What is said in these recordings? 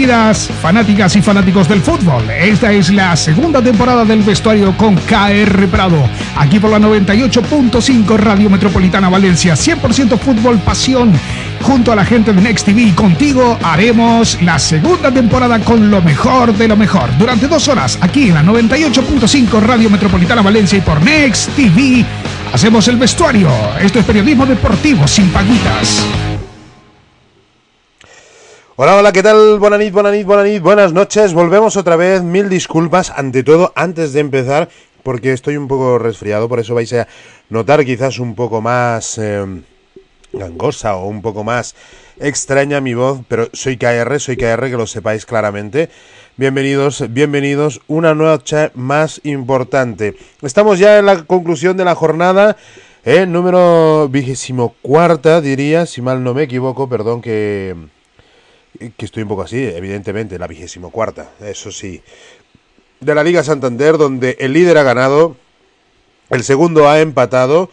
Bienvenidas, fanáticas y fanáticos del fútbol. Esta es la segunda temporada del vestuario con KR Prado. Aquí por la 98.5 Radio Metropolitana Valencia. 100% fútbol, pasión. Junto a la gente de Next TV y contigo haremos la segunda temporada con lo mejor de lo mejor. Durante dos horas, aquí en la 98.5 Radio Metropolitana Valencia y por Next TV, hacemos el vestuario. Esto es periodismo deportivo sin paguitas. Hola, ¿qué tal? Buenas noches, buenas buenas noches. Volvemos otra vez. Mil disculpas, ante todo, antes de empezar, porque estoy un poco resfriado, por eso vais a notar quizás un poco más eh, gangosa o un poco más extraña mi voz, pero soy KR, soy KR, que lo sepáis claramente. Bienvenidos, bienvenidos, una noche más importante. Estamos ya en la conclusión de la jornada. Eh, número vigésimo cuarta, diría, si mal no me equivoco, perdón que que estoy un poco así, evidentemente, la vigésimo cuarta, eso sí, de la Liga Santander, donde el líder ha ganado, el segundo ha empatado,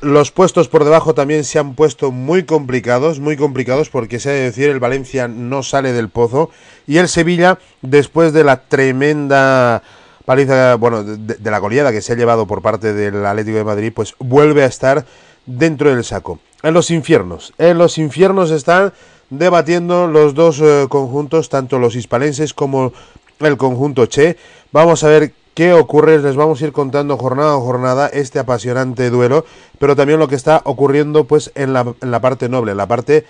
los puestos por debajo también se han puesto muy complicados, muy complicados porque se ha de decir el Valencia no sale del pozo. Y el Sevilla después de la tremenda paliza, bueno, de, la goleada que se ha llevado por parte del Atlético de Madrid, pues vuelve a estar dentro del saco. En los infiernos, en los infiernos están debatiendo los dos eh, conjuntos, tanto los hispalenses como el conjunto Che. Vamos a ver qué ocurre, les vamos a ir contando jornada a jornada este apasionante duelo, pero también lo que está ocurriendo pues en la, en la parte noble, en la parte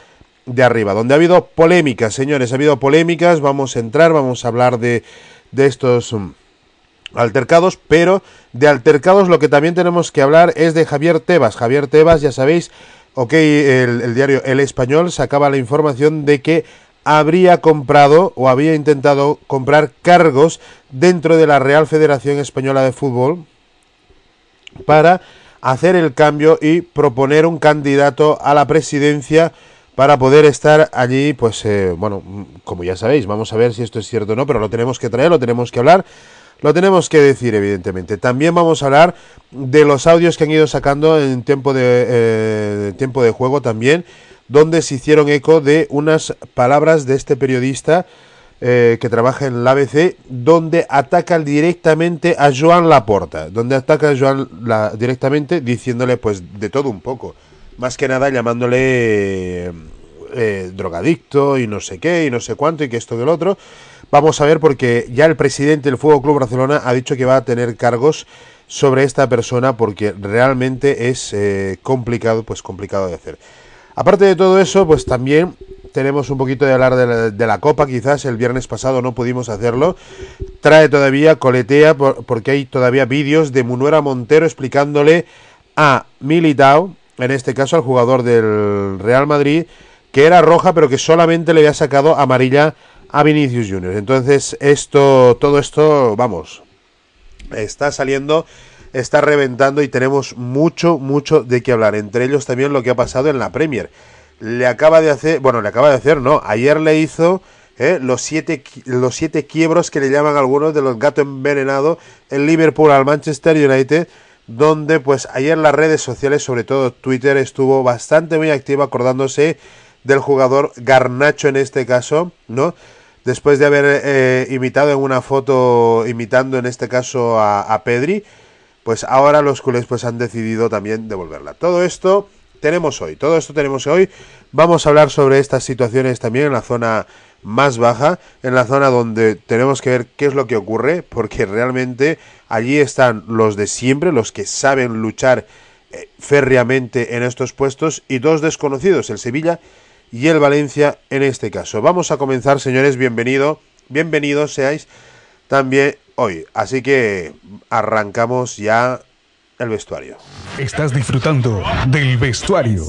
de arriba, donde ha habido polémicas, señores, ha habido polémicas, vamos a entrar, vamos a hablar de, de estos um, altercados, pero de altercados lo que también tenemos que hablar es de Javier Tebas. Javier Tebas, ya sabéis, Ok, el, diario El Español sacaba la información de que habría comprado o había intentado comprar cargos dentro de la Real Federación Española de Fútbol para hacer el cambio y proponer un candidato a la presidencia para poder estar allí, pues eh, bueno, como ya sabéis, vamos a ver si esto es cierto o no, pero lo tenemos que traer, lo tenemos que hablar lo tenemos que decir, evidentemente. También vamos a hablar de los audios que han ido sacando en tiempo de, eh, tiempo de juego también, donde se hicieron eco de unas palabras de este periodista eh, que trabaja en la ABC, donde ataca directamente a Joan Laporta, donde ataca a Joan la, directamente diciéndole pues de todo un poco, más que nada llamándole eh, drogadicto y no sé qué y no sé cuánto y que esto que el otro. Vamos a ver porque ya el presidente del Fútbol Club Barcelona ha dicho que va a tener cargos sobre esta persona porque realmente es eh, complicado, pues complicado de hacer. Aparte de todo eso, pues también tenemos un poquito de hablar de la, Copa, quizás el viernes pasado no pudimos hacerlo. Trae todavía, coletea, por, porque hay todavía vídeos de Munuera Montero explicándole a Militao, en este caso al jugador del Real Madrid, que era roja, pero que solamente le había sacado amarilla a Vinicius Junior. Entonces, esto, todo esto, vamos, está saliendo, está reventando y tenemos mucho, mucho de qué hablar. Entre ellos también lo que ha pasado en la Premier. Le acaba de hacer, bueno, le acaba de hacer, no, ayer le hizo ¿eh? los, siete, los siete quiebros que le llaman algunos de los gatos envenenados en Liverpool al Manchester United donde pues ayer las redes sociales, sobre todo Twitter, estuvo bastante muy activa acordándose del jugador Garnacho en este caso, ¿no? Después de haber eh, imitado en una foto, imitando en este caso a, Pedri, pues ahora los culés pues han decidido también devolverla. Todo esto tenemos hoy, todo esto tenemos hoy. Vamos a hablar sobre estas situaciones también en la zona más baja, en la zona donde tenemos que ver qué es lo que ocurre, porque realmente allí están los de siempre, los que saben luchar eh, férreamente en estos puestos, y dos desconocidos, el Sevilla y el Valencia en este caso. Vamos a comenzar, señores, bienvenido, bienvenidos seáis también hoy. Así que arrancamos ya el vestuario. Estás disfrutando del vestuario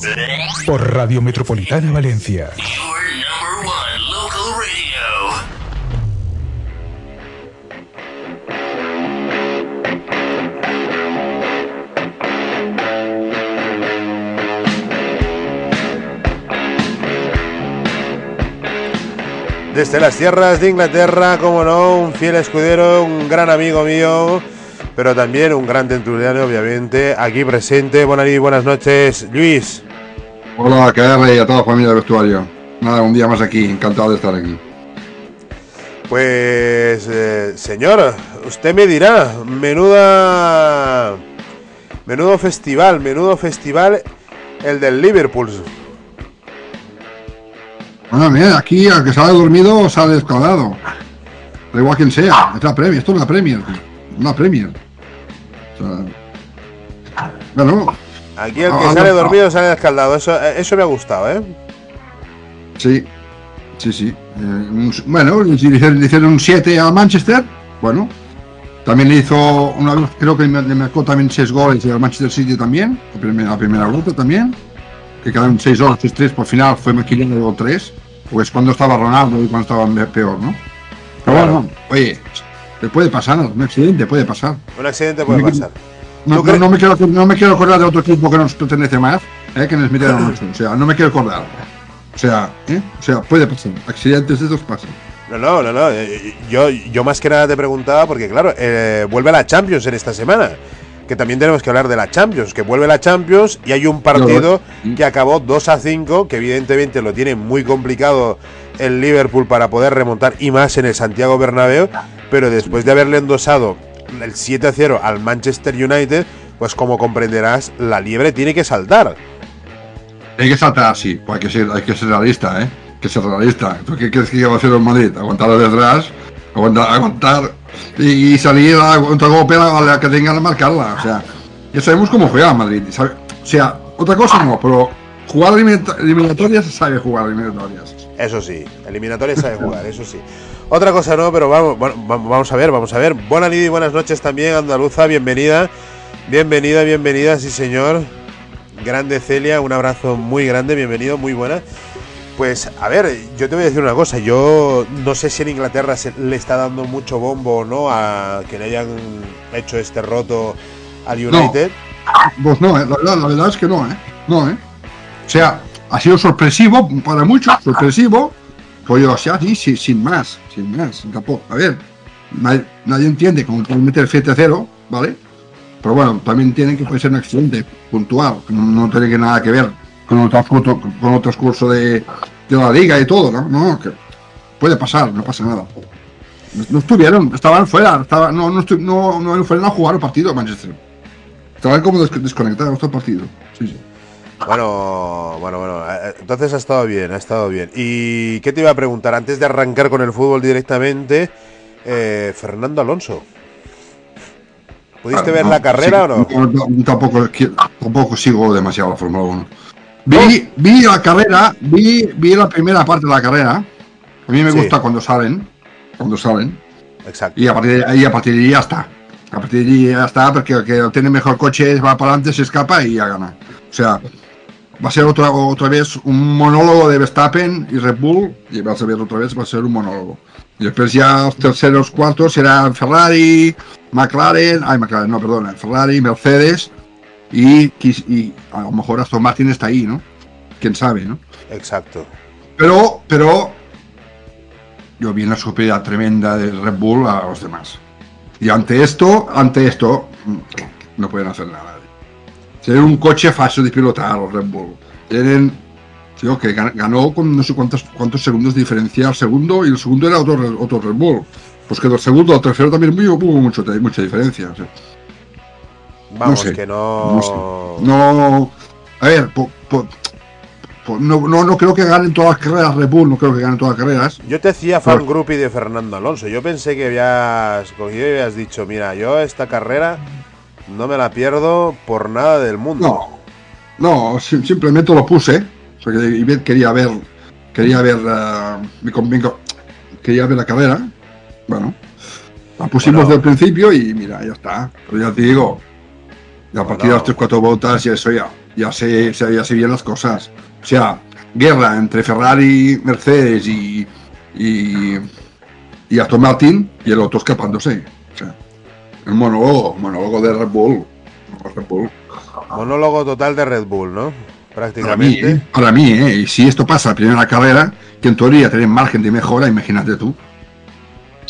por Radio Metropolitana Valencia. Desde las tierras de Inglaterra, como no, un fiel escudero, un gran amigo mío, pero también un gran tertuliano, obviamente, aquí presente. Buenas, buenas noches, Luis. Hola, KR y a toda la familia del vestuario. Nada, un día más aquí, encantado de estar aquí. Pues, eh, señor, usted me dirá, menuda... Menudo festival, menudo festival el del Liverpool. Bueno, mira, aquí al que sale dormido sale escaldado. Da igual quien sea, es la Premier, esto es una Premier. Una Premier. O sea, bueno, Aquí el que Ah, sale no. dormido sale escaldado. Eso, eso me ha gustado, ¿eh? sí, sí, sí. Eh, un- bueno, le hicieron, un 7 al Manchester, bueno. También le hizo, una vez creo que le marcó también 6 goles al Manchester City también, la primera, la primera vuelta también. Que quedaron 6 goles, 3 por final fue maquillando luego 3. Pues cuando estaba Ronaldo y cuando estaba peor, ¿no? Pero Claro. bueno, oye, te puede pasar, un accidente puede pasar. Un accidente puede Me- pasar. No, me quiero, no me quiero acordar de otro equipo que nos pertenece más, eh, que nos metieron mucho. O sea, no me quiero acordar. O sea, ¿eh? o sea, puede pasar. Accidentes de estos pasan. No, no, no, no. Yo, yo más que nada te preguntaba porque, claro, eh, vuelve la Champions en esta semana. Que también tenemos que hablar de la Champions. Que vuelve la Champions y hay un partido que acabó 2 a 5. Que evidentemente lo tiene muy complicado el Liverpool para poder remontar y más en el Santiago Bernabéu. Pero después de haberle endosado el 7 a 0 al Manchester United, pues como comprenderás, la liebre tiene que saltar. Hay que saltar así, pues hay que ser, hay que ser realista, ¿eh? Hay que ser realista. ¿Tú qué crees que va a hacer el Madrid? Aguantar detrás, aguantar, aguantar y, salir a contragolpe a la que tengan a marcarla. O sea, ya sabemos cómo juega Madrid. ¿sabe? O sea, otra cosa no, pero jugar elimina- eliminatorias sabe jugar eliminatorias. Eso sí, eliminatoria sabe jugar, eso sí. Otra cosa no, pero vamos, bueno, va- vamos a ver, vamos a ver. Buenas y buenas noches también, Andaluza, bienvenida. Bienvenida, bienvenida, sí señor. Grande Celia, un abrazo muy grande, bienvenido, muy buena. Pues a ver, yo te voy a decir una cosa, yo no sé si en Inglaterra se le está dando mucho bombo o no a que le hayan hecho este roto al United. Pues no, ¿eh? la, verdad, la verdad es que no, ¿eh? No, ¿eh? O sea, ha sido sorpresivo para muchos, sorpresivo. Pues o sea, sí, sí, sin más, sin más. Tampoco. A ver, nadie, nadie entiende cómo pueden meter 7-0, ¿vale? Pero bueno, también entienden que puede ser un accidente puntual, que no, no tiene que nada que ver con el transcurso, con el transcurso de, de la liga y todo, ¿no? No, que puede pasar, no pasa nada. No, estuvieron, estaban fuera, estaban, no, no, estu- no, no fueron a jugar el partido Manchester. Estaban como des- desconectados del partido. Sí, sí. Bueno, bueno, bueno. eh, Entonces ha estado bien, ha estado bien. ¿Y qué te iba a preguntar? Antes de arrancar con el fútbol directamente, eh, Fernando Alonso. ¿Pudiste Ah, ver no, la carrera sí, o no? no, tampoco, tampoco sigo demasiado la Fórmula 1. Vi, vi la carrera, vi, vi la primera parte de la carrera. A mí me Sí. gusta cuando salen, cuando salen. Exacto. Y a partir de ahí, a partir de ahí ya está. A partir de ahí ya está, porque el que tiene mejor coche va para adelante, se escapa y ya gana. O sea, va a ser otra, otra vez un monólogo de Verstappen y Red Bull, y vas a ver otra vez, va a ser un monólogo. Y después ya los terceros, cuartos serán Ferrari, McLaren, ay, McLaren, no, perdona, Ferrari, Mercedes y, y a lo mejor Aston Martin está ahí, ¿no? Quién sabe, ¿no? Exacto. Pero, pero yo vi una superioridad tremenda de Red Bull a los demás. Y ante esto, ante esto, mm, no pueden hacer nada. Tienen un coche fácil de pilotar los Red Bull. Tienen, tío, que gan- ganó con no sé cuántos, cuántos segundos de diferencia al segundo y el segundo era otro, otro Red Bull. Pues que del segundo al tercero también hubo mucho, mucha diferencia. o sea. Vamos, sé, que no. no. No, a ver, po- po- po- no, no, no creo que ganen todas las carreras Red Bull, no creo que ganen todas las carreras. Yo te hacía fan Por- groupie de Fernando Alonso. Yo pensé que habías cogido y habías dicho, mira, yo esta carrera no me la pierdo por nada del mundo. No, no, sim- simplemente lo puse, porque Ivette quería ver, quería ver, eh, mi convengo- quería ver la carrera. Bueno, la pusimos Bueno. del principio y mira, ya está. Pero ya te digo, y a partir de las 3-4 vueltas y eso ya, ya sé, ya, sé bien las cosas. O sea, guerra entre Ferrari, Mercedes y, y, y Aston Martin y el otro escapándose. O sea, el monólogo, monólogo de Red Bull. Red Bull. Monólogo total de Red Bull, ¿no? Para mí, Prácticamente. ¿eh? Para mí, ¿eh? Y si esto pasa a primera carrera, que en teoría tienen margen de mejora, imagínate tú.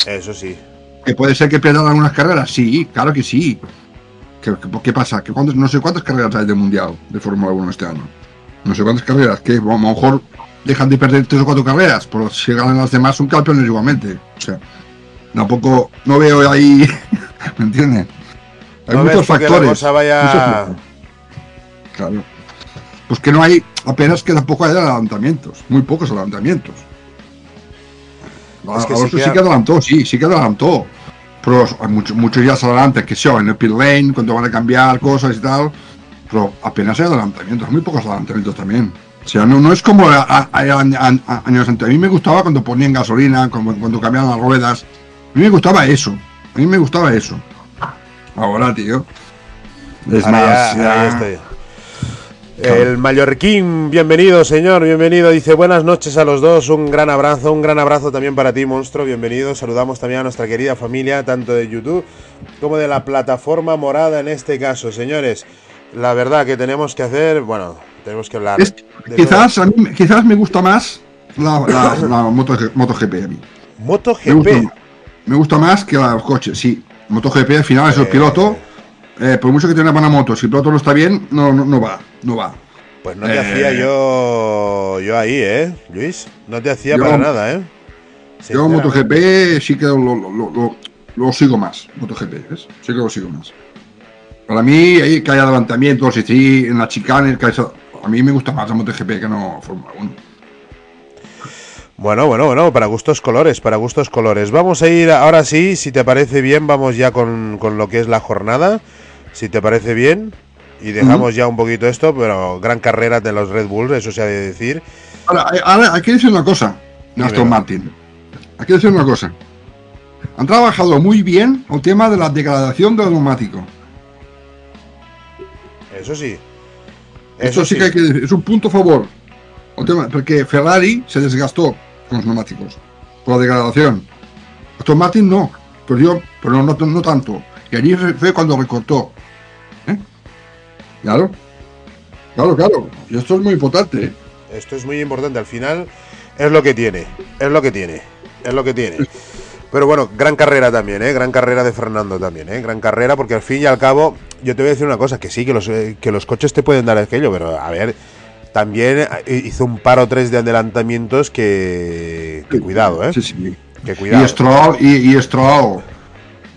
Eso sí. ¿Que puede ser que pierdan algunas carreras? Sí, claro que sí. ¿Qué, qué- pasa? ¿Que cuántos- no sé cuántas carreras hay de Mundial de Fórmula 1 este año. No sé cuántas carreras, que a lo mejor dejan de perder tres o cuatro carreras, pero si ganan las demás son campeones igualmente. O sea, tampoco, no veo ahí, ¿me entiendes? Hay No muchos ves que la factores. cosa vaya-. Claro. Pues que no hay, apenas que tampoco hay adelantamientos, muy pocos adelantamientos. Es que Alonso sí que adelantó, sí, sí que adelantó. Pero hay muchos, muchos ya adelantan, que sí, en el pit lane, cuando van a cambiar cosas y tal. Pero apenas hay adelantamientos, muy pocos adelantamientos también. O sea, no, no es como a- a- a- a- a- años antes. A mí me gustaba cuando ponían gasolina, cuando, cuando cambiaban las ruedas. A mí me gustaba eso. A mí me gustaba eso. Ahora, tío. Es Ahora más, ya- ya- ahí estoy. El mallorquín, bienvenido señor, bienvenido. Dice buenas noches a los dos, un gran abrazo, un gran abrazo también para ti, monstruo, bienvenido. Saludamos también a nuestra querida familia, tanto de YouTube como de la plataforma morada en este caso, señores. La verdad que tenemos que hacer, bueno, tenemos que hablar. Es- quizás, a mí, quizás me gusta más la, la, la Moto, MotoGP a mí. MotoGP. Me gusta, me gusta más que los coches, sí. MotoGP al final es el Eh. piloto. Eh, por mucho que tenga una buena moto, si el piloto no está bien, no, no, no va, no va. Pues no te Eh. hacía yo yo ahí, ¿eh, Luis? No te hacía Yo- para nada, ¿eh? Yo. MotoGP sí que lo, lo, lo, lo- lo sigo más, MotoGP, ¿ves? Sí que lo sigo más. Para mí, ahí que hay adelantamientos, y sí, en la chicane, que hay- a mí me gusta más la MotoGP que no Fórmula 1. Bueno, bueno, bueno, para gustos colores, para gustos colores. Vamos a ir ahora sí, si te parece bien, vamos ya con, con lo que es la jornada, si te parece bien, y dejamos ya un poquito esto, pero gran carrera de los Red Bulls, eso se ha de decir. Ahora, hay- ahora hay que decir una cosa. Aston Martin. Hay que decir una cosa. Han trabajado muy bien el tema de la degradación del neumático. Eso sí. Eso sí que hay que decir, es un punto a favor. El tema, porque Ferrari se desgastó con los neumáticos por la degradación. Aston Martin no, pero yo, pero no, no, no tanto. Y allí fue cuando recortó. Claro. Claro, claro. Y esto es muy importante. ¿eh? Esto es muy importante, al final es lo que tiene, es lo que tiene, es lo que tiene. Pero bueno, gran carrera también, ¿eh? Gran carrera de Fernando también, ¿eh? Gran carrera porque al fin y al cabo, yo te voy a decir una cosa, que sí, que los, eh, que los coches te pueden dar aquello, pero a ver, también eh, hizo un par o tres de adelantamientos que, que cuidado, ¿eh? Sí, sí. Que cuidado. Y Stroll, y, y Stroll,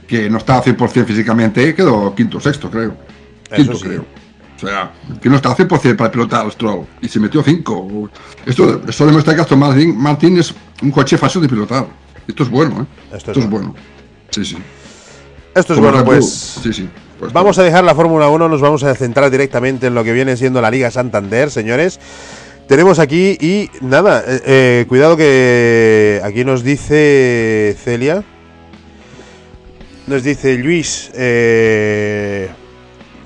que no estaba 100% físicamente, quedó quinto sexto, creo. Eso Quinto, sí. creo. O sea, que no estaba 100% para pilotar el Stroll. Y se metió 5. Esto, esto demuestra que Aston Martin, Martin es un coche fácil de pilotar. Esto es bueno, ¿eh? Esto es Esto es bueno. Sí, sí. Esto es Como bueno, pues... Sí, sí. Pues Vamos a dejar la Fórmula 1, nos vamos a centrar directamente en lo que viene siendo la Liga Santander, señores. Tenemos aquí y nada, eh, eh, cuidado que aquí nos dice Celia, nos dice Luis, eh,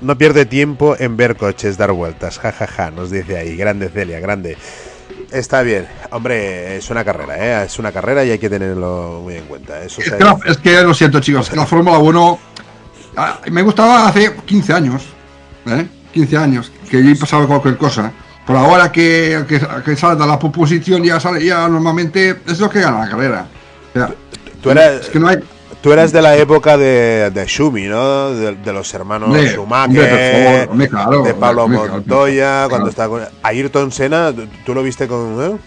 no pierde tiempo en ver coches dar vueltas, jajaja, nos dice ahí, grande Celia, grande. Está bien, hombre, es una carrera, ¿eh? es una carrera y hay que tenerlo muy en cuenta. Eso Es que, la- es que lo siento, chicos, la Fórmula 1 ah, me gustaba hace 15 años. ¿eh? 15 años, que allí pasaba cualquier cosa. Pero ahora que, que, que la posición ya sale, ya normalmente es lo que gana la carrera. O sea, Tú eras- es que no hay. Tú eras de la época de, de Schumi, ¿no? De, de los hermanos Hombre, Schumacher, favor, hombre, claro, de Pablo Montoya, cuando estaba con Ayrton Senna, ¿tú, lo viste con eh?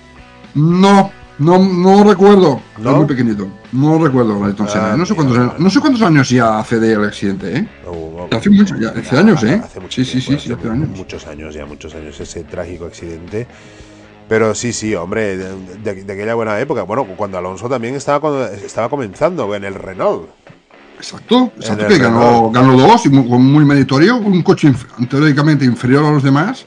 No, no, no recuerdo. ¿No? Era muy pequeñito. No recuerdo Ayrton Senna. Ah, no, sé cuántos, años- no sé cuántos años ya hace del accidente, ¿eh? Oh, Hace mucho, ya, hace años, ¿eh? Hace Sí, sí, sí, hace años. Muchos años, ya muchos años, ese trágico accidente. Pero sí, sí, hombre, de, de- de aquella buena época. Bueno, cuando Alonso también estaba, cuando, estaba comenzando en el Renault. Exacto, exacto, el que ganó, ganó dos y muy, muy meritorio, un coche inf- teóricamente inferior a los demás.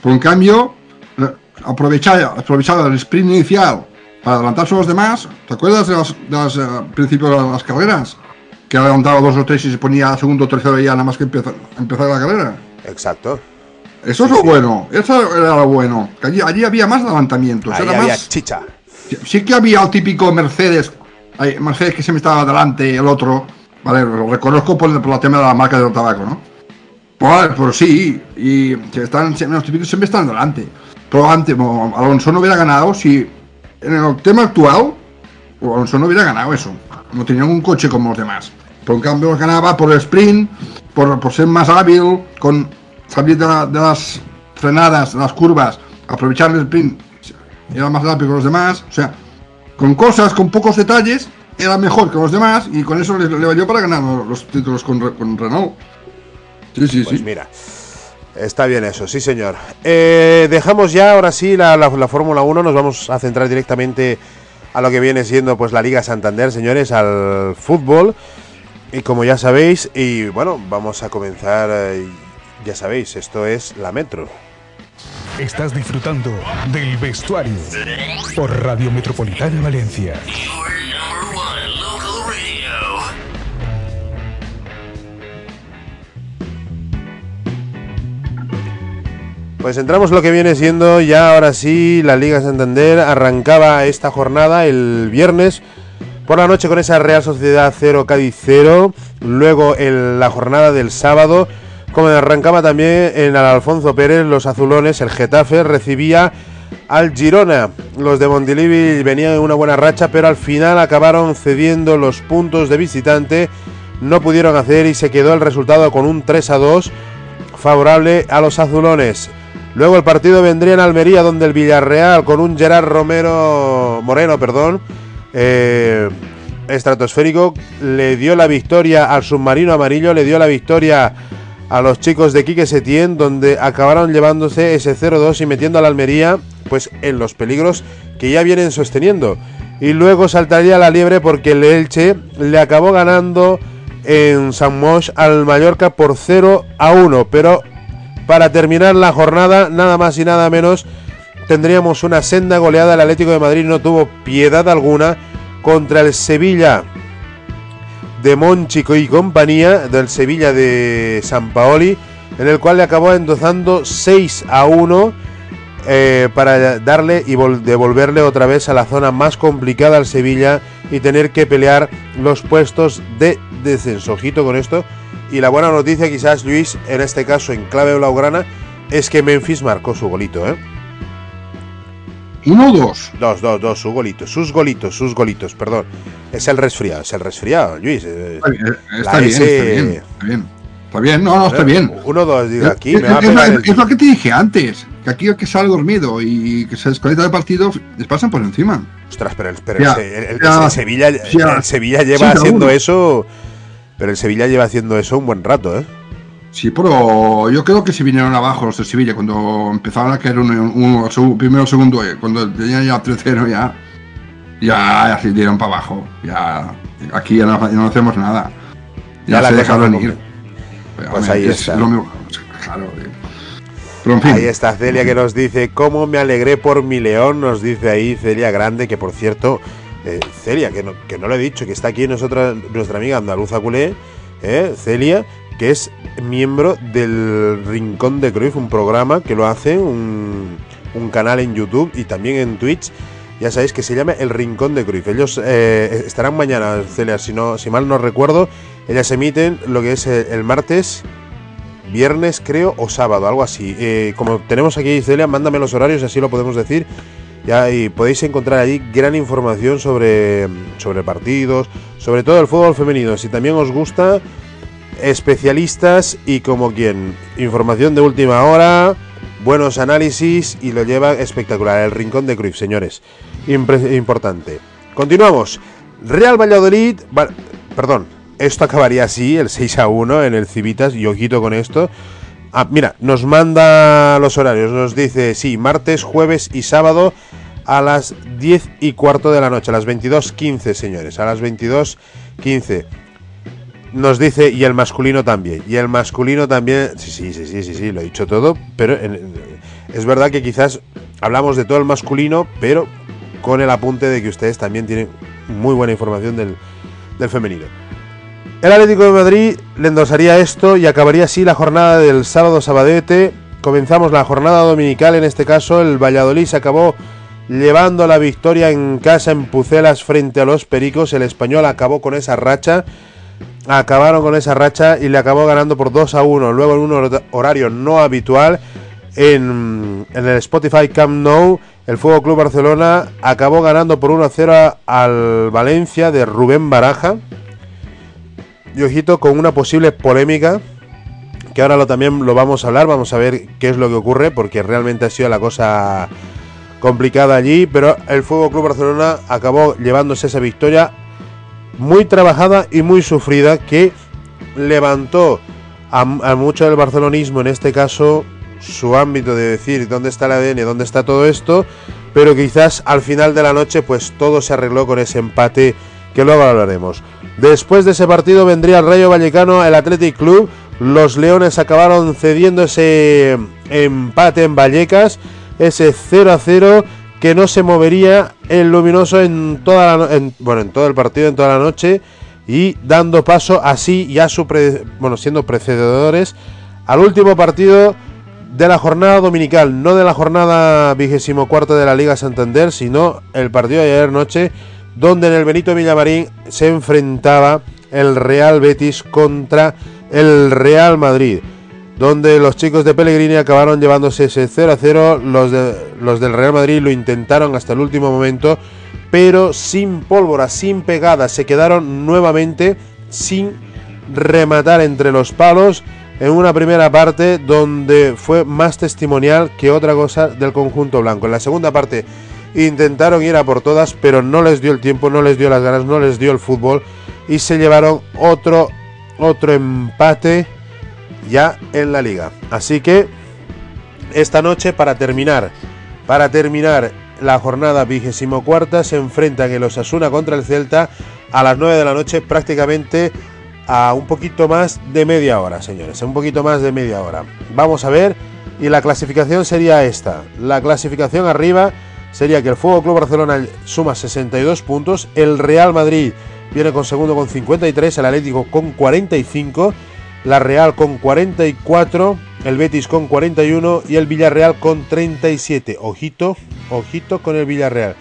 Por en cambio, eh, aprovechaba, aprovechaba el sprint inicial para adelantarse a los demás. ¿Te acuerdas de los, los, eh, principios de las carreras? Que adelantaba dos o tres y se ponía segundo o tercero ya nada más que empezar, empezar la carrera. Exacto. Eso es lo sí. bueno, eso era lo bueno. Que allí, allí había más adelantamientos, Ahí era había más. chicha. Sí- Sí que había el típico Mercedes, Mercedes que siempre estaba delante, el otro, vale, lo reconozco por, el- por el tema de la marca del tabaco, ¿no? Pues, pero sí, y que están, los típicos siempre están delante. Pero antes, bueno, Alonso no hubiera ganado si, en el tema actual, Alonso no hubiera ganado eso. No tenía un coche como los demás. Pero en cambio ganaba por el sprint, por, por ser más hábil, con salir de, la- de las frenadas, de las curvas, aprovechar el sprint. era más rápido que los demás. O sea, con cosas, con pocos detalles, era mejor que los demás y con eso le, le valió para ganar los títulos con, con Renault. Sí, sí, Pues sí. mira, está bien eso, sí señor. Eh, dejamos ya ahora sí la, la- la Fórmula 1, nos vamos a centrar directamente a lo que viene siendo pues la Liga Santander, señores, al fútbol. Y como ya sabéis, y bueno, vamos a comenzar, eh, ya sabéis, esto es la Metro. Estás disfrutando del vestuario por Radio Metropolitana Valencia. Pues entramos lo que viene siendo ya ahora sí la Liga Santander. Arrancaba esta jornada el viernes por la noche con esa Real Sociedad 0 Cádiz 0. Luego en la jornada del sábado, como arrancaba también en Alfonso Pérez, los azulones, el Getafe recibía al Girona. Los de Montilivi venían en una buena racha, pero al final acabaron cediendo los puntos de visitante. No pudieron hacer y se quedó el resultado con un 3 a 2 favorable a los azulones. Luego el partido vendría en Almería, donde el Villarreal, con un Gerard Romero Moreno, perdón, eh, estratosférico, le dio la victoria al submarino amarillo, le dio la victoria a los chicos de Quique Setién, donde acabaron llevándose ese 0-2 y metiendo a la Almería, pues en los peligros que ya vienen sosteniendo. Y luego saltaría la liebre porque el Elche le acabó ganando en San Moix al Mallorca por 0 a 1, pero para terminar la jornada, nada más y nada menos, tendríamos una senda goleada. El Atlético de Madrid no tuvo piedad alguna contra el Sevilla de Monchico y compañía, del Sevilla de San Paoli, en el cual le acabó endozando 6 a 1 eh, para darle y vol- devolverle otra vez a la zona más complicada al Sevilla y tener que pelear los puestos de descenso. Ojito con esto. Y la buena noticia, quizás Luis, en este caso en clave blaugrana, es que Memphis marcó su golito, ¿eh? Uno o dos. Dos, dos, dos, su golito, sus golitos, sus golitos, perdón. Es el resfriado, es el resfriado, Luis. eh, Está bien, está bien, S- está bien, está bien. Está bien, no, no, está eh, bien. Uno, dos, digo, aquí es, me va es- es pegar la- el- es lo que te dije antes, que aquí el que sale dormido y que se desconecta del partido les pasan por encima. Ostras, pero el, pero Ya, el Se- el- el- ya, el Sevilla, ya. el Sevilla lleva haciendo uno. eso. Pero el Sevilla lleva haciendo eso un buen rato, ¿eh? Sí, pero yo creo que se vinieron abajo los de Sevilla cuando empezaron a caer uno, uno seg- primero segundo, eh, cuando tenían ya 3-0 ya, ya, ya se dieron para abajo. Ya, aquí ya no, ya no hacemos nada. Ya, se dejaron ir. Pues ahí es está. lo mismo, claro, eh. Pero en fin, Ahí está Celia que nos dice, ¿cómo me alegré por mi león? Nos dice ahí Celia Grande, que por cierto, eh, Celia, que no, que no le he dicho, que está aquí nosotros, nuestra amiga andaluza culé, eh, Celia, que es miembro del Rincón de Cruyff, un programa que lo hace, un, canal en YouTube y también en Twitch. Ya sabéis que se llama El Rincón de Cruyff. Ellos eh, estarán mañana, Celia, si, no, si mal no recuerdo. Ellas emiten lo que es el, el martes, viernes creo, o sábado, algo así. Eh, como tenemos aquí Celia, mándame los horarios, así lo podemos decir. Ya, y podéis encontrar allí gran información sobre, sobre partidos, sobre todo el fútbol femenino. Si también os gusta, especialistas y como quien, información de última hora, buenos análisis y lo lleva espectacular. El rincón de Cruyff, señores. Importante. Continuamos. Real Valladolid, va- perdón, esto acabaría así, el 6 a 1 en el Civitas, y ojito con esto. Ah, mira, nos manda los horarios, nos dice, sí, martes, jueves y sábado a las 10 y cuarto de la noche, a las 22.15, señores, a las 22.15. Nos dice, y el masculino también, y el masculino también, sí, sí, sí, sí, sí, sí, lo he dicho todo, pero es verdad que quizás hablamos de todo el masculino, pero con el apunte de que ustedes también tienen muy buena información del, del femenino. El Atlético de Madrid le endosaría esto y acabaría así la jornada del sábado sabadete. Comenzamos la jornada dominical, en este caso el Valladolid se acabó llevando la victoria en casa en Pucelas frente a los Pericos. El español acabó con esa racha. Acabaron con esa racha y le acabó ganando por 2 a 1. Luego en un hor- horario no habitual en, el Spotify Camp Nou, el Fuego Club Barcelona acabó ganando por 1 a 0 al Valencia de Rubén Baraja. Y ojito con una posible polémica que ahora también lo vamos a hablar, vamos a ver qué es lo que ocurre, porque realmente ha sido la cosa complicada allí, pero el Fútbol Club Barcelona acabó llevándose esa victoria muy trabajada y muy sufrida que levantó a, mucho del barcelonismo, en este caso, su ámbito de decir dónde está el ADN, dónde está todo esto, pero quizás al final de la noche pues todo se arregló con ese empate que luego hablaremos. Después de ese partido vendría el Rayo Vallecano, el Athletic Club, los Leones acabaron cediendo ese empate en Vallecas, ese 0 a 0 que no se movería el luminoso en toda la no- en- bueno, en todo el partido, en toda la noche y dando paso así ya su pre- bueno, siendo precededores al último partido de la jornada dominical, no de la jornada vigésimo cuarto de la Liga Santander, sino el partido de ayer noche, donde en el Benito Villamarín se enfrentaba el Real Betis contra el Real Madrid, donde los chicos de Pellegrini acabaron llevándose ese 0 a 0, los, de- los del Real Madrid lo intentaron hasta el último momento, pero sin pólvora, sin pegada, se quedaron nuevamente sin rematar entre los palos en una primera parte donde fue más testimonial que otra cosa del conjunto blanco. En la segunda parte intentaron ir a por todas, pero no les dio el tiempo, no les dio las ganas, no les dio el fútbol y se llevaron otro otro empate ya en la liga. Así que esta noche para terminar, para terminar la jornada vigésimo cuarta se enfrentan el Osasuna contra el Celta a las 9 de la noche prácticamente a un poquito más de media hora, señores, un poquito más de media hora. Vamos a ver y la clasificación sería esta. La clasificación arriba sería que el Fútbol Club Barcelona suma 62 puntos, el Real Madrid viene con segundo con 53, el Atlético con 45, la Real con 44, el Betis con 41 y el Villarreal con 37. Ojito, ojito con el Villarreal.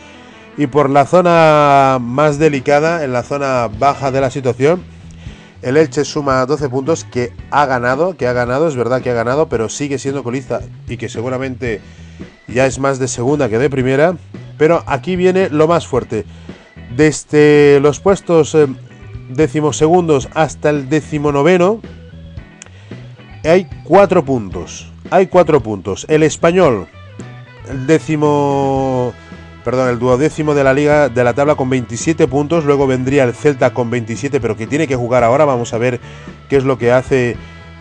Y por la zona más delicada, en la zona baja de la situación, el Elche suma 12 puntos que ha ganado, que ha ganado, es verdad que ha ganado, pero sigue siendo colista y que seguramente ya es más de segunda que de primera. Pero aquí viene lo más fuerte. Desde los puestos eh, decimosegundos hasta el decimonoveno hay cuatro puntos. Hay cuatro puntos. El español, el décimo, perdón, el duodécimo de la liga de la tabla con 27 puntos. Luego vendría el Celta con 27, pero que tiene que jugar ahora. Vamos a ver qué es lo que hace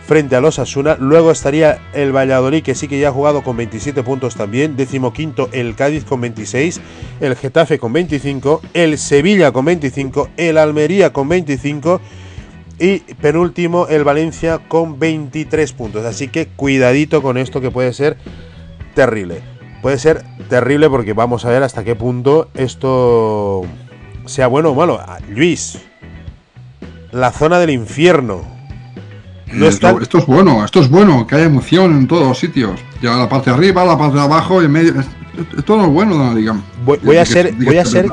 frente a los Asuna. Luego estaría el Valladolid, que sí que ya ha jugado con 27 puntos también. Décimo quinto, el Cádiz con 26. El Getafe con 25. El Sevilla con 25. El Almería con 25. Y penúltimo, el Valencia con 23 puntos. Así que cuidadito con esto que puede ser terrible. Puede ser terrible porque vamos a ver hasta qué punto esto sea bueno o malo. Ah, Luis, la zona del infierno. No esto, está- esto es bueno, esto es bueno, que haya emoción en todos los sitios. Ya la parte de arriba, la parte de abajo y en medio. es- Esto no es bueno, no, digamos. Voy, voy a ser, voy a ser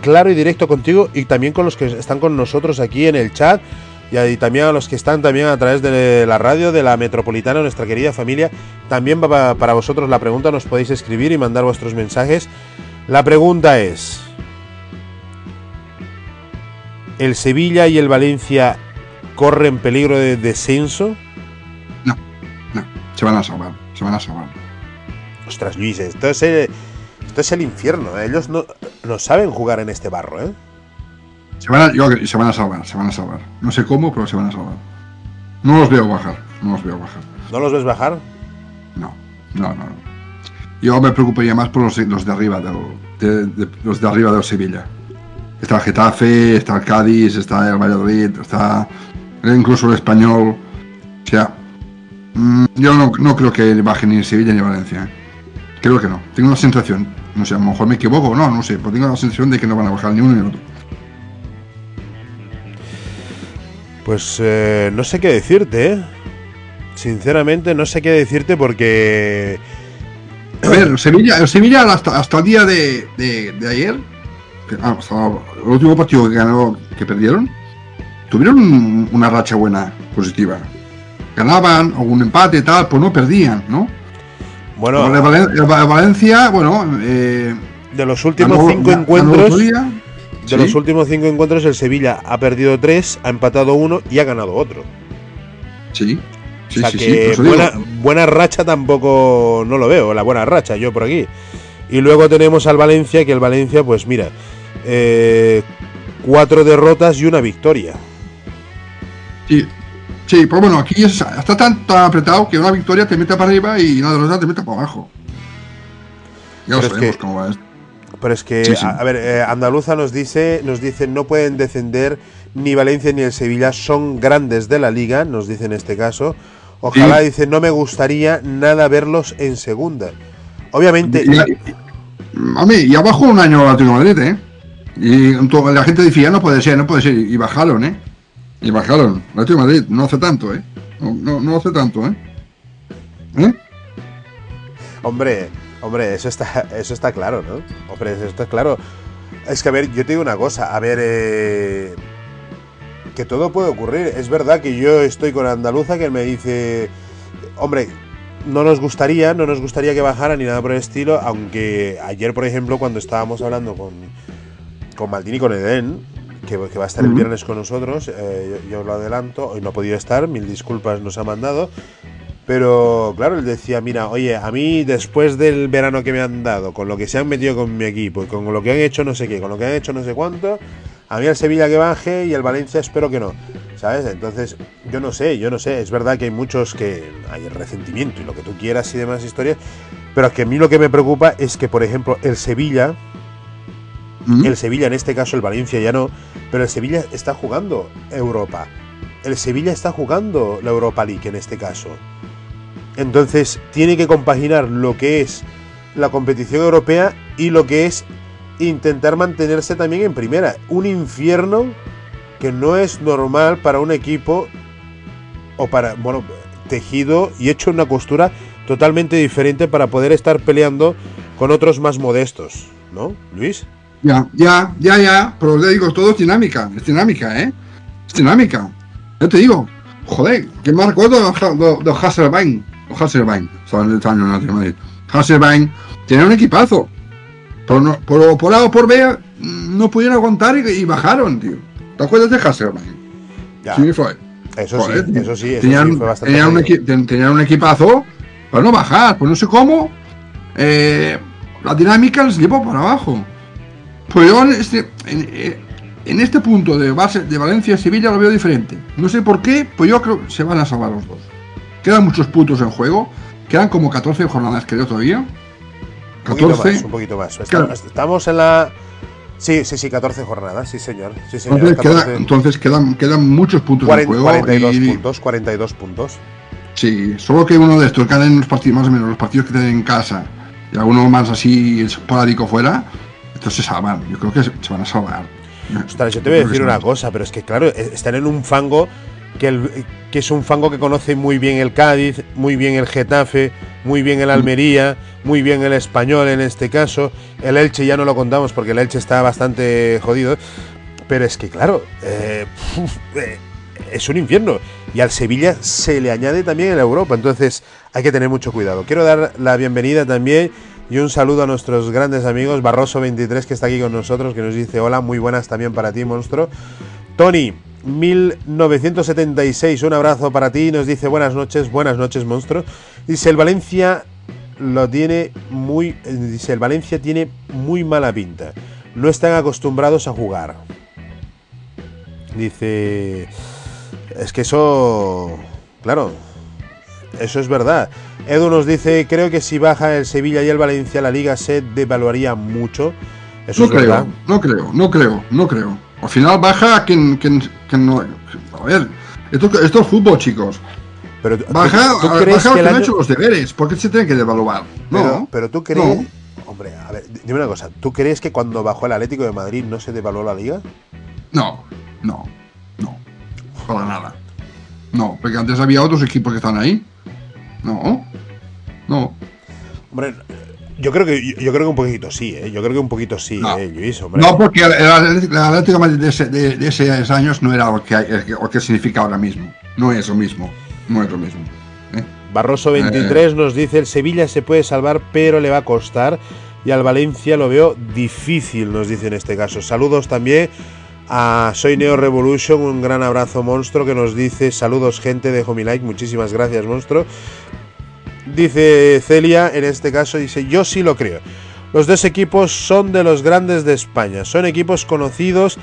claro y directo contigo y también con los que están con nosotros aquí en el chat y también a los que están también a través de la radio de la metropolitana, nuestra querida familia. También va pa- para vosotros la pregunta, nos podéis escribir y mandar vuestros mensajes. La pregunta es, ¿el Sevilla y el Valencia corren peligro de descenso? No, se van a salvar, se van a salvar. Ostras, Luis, esto es el, esto es el infierno. ¿eh? Ellos no, no saben jugar en este barro, ¿eh? Se van, a, yo se van a salvar, se van a salvar. No sé cómo, pero se van a salvar. No los veo bajar, no los veo bajar. ¿No los ves bajar? No, no, no. no. Yo me preocuparía más por los, los de arriba del, de, de- los de arriba del Sevilla. Está el Getafe, está el Cádiz, está el Valladolid, está incluso el Español. O sea, mm, yo no, no creo que baje ni Sevilla ni Valencia. ¿eh? Creo que no. Tengo una sensación. No sé, a lo mejor me equivoco o no, no sé, pero tengo la sensación de que no van a bajar ni uno ni el otro. Pues eh, no sé qué decirte, ¿eh? Sinceramente no sé qué decirte porque... A ver, Sevilla, Sevilla hasta, hasta el día de, de- de ayer, que, ah, hasta el último partido que ganó, que perdieron, tuvieron un- una racha buena, positiva. Ganaban, algún empate y tal, pues no perdían, ¿no? Bueno, el, Valencia, bueno, eh, de los últimos ganó- cinco ganó encuentros... día, De sí, los últimos cinco encuentros el Sevilla ha perdido tres, ha empatado uno y ha ganado otro. Sí, sí, o sea sí, que buena, buena racha tampoco no lo veo, la buena racha yo por aquí. Y luego tenemos al Valencia, que el Valencia, pues mira, eh, cuatro derrotas y una victoria. Sí, sí, pues bueno, aquí es- está tan, tan apretado que una victoria te mete para arriba y una derrota te mete para abajo. Ya lo sabemos que- cómo va esto. Pero es que, Sí, sí. A, a ver, eh, Andaluza nos dice, nos dice, no pueden descender ni Valencia ni el Sevilla, son grandes de la liga, nos dice en este caso. Ojalá, Sí. dice, no me gustaría nada verlos en segunda. Obviamente, Y, y- a mí, y abajo un año Atlético Madrid, ¿eh? Y la gente decía, no puede ser, no puede ser. Y bajaron, ¿eh? Y bajaron. Atlético Madrid no hace tanto, ¿eh? No, no, no hace tanto, ¿eh? ¿Eh? Hombre, hombre, eso está, eso está claro, ¿no? Hombre, eso está claro. Es que, a ver, yo te digo una cosa, a ver, eh, que todo puede ocurrir. Es verdad que yo estoy con Andaluza que me dice, hombre, no nos gustaría, no nos gustaría que bajara ni nada por el estilo, aunque ayer, por ejemplo, cuando estábamos hablando con, con Maldini y con Eden, que, que va a estar el viernes con nosotros, eh, yo, yo lo adelanto, hoy no ha podido estar, mil disculpas nos ha mandado, pero claro, él decía, mira, oye, a mí después del verano que me han dado, con lo que se han metido con mi equipo con lo que han hecho no sé qué, con lo que han hecho no sé cuánto, a mí el Sevilla que baje y el Valencia espero que no, ¿sabes? Entonces, yo no sé, yo no sé, es verdad que hay muchos que hay resentimiento y lo que tú quieras y demás historias, pero es que a mí lo que me preocupa es que, por ejemplo, el Sevilla, ¿Mm? el Sevilla, en este caso el Valencia ya no, pero el Sevilla está jugando Europa. El Sevilla está jugando la Europa League en este caso. Entonces tiene que compaginar lo que es la competición europea y lo que es intentar mantenerse también en primera. Un infierno que no es normal para un equipo o para, bueno, tejido y hecho una costura totalmente diferente para poder estar peleando con otros más modestos, ¿no, Luis? Ya, ya, ya, ya. Pero le digo, todo es dinámica. Es dinámica, ¿eh? Es dinámica. Yo te digo, joder, que me recuerdo de, de Hasselbein. Hasselbein. Hasselbein tenía un equipazo. No, por, por A o por B mm, no pudieron aguantar y, y bajaron, tío. ¿Te acuerdas de Hasselbein? Ya, Sí, fue. eso Joder, sí, eso sí, eso tenían, sí, fue bastante tenían un jodido. equi- ten- tenían un equipazo para no bajar, pues no sé cómo. eh, la dinámica les llevó para abajo. Pues yo en este, en, eh, en este punto de base de Valencia y Sevilla lo veo diferente. No sé por qué, pues yo creo que se van a salvar los dos. Quedan muchos puntos en juego. Quedan como 14 jornadas, creo todavía. Un poquito 14. más, un poquito más. Estamos, Claro. estamos en la... Sí, sí, sí, 14 jornadas, sí señor. Sí, señor. Entonces, queda- 14, entonces quedan, quedan muchos puntos 40 en juego. 42 y- puntos, 42 puntos. Sí, solo que uno de estos ganen los partidos, más o menos, los partidos que tienen en casa y alguno más así esporádico fuera, estos se salvan. Yo creo que se, van a salvar. Ostras, yo te voy a decir una cosa, pero es que claro, e- están en un fango que, el- que es un fango que conoce muy bien el Cádiz, muy bien el Getafe, muy bien el Almería, muy bien el Español en este caso. El Elche ya no lo contamos porque el Elche está bastante jodido. Pero es que claro, eh, eh, es un infierno. Y al Sevilla se le añade también el Europa. Entonces hay que tener mucho cuidado. Quiero dar la bienvenida también y un saludo a nuestros grandes amigos. Barroso23 que está aquí con nosotros, que nos dice hola, muy buenas también para ti, monstruo. Tony, 1976, un abrazo para ti. Nos dice buenas noches, buenas noches, monstruo. Dice el Valencia lo tiene muy. Dice el Valencia tiene muy mala pinta. No están acostumbrados a jugar. Dice. Es que eso. Claro. Eso es verdad. Edu nos dice, creo que si baja el Sevilla y el Valencia, la liga se devaluaría mucho. Eso No creo, no creo, no creo, no creo. Al final baja quien, quien, quien no. A ver, esto, esto es fútbol, chicos. Pero ¿tú- Baja, ¿tú, baja crees que el año- hecho los deberes. ¿Por qué se tiene que devaluar? Pero, No, pero tú crees. no. Hombre, a ver, dime una cosa. ¿Tú crees que cuando bajó el Atlético de Madrid no se devaluó la liga? no, no, no. Para nada. No, porque antes había otros equipos que están ahí. No, no. Hombre, yo creo que yo, yo creo que un poquito sí, ¿eh? Yo creo que un poquito sí, No. ¿eh, Luis? Hombre. No, porque el, el Atlético, de ese- de- de esos años no era lo que- lo que significa ahora mismo. No es lo mismo. No es lo mismo. ¿eh? Barroso 23 nos dice el Sevilla se puede salvar, pero le va a costar. Y al Valencia lo veo difícil, nos dice en este caso. Saludos también a Soy Neo Revolution, un gran abrazo monstruo que nos dice saludos gente, dejo mi like, muchísimas gracias monstruo. Dice Celia, en este caso, dice yo sí lo creo. Los dos equipos son de los grandes de España, son equipos conocidos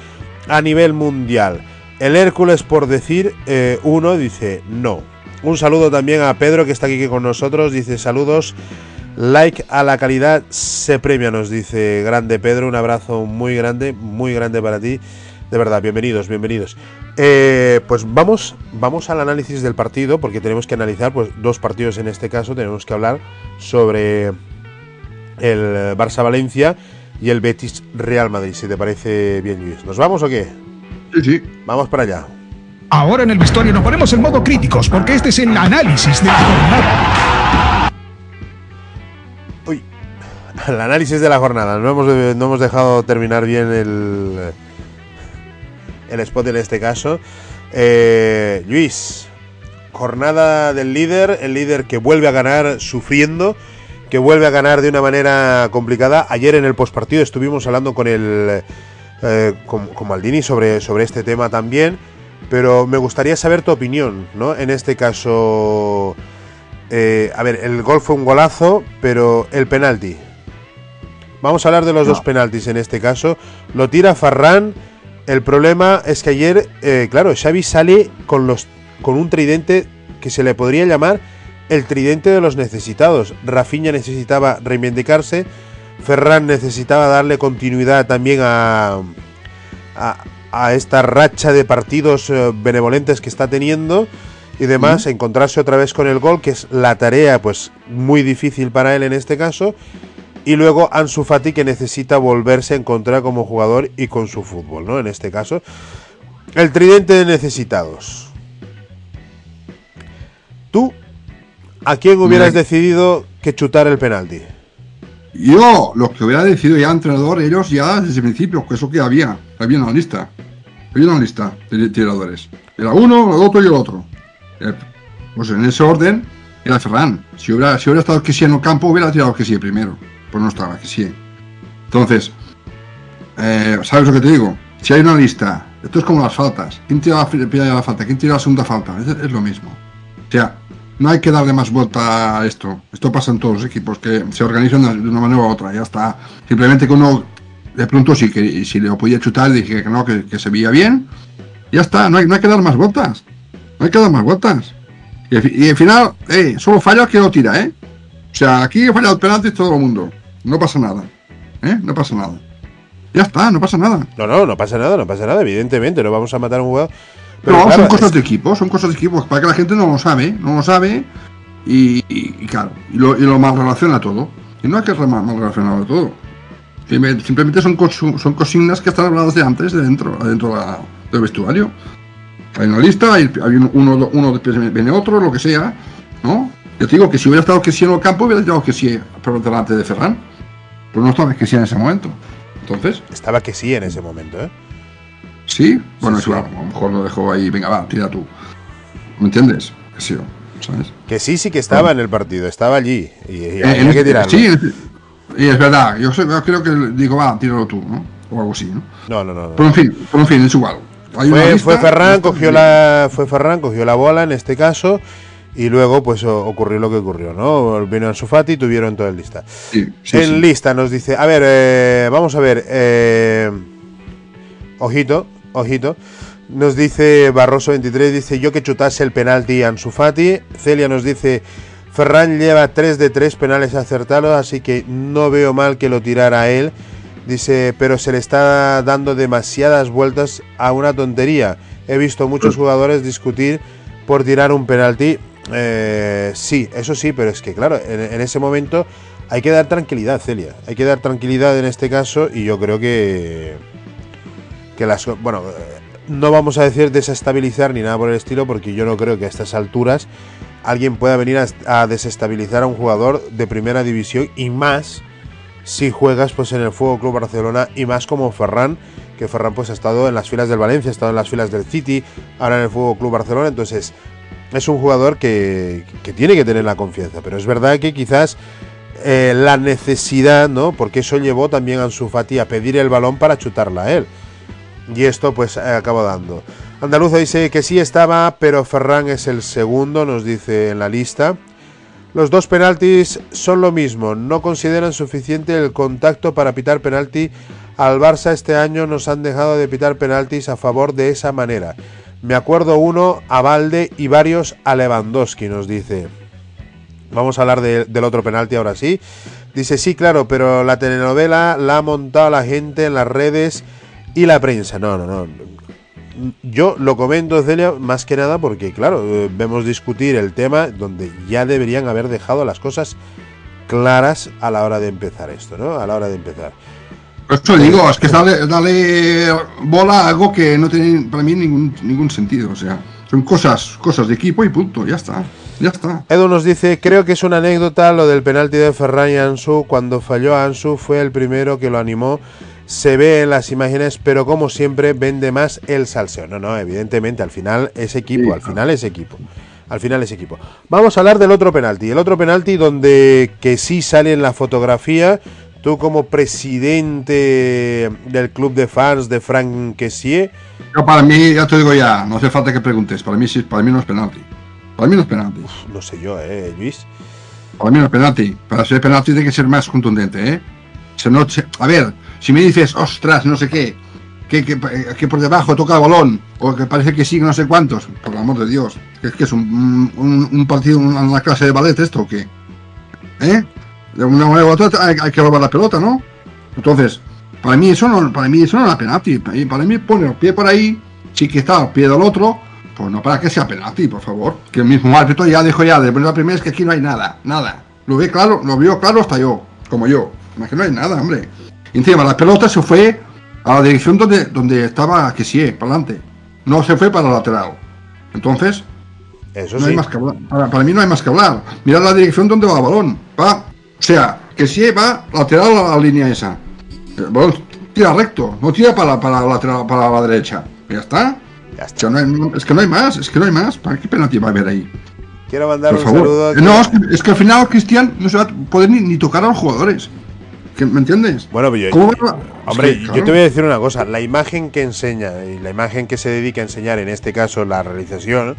a nivel mundial. El Hércules, por decir eh, uno, dice no. Un saludo también a Pedro que está aquí con nosotros, dice saludos. Like a la calidad se premia, nos dice grande Pedro. Un abrazo muy grande, muy grande para ti. De verdad, bienvenidos, bienvenidos. Eh, pues vamos, vamos al análisis del partido, porque tenemos que analizar pues, dos partidos en este caso. Tenemos que hablar sobre el Barça Valencia y el Betis Real Madrid, si te parece bien, Luis. ¿Nos vamos o qué? Sí, sí. Vamos para allá. Ahora en el vestuario nos ponemos en modo críticos porque este es el análisis de la jornada. Uy, el análisis de la jornada. No hemos, no hemos dejado terminar bien el, el spot en este caso. Eh, Luis, jornada del líder, el líder que vuelve a ganar sufriendo, que vuelve a ganar de una manera complicada. Ayer en el postpartido estuvimos hablando con el eh, con, con Maldini sobre, sobre este tema también, pero me gustaría saber tu opinión, ¿no? En este caso, eh, a ver, el gol fue un golazo, pero el penalti. Vamos a hablar de los No. dos penaltis en este caso. Lo tira Farran. El problema es que ayer, eh, claro, Xavi sale con, los, con un tridente que se le podría llamar el tridente de los necesitados. Rafinha necesitaba reivindicarse. Ferran necesitaba darle continuidad también a, a, a esta racha de partidos eh, benevolentes que está teniendo y demás, encontrarse otra vez con el gol, que es la tarea pues muy difícil para él en este caso, y luego Ansu Fati que necesita volverse a encontrar como jugador y con su fútbol, ¿no? En este caso, el tridente de necesitados. ¿Tú a quién hubieras decidido que chutar el penalti? Yo, lo que hubiera decidido ya entrenador, ellos ya desde el principio, que eso que había, había una lista. Había una lista de tiradores. Era uno, el otro y el otro. Eh, Pues en ese orden era Ferran. Si hubiera, si hubiera estado que sí en el campo, hubiera tirado que sí primero. Pues no estaba que sí. Entonces, eh, ¿sabes lo que te digo? Si hay una lista, esto es como las faltas. ¿Quién tira la la falta? ¿Quién tira la segunda falta? Es, lo mismo. O sea, no hay que darle más vuelta a esto. Esto pasa en todos los equipos, que se organizan de una manera u otra, ya está. Simplemente que uno, de pronto sí, que si le podía chutar, dije que no, que, se veía bien. Ya está, no hay, que dar más vueltas. No hay que dar más vueltas. Y al final, eh, solo falla el que lo tira, ¿eh? O sea, aquí falla el penalti todo el mundo. No pasa nada. ¿Eh? No pasa nada. Ya está, no pasa nada. No, no, no pasa nada, no pasa nada, evidentemente, no vamos a matar a un jugador. Pero no, claro, son cosas es- de equipo, son cosas de equipo, para que la gente no lo sabe, no lo sabe y, y- y claro, y lo, y lo mal relaciona todo. Y no hay que mal, relacionarlo todo. Simple- Simplemente son, son consignas que están habladas de antes, de dentro, dentro de la- del vestuario. Hay una lista, hay, hay uno, uno, uno después viene otro, lo que sea, ¿no? Yo te digo que si hubiera estado que sí en el campo, hubiera estado que sí por delante de Ferran. Pero no estaba que sí en ese momento. Entonces, Estaba que sí en ese momento, ¿eh? Sí, bueno, Sí, eso sí. a lo mejor lo dejó ahí, venga, va, tira tú. ¿Me entiendes? Que sí, ¿sabes? Que sí, sí que estaba en el partido, estaba allí. Y, y Eh, había que este- tirarlo. sí, este- y es verdad, yo, creo que digo, va, tíralo tú, ¿no? O algo así, ¿no? No, no, no. no. Pero en fin, pero en fin, es igual. Fue, lista, fue Ferran, cogió la, fue Ferran, cogió la bola en este caso. Y luego, pues ocurrió lo que ocurrió, ¿no? Vino Ansu Fati y tuvieron todo el lista. Sí, sí, en sí. lista nos dice, a ver, eh, vamos a ver, eh, ojito, ojito, nos dice Barroso 23, dice yo que chutase el penalti a Ansu Fati, Celia nos dice, Ferran lleva 3 de 3 penales acertados, así que no veo mal que lo tirara a él, dice, pero se le está dando demasiadas vueltas a una tontería, he visto muchos jugadores discutir por tirar un penalti, eh, sí, eso sí, pero es que claro, en, ese momento hay que dar tranquilidad, Celia. Hay que dar tranquilidad en este caso y yo creo que que las bueno, eh, no vamos a decir desestabilizar ni nada por el estilo porque yo no creo que a estas alturas alguien pueda venir a, a desestabilizar a un jugador de primera división y más si juegas pues en el Fuego Club Barcelona y más como Ferran, que Ferran pues ha estado en las filas del Valencia, ha estado en las filas del City, ahora en el Fuego Club Barcelona, entonces es un jugador que, tiene que tener la confianza, pero es verdad que quizás eh, la necesidad, ¿no? Porque eso llevó también a Ansu Fati a pedir el balón para chutarla a él. Y esto pues acaba dando. Andaluza dice que sí estaba, pero Ferran es el segundo, nos dice en la lista. Los dos penaltis son lo mismo. No consideran suficiente el contacto para pitar penalti. Al Barça este año nos han dejado de pitar penaltis a favor de esa manera. Me acuerdo uno a Valde y varios a Lewandowski, nos dice. Vamos a hablar de- del otro penalti ahora sí. Dice, sí, claro, pero la telenovela la ha montado la gente en las redes y la prensa. No, no, no. Yo lo comento, Celia, más que nada porque, claro, eh, vemos discutir el tema donde ya deberían haber dejado las cosas claras a la hora de empezar esto, ¿no? A la hora de empezar. Por eso digo, es que dale, dale bola a algo que no tiene para mí ningún, ningún sentido. O sea, son cosas, cosas de equipo y punto, ya está. Ya está. Edu nos dice, creo que es una anécdota lo del penalti de Ferran y Ansu. Cuando falló Ansu fue el primero que lo animó. Se ve en las imágenes, pero como siempre vende más el salseo. No, no, evidentemente, al final es equipo, Sí, al final es equipo. Al final es equipo. Vamos a hablar del otro penalti. El otro penalti donde que sí sale en la fotografía. Tú como presidente del club de fans de Frank Kessier, Yo para mí, ya te digo ya, no hace falta que preguntes. Para mí sí, para mí no es penalti. Para mí no es penalti. no sé yo, eh, Luis. Para mí no es penalti. Para ser penalti tiene que ser más contundente, ¿eh? Se no, se- a ver, si me dices, ostras, no sé qué, que, que, que por debajo toca el balón, o que parece que sí, no sé cuántos, por el amor de Dios, que es que es un, un, un partido, una clase de ballet esto o qué? ¿Eh? De una manera u otra hay, hay que robar la pelota, ¿no? Entonces, para mí eso no, para mí eso no era penalti. Para mí, para mí pone el pie por ahí, sí que está al pie del otro, pues no para que sea penalti, por favor. Que el mismo árbitro ya dijo ya, de la primera es que aquí no hay nada, nada. Lo ve claro, lo vio claro hasta yo, como yo. Es que no hay nada, hombre. Y encima la pelota se fue a la dirección donde, donde estaba que sí, para adelante. No se fue para el lateral. Entonces, Eso no sí. hay más que hablar. Para, para mí no hay más que hablar. Mirad la dirección donde va el balón. Va. O sea, que sí va lateral a la línea esa. Balón tira recto, no tira para, para, la para la derecha. Ya está. Ya O está. sea, no hay- no- es que no hay más, es que no hay más. ¿Para qué penalti va a haber ahí? Quiero mandar Por un favor. saludo. aquí- No, es que, es que al final Cristian no se va a poder ni, ni tocar a los jugadores. ¿Que- ¿Me entiendes? Bueno, pero yo- ¿Cómo va a- Hombre, es que, yo te voy a decir una cosa. La imagen que enseña y la imagen que se dedica a enseñar, en este caso la realización,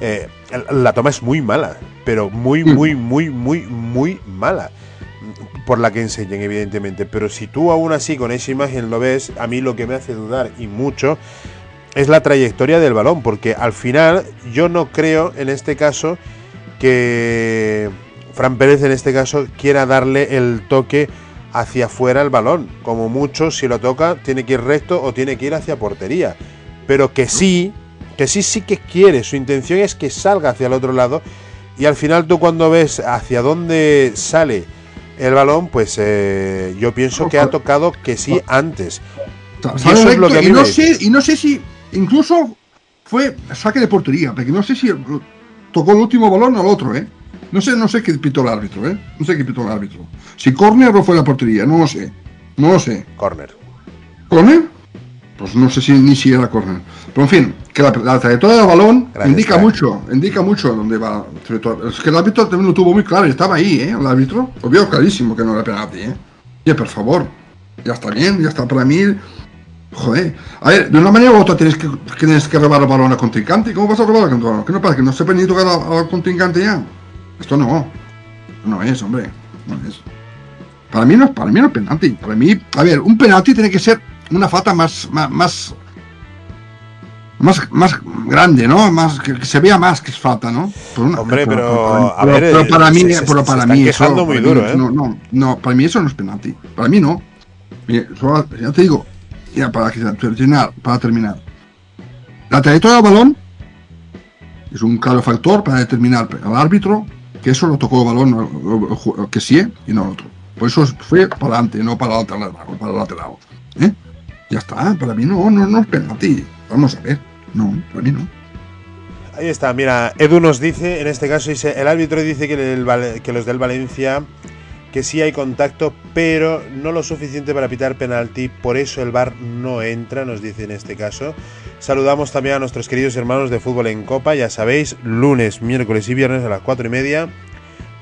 eh, la toma es muy mala. Pero muy, Mm. muy, muy, muy, muy mala. Por la que enseñan, evidentemente. Pero si tú aún así con esa imagen lo ves, a mí lo que me hace dudar y mucho es la trayectoria del balón. Porque al final yo no creo en este caso que Fran Pérez en este caso quiera darle el toque hacia afuera el balón. Como mucho, si lo toca, tiene que ir recto o tiene que ir hacia portería. Pero que sí, que sí, sí que quiere. Su intención es que salga hacia el otro lado. Y al final tú cuando ves hacia dónde sale el balón, pues eh, yo pienso que ha tocado que sí antes. Y sale eso es lo recto que a mí y, no me sé, y no sé si incluso fue saque de portería, porque no sé si tocó el último balón al otro, ¿eh? No sé, no sé qué pitó el árbitro, ¿eh? No sé qué pitó el árbitro. Si córner o fue la portería, no lo sé. No lo sé. Corner. ¿Córner? Pues no sé si ni si era córner. Pero en fin, que la, la trayectoria del balón Gracias, indica mucho, indica mucho dónde va. Es que el árbitro también lo tuvo muy claro, estaba ahí, ¿eh? El árbitro. Lo vio clarísimo que no era penalti, ¿eh? Oye, por favor. Ya está bien, ya está para mí. Joder. A ver, de una manera u otra tienes que, tienes que robar el balón al contrincante. ¿Cómo vas a robar el balón? ¿Que no pasa? ¿Que no sepa ni tocar al, al contrincante ya? Esto no. No es, hombre. No es. Para mí no, para mí no es penalti. Para mí, a ver, un penalti tiene que ser una falta más, más, más, más, grande, ¿no? Más que, que se vea más que es falta, ¿no? Por una- Hombre, por- pero, por- a pero- ver, pero eh, para mí, se- se- pero para mí eso, muy para mí duro, ¿eh? no, no, no, para mí eso no es penalti. Para mí no. Ya te digo, ya para que- terminar, para terminar. La trayectoria del balón es un claro factor para determinar al árbitro que eso lo tocó el balón que sí y no el otro. Por eso fue para adelante, no para el lateral. Para el lateral ¿eh? Ya está, para mí no, no, no es penalti. Vamos a ver. No, para mí no. Ahí está, mira, Edu nos dice, en este caso dice, el árbitro dice que los del Valencia, que sí hay contacto, pero no lo suficiente para pitar penalti, por eso el VAR no entra, nos dice en este caso. Saludamos también a nuestros queridos hermanos de fútbol en Copa, ya sabéis, lunes, miércoles y viernes a las cuatro y media.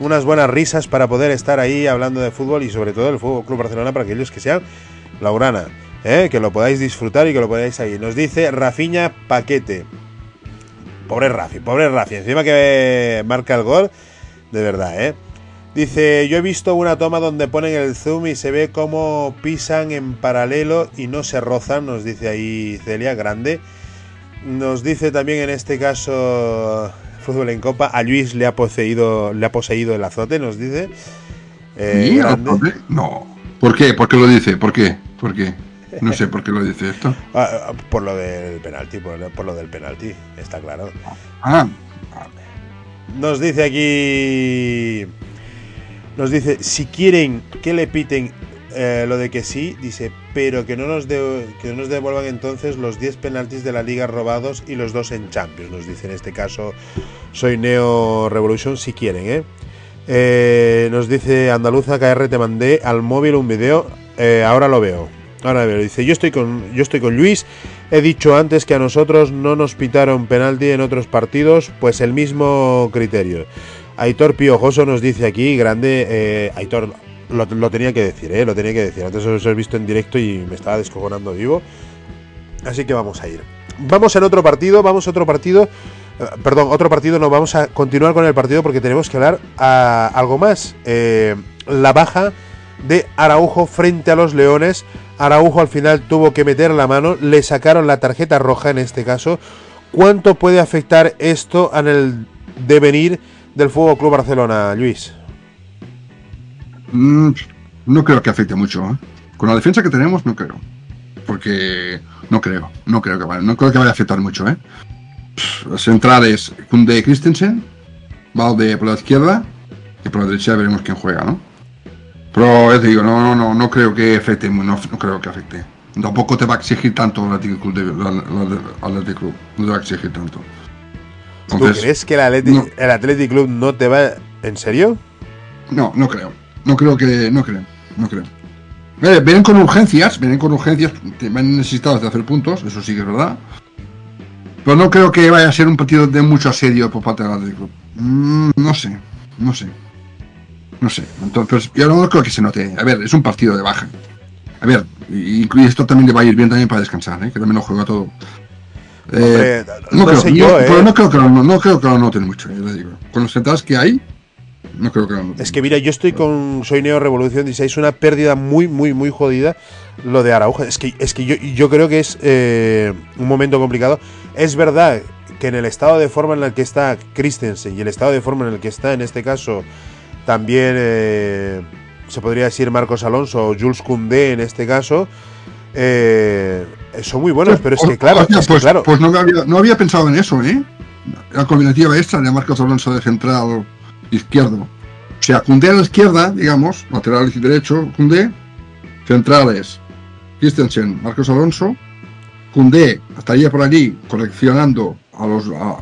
Unas buenas risas para poder estar ahí hablando de fútbol y sobre todo del Fútbol Club Barcelona para aquellos que sean laurana, ¿eh? que lo podáis disfrutar y que lo podáis ahí. Nos dice Rafiña Paquete. Pobre Rafi, pobre Rafi. Encima que marca el gol, De verdad, ¿eh? Dice, yo he visto una toma donde ponen el zoom y se ve cómo pisan en paralelo y no se rozan, nos dice ahí Celia Grande. Nos dice también en este caso Fútbol en Copa, a Luis le ha poseído, le ha poseído el azote, nos dice. Eh. No. ¿Por qué? ¿Por qué lo dice? ¿Por qué? ¿Por qué? No sé por qué lo dice esto. Ah, ah, por lo del penalti, por, por lo del penalti, está claro. Ah, Nos dice aquí. Nos dice, si quieren que le piten eh, lo de que sí, dice, pero que no nos, de- que no nos devuelvan entonces los 10 penaltis de la liga robados y los dos en Champions. Nos dice en este caso, soy Neo Revolution, si quieren, ¿eh? Eh, nos dice Andaluza KR, te mandé al móvil un video, eh, ahora lo veo. Ahora veo. Dice, yo estoy con, yo estoy con Luis. He dicho antes que a nosotros no nos pitaron penalti en otros partidos, pues el mismo criterio. Aitor Piojoso nos dice aquí, grande, eh, Aitor, lo, tenía que decir, eh, lo tenía que decir. Antes os he visto en directo y me estaba descojonando vivo. Así que vamos a ir. Vamos en otro partido, vamos a otro partido. eh, Perdón, otro partido, no, vamos a continuar con el partido porque tenemos que hablar a algo más. Eh, la baja de Araujo frente a los Leones. Araujo al final tuvo que meter la mano, le sacaron la tarjeta roja en este caso. ¿Cuánto puede afectar esto en el devenir del Fútbol Club Barcelona, Luis? mm, no creo que afecte mucho. ¿eh? Con la defensa que tenemos, no creo. Porque no creo, no creo que vaya, no creo que vaya a afectar mucho, ¿eh? Los centrales, Kunde Christensen, Valde por la izquierda, y por la derecha veremos quién juega, ¿no? Pero te digo, no, no, no, no creo que afecte, no, no creo que afecte. Tampoco te va a exigir tanto el Athletic Club, de, la- la- la- Athletic Club, no te va a exigir tanto. ¿Tú Entonces, crees que el Athletic, no. el Athletic Club no te va... ¿En serio? No, no creo. No creo que. No creo. No creo. Eh, vienen con urgencias, vienen con urgencias, van necesitados de hacer puntos, eso sí que es verdad. Pero no creo que vaya a ser un partido de mucho asedio por parte del Athletic Club. Mm, no sé, no sé. No sé. Entonces, yo no creo que se note. A ver, es un partido de baja. A ver, y, y esto también le va a ir bien también para descansar, ¿eh? que también lo juega todo. Eh, Hombre, no, no creo, sé no- yo, pero ¿eh? no creo que lo, no creo que lo noten mucho, eh, le digo. Con los centrales que hay, no creo que lo noten. Es que mira, yo estoy con Soy Neo Revolución 16, una pérdida muy, muy, muy jodida lo de Araujo. Es que, es que yo, yo creo que es eh, un momento complicado. Es verdad que en el estado de forma en el que está Christensen y el estado de forma en el que está, en este caso, también eh, se podría decir Marcos Alonso o Jules Koundé en este caso, eh, son muy buenos, pero es que claro, Hostia, es que pues, claro, pues no, había, no había pensado en eso, ¿eh? La combinativa extra de Marcos Alonso de central izquierdo. O sea, Cundé a la izquierda, digamos, lateral y derecho, Cundé, centrales, Christensen, Marcos Alonso, Cundé estaría por allí coleccionando a los a,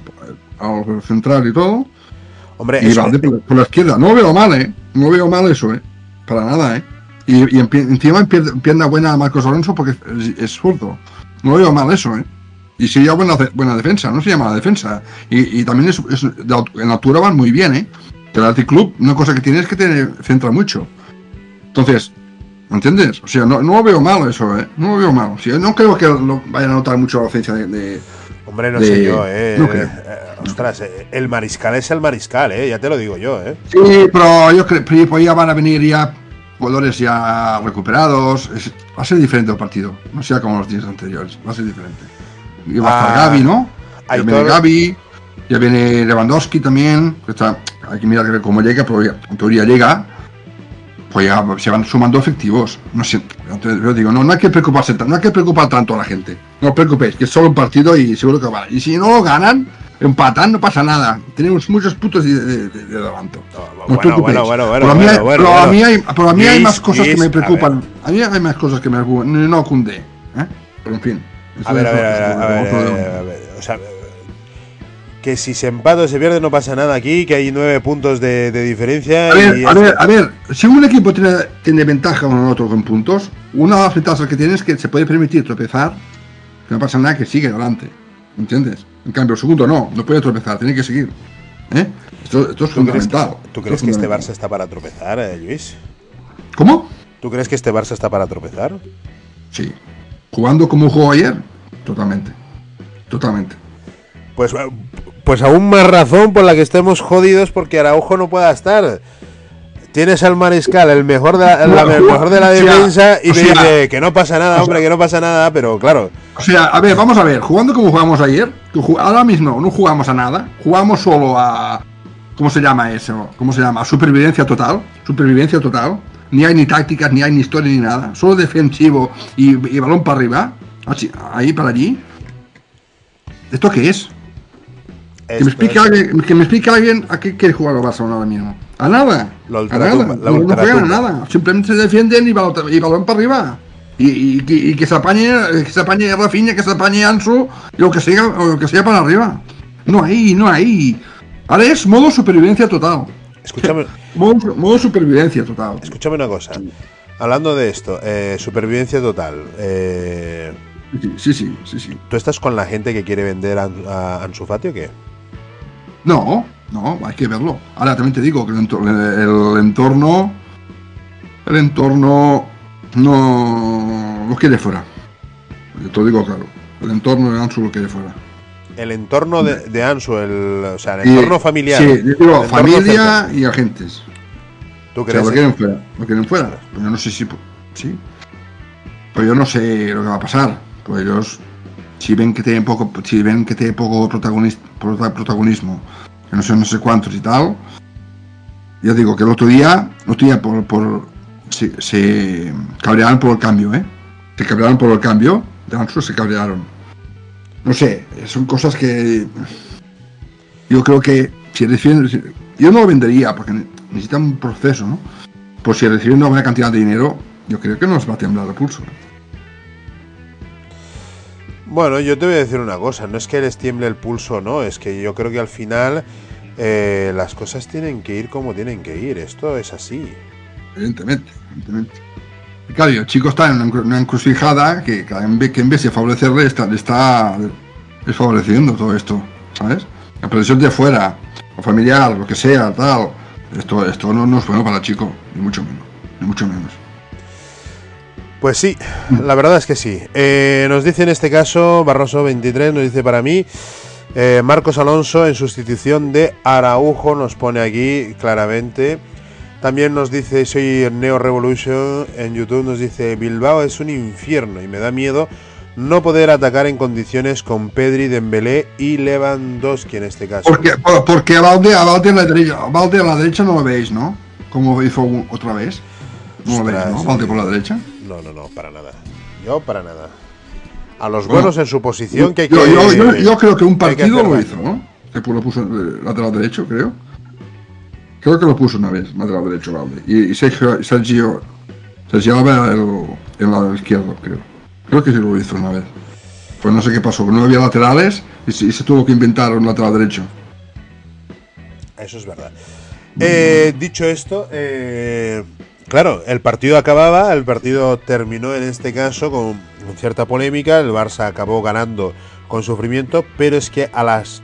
a los central y todo, hombre, y por, la- por la izquierda. No veo mal, ¿eh? No veo mal eso, ¿eh? Para nada, ¿eh? Y, y encima en pier- pierna buena a Marcos Alonso porque es, es zurdo. No veo mal eso, ¿eh? Y sería buena, buena defensa, no se llama defensa. Y, y también es, es de en altura van muy bien, ¿eh? Que el Athletic Club, una cosa que tiene es que te centra mucho. Entonces, ¿me entiendes? O sea, no, no lo veo mal eso, ¿eh? No lo veo mal. O sea, no creo que lo vayan a notar mucho la de, de- hombre, no de- sé yo, eh, no creo. eh, ostras, eh, el mariscal es el mariscal, eh, ya te lo digo yo, eh. Sí, pero yo creo que pues ya van a venir ya jugadores ya recuperados. Es- va a ser diferente el partido. No sea como los días anteriores. Va a ser diferente. Y va a estar Ah, Gaby, ¿no? Ya viene Gaby. Ya viene Lewandowski también. Que está, hay que mirar cómo llega, pero ya, en teoría llega. Pues ya se van sumando efectivos. No sé, entonces, yo digo, no, no hay que preocuparse, no hay que preocupar tanto a la gente. No os preocupéis, que es solo un partido y seguro que va. Y si no lo ganan, empatan, no pasa nada. Tenemos muchos puntos de, de, de- de adelanto. No os Bueno, preocupéis. bueno, bueno, bueno, Pero a mí hay- bueno, bueno, pero a bueno. mí hay, pero a mí hay Luis, más cosas que me preocupan. A, mí hay más cosas que me preocupan. No Cundé. ¿eh? Pero en fin. A ver, a ver, a ver, a ver, o sea, que si se empata o se pierde no pasa nada aquí, que hay nueve puntos de, de diferencia. A ver, y a ver, a ver, si un equipo tiene, tiene ventaja uno en otro con puntos, una de las ventajas que tiene es que se puede permitir tropezar, que no pasa nada, que sigue adelante. ¿Entiendes? En cambio, el segundo no, no puede tropezar, tiene que seguir. ¿Eh? Esto, esto es ¿Tú crees, fundamental. ¿tú crees es que este fundamental. Barça está para tropezar, eh, Luis? ¿Cómo? ¿Tú crees que este Barça está para tropezar? Sí. Jugando como jugó ayer, totalmente. Totalmente. Pues, pues aún más razón por la que estemos jodidos porque Araujo no pueda estar. Tienes al mariscal, el mejor de la, la- el mejor de la defensa, y o te sea, dice que no pasa nada, hombre, que no pasa nada, pero claro, O sea, a ver, vamos a ver, jugando como jugamos ayer, ahora mismo no jugamos a nada, jugamos solo a. ¿Cómo se llama eso? ¿Cómo se llama? Supervivencia total. Supervivencia total. Ni hay ni tácticas, ni hay ni historia, ni nada. Solo defensivo y, y balón para arriba. Ahí para allí. ¿Esto qué es? Que me explique alguien, que me explique alguien a qué quiere jugar el Barcelona ahora mismo. A nada. La ultratumba, no, juegan a nada. Simplemente se defienden y balón, y balón para arriba. Y, y- y- y que se apañe, que se apañe Rafinha, que se apañe Ansu, lo que sea, lo que sea para arriba. No hay, no hay. Ahora es modo supervivencia total. escúchame, Modo, modo supervivencia total. escúchame una cosa. Hablando de esto, eh, supervivencia total. eh, Sí, sí, sí, sí, sí. ¿Tú estás con la gente que quiere vender a, a Ansu Fati o qué? No, no, hay que verlo. Ahora también te digo que el, entor- el entorno. El entorno no lo quiere fuera. Yo te lo digo claro. El entorno de Ansu lo quiere fuera. El entorno de, de Ansu, el, o sea, el Y- entorno familiar. Sí, yo digo familia y agentes. ¿Tú O sea, crees? lo quieren fuera. Lo quieren fuera. Pero yo no sé si. Sí. Pero yo no sé lo que va a pasar. Pues ellos. Si ven que tienen poco. Si ven que tiene poco protagonis- prota- protagonismo. No sé, no sé cuántos y tal. Ya digo que el otro día. El otro día por. por se, se cabrearon por el cambio, ¿eh? Se cabrearon por el cambio. De Ansu se cabrearon. No sé. Son cosas que. Yo creo que si yo no lo vendería porque ne- necesita un proceso, ¿no? Pues si reciben una cantidad de dinero, yo creo que nos va a temblar el pulso. Bueno, yo te voy a decir una cosa, no es que les tiemble el pulso, no, es que yo creo que al final eh, las cosas tienen que ir como tienen que ir, esto es así. Evidentemente, evidentemente. Claro, el chico está en una, encru- una encrucijada que, que en vez de favorecerle está, le está desfavoreciendo todo esto, ¿sabes? La presión de fuera, o familiar, lo que sea, tal. Esto, esto no, no es bueno para el chico, ni mucho menos, ni mucho menos. Pues sí, la verdad es que sí. Eh, nos dice en este caso, Barroso 23, nos dice para mí, eh, Marcos Alonso en sustitución de Araujo, nos pone aquí claramente. También nos dice, soy Neo Revolution en YouTube, nos dice, Bilbao es un infierno y me da miedo no poder atacar en condiciones con Pedri, Dembélé y Lewandowski en este caso. Porque, por- porque a Valde, a Valde a la derecha, a Valde a la derecha no lo veis, ¿no? Como hizo otra vez. No lo veis, ¿no? Valde por la derecha. No, no, no, para nada. Yo para nada. A los Bueno, buenos en su posición que hay Yo, que... yo, yo, yo creo que un que partido lo hizo, ¿no? Que pu- lo puso eh, lateral derecho, creo. Creo que lo puso una vez, lateral derecho, Valde. Y, y Sergio, Sergio, Sergio Alba el, el lado izquierdo, creo. Creo que sí lo hizo una vez. Pues no sé qué pasó, no había laterales y se, y se tuvo que inventar un lateral derecho. Eso es verdad. Eh, dicho esto, eh, claro, el partido acababa, el partido terminó en este caso con, cierta polémica, el Barça acabó ganando con sufrimiento, pero es que a las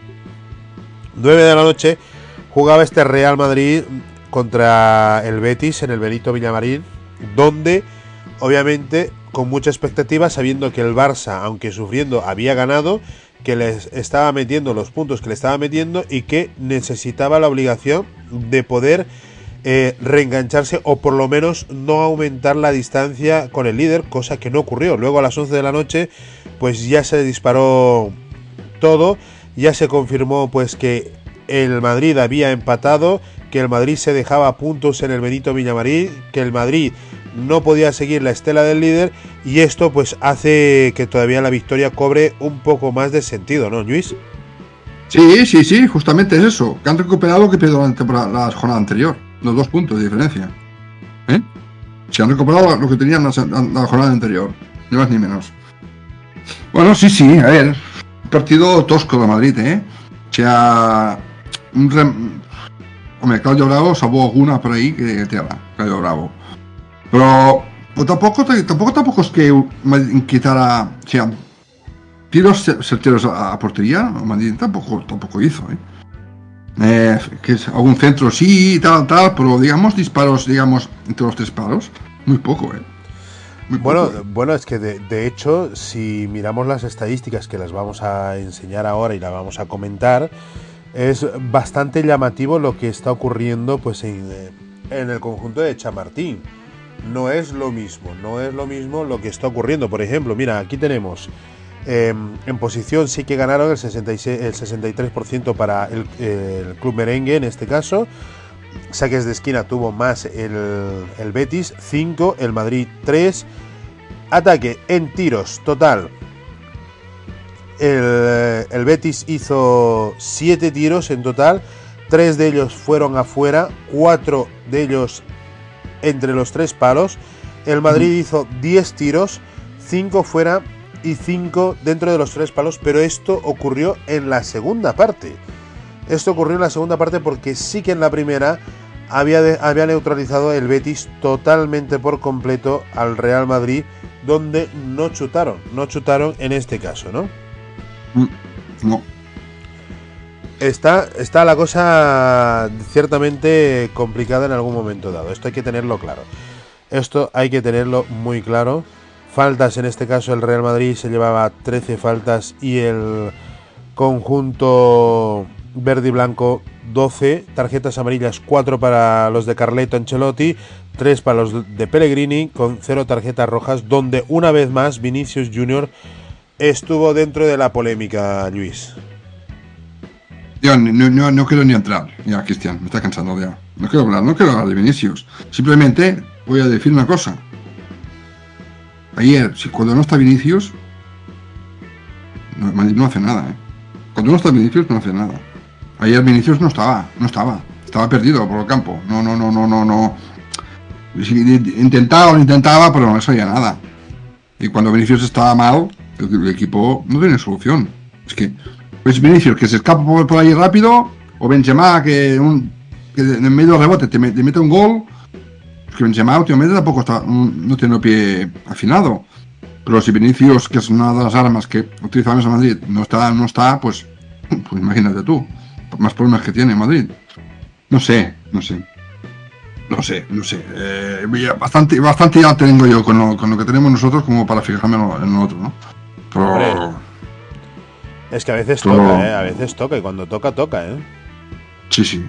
9 de la noche jugaba este Real Madrid contra el Betis en el Benito Villamarín, donde obviamente con mucha expectativa, sabiendo que el Barça, aunque sufriendo, había ganado, que les estaba metiendo los puntos que le estaba metiendo y que necesitaba la obligación de poder eh, reengancharse o por lo menos no aumentar la distancia con el líder, cosa que no ocurrió. Luego a las 11 de la noche pues ya se disparó todo, ya se confirmó pues que el Madrid había empatado, que el Madrid se dejaba puntos en el Benito Villamarín, que el Madrid no podía seguir la estela del líder y esto pues hace que todavía la victoria cobre un poco más de sentido, ¿no, Luis? Sí, sí, sí, justamente es eso. Que han recuperado lo que perdió la, la jornada anterior. Los dos puntos de diferencia. ¿Eh? Se han recuperado lo que tenían la, jornada anterior. Ni más ni menos. Bueno, sí, sí, a ver. Partido tosco de Madrid, ¿eh? O sea. Un rem- Hombre, Claudio Bravo salvó alguna por ahí que tela. Claudio Bravo. Pero. Pues tampoco, tampoco, tampoco es que me inquietara. O sea, tiros cer- certeros a, a portería, Madrid tampoco, tampoco hizo, ¿eh? Eh, que es algún centro sí, tal, tal, pero digamos disparos, digamos, entre los tres palos, muy poco, ¿eh? Muy Bueno, poco. bueno, es que de, de hecho, si miramos las estadísticas que las vamos a enseñar ahora y las vamos a comentar, es bastante llamativo lo que está ocurriendo pues en, eh, en el conjunto de Chamartín. No es lo mismo, no es lo mismo lo que está ocurriendo. Por ejemplo, mira, aquí tenemos eh, en posición sí que ganaron el, 66, el 63% para el, el club merengue en este caso. Saques de esquina tuvo más el, el Betis, 5, el Madrid 3. Ataque en tiros total. El, el Betis hizo 7 tiros en total. 3 de ellos fueron afuera, 4 de ellos entre los tres palos. El Madrid hizo 10 tiros, 5 fuera y 5 dentro de los tres palos, pero esto ocurrió en la segunda parte. Esto ocurrió en la segunda parte porque sí que en la primera había, de- había neutralizado el Betis totalmente por completo al Real Madrid, donde no chutaron, no chutaron en este caso, ¿no? Mm, No. Está, está la cosa ciertamente complicada en algún momento dado. Esto hay que tenerlo claro. Esto hay que tenerlo muy claro. Faltas, en este caso el Real Madrid se llevaba 13 faltas y el conjunto verde y blanco 12. Tarjetas amarillas 4 para los de Carleto Ancelotti, 3 para los de Pellegrini, con 0 tarjetas rojas, donde una vez más Vinicius Junior estuvo dentro de la polémica, Luis. Yo no, quiero ni entrar. Ya, Cristian, me está cansando ya. No quiero hablar, no quiero hablar de Vinicius. Simplemente voy a decir una cosa. Ayer, si cuando no está Vinicius, no, no hace nada, ¿eh? Cuando no está Vinicius, no hace nada. Ayer Vinicius no estaba, no estaba. Estaba perdido por el campo. No, no, no, no, no, no. Intentaba, intentaba, pero no salía nada. Y cuando Vinicius estaba mal, el, equipo no tiene solución. Es que pues Vinicius que se escapa por, ahí rápido, o Benzema que, un, que en medio del rebote te mete un gol. Que Benzema últimamente tampoco está, no, tiene el pie afinado. Pero si Vinicius, que es una de las armas que utilizamos en Madrid, no está, no está, pues, pues imagínate tú, más problemas que tiene Madrid. No sé, no sé. No sé, no sé. Eh, bastante, bastante ya tengo yo con lo, con lo que tenemos nosotros como para fijarme en lo, en lo otro, ¿no? Pero. Es que a veces toca, ¿eh? A veces toca y cuando toca, toca, ¿eh? sí, sí.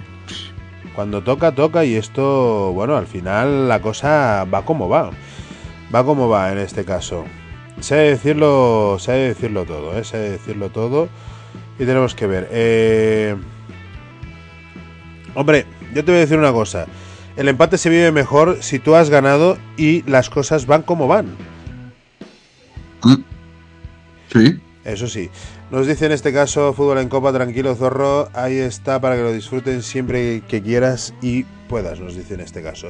Cuando toca, toca y esto, bueno, al final la cosa va como va. Va como va en este caso. Sé decirlo, sé decirlo todo, ¿eh? Sé decirlo todo y tenemos que ver. Eh... Hombre, yo te voy a decir una cosa. El empate se vive mejor si tú has ganado y las cosas van como van. Mm. Sí. Eso sí. Nos dice en este caso Fútbol en Copa, tranquilo Zorro, ahí está para que lo disfruten siempre que quieras y puedas, nos dice en este caso.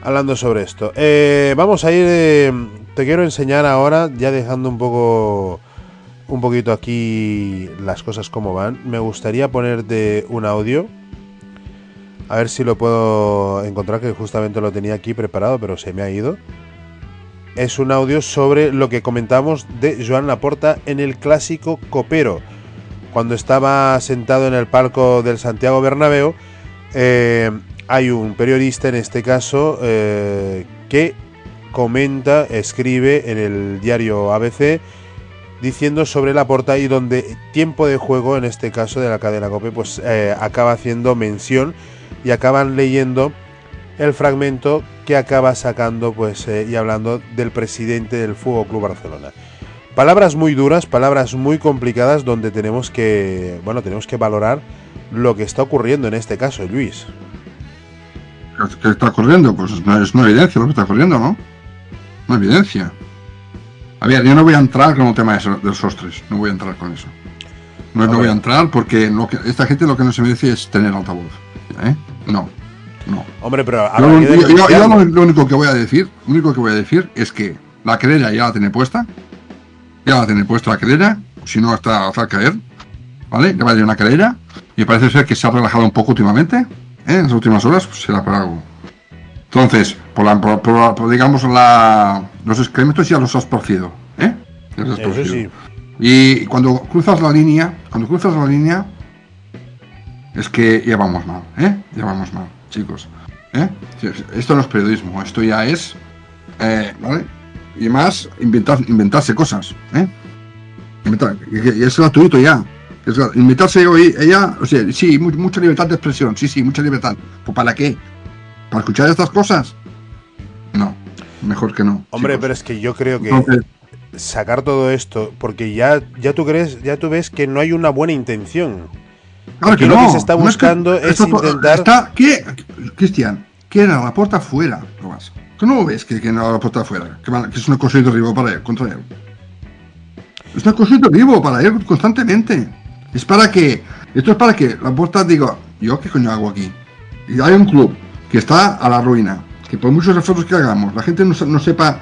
Hablando sobre esto. Eh, vamos a ir, eh, te quiero enseñar ahora, ya dejando un poco, un poquito aquí las cosas como van. Me gustaría ponerte un audio. A ver si lo puedo encontrar, que justamente lo tenía aquí preparado, pero se me ha ido es un audio sobre lo que comentamos de Joan Laporta en el clásico Copero. Cuando estaba sentado en el palco del Santiago Bernabéu, eh, hay un periodista en este caso eh, que comenta, escribe en el diario ABC diciendo sobre Laporta y donde tiempo de juego, en este caso de la cadena Cope, pues eh, acaba haciendo mención y acaban leyendo el fragmento que acaba sacando pues eh, y hablando del presidente del Fútbol Club Barcelona. Palabras muy duras, palabras muy complicadas donde tenemos que, bueno, tenemos que valorar lo que está ocurriendo en este caso, Luis. ¿Qué- ¿Qué está ocurriendo? Pues es una, es una evidencia lo que está ocurriendo, ¿no? Una evidencia. A ver, yo no voy a entrar con el tema de, eso- de los ostres. No voy a entrar con eso. No, no voy a entrar porque lo que, esta gente lo que no se merece es tener altavoz. ¿eh? No, no. Hombre, pero Yo, lo, yo- yo- lo- lo único que voy a decir, lo único que voy a decir es que la querella ya la tiene puesta, ya la tiene puesta la querella, si no hasta hacer caer, ¿vale? Ya va a una querella y parece ser que se ha relajado un poco últimamente, ¿eh? en las últimas horas, pues será por algo. Entonces, por, la, por, por- por, digamos la, los excrementos ya los has torcido, ¿eh? Ya los has Eso torcido. sí. Y cuando cruzas la línea, cuando cruzas la línea, es que ya vamos mal, ¿eh? Ya vamos mal, chicos. ¿eh? Esto no es periodismo, esto ya es, eh, ¿vale? y más inventar, inventarse cosas. ¿eh? Inventar- y- y es gratuito ya. Es inventarse hoy, ella, o sea, sí, mu- mucha libertad de expresión, sí, sí, mucha libertad. ¿Pues para qué? ¿Para escuchar estas cosas? No, mejor que no. Hombre, chicos. pero es que yo creo que Entonces, sacar todo esto, porque ya, ya tú crees, ya tú ves que no hay una buena intención. Claro Aquí que lo no. que se está no buscando es esto to- intentar- Está, ¿qué? Cristian, quieren a la puerta afuera, no más. ¿Tú no ves que a la puerta afuera? Que, que es una cosa de derribo para él, contra él. Es una cosa de derribo para él constantemente. Es para que, esto es para que la puerta diga, ¿yo qué coño hago aquí? Y hay un club que está a la ruina, que por muchos esfuerzos que hagamos, la gente no, no sepa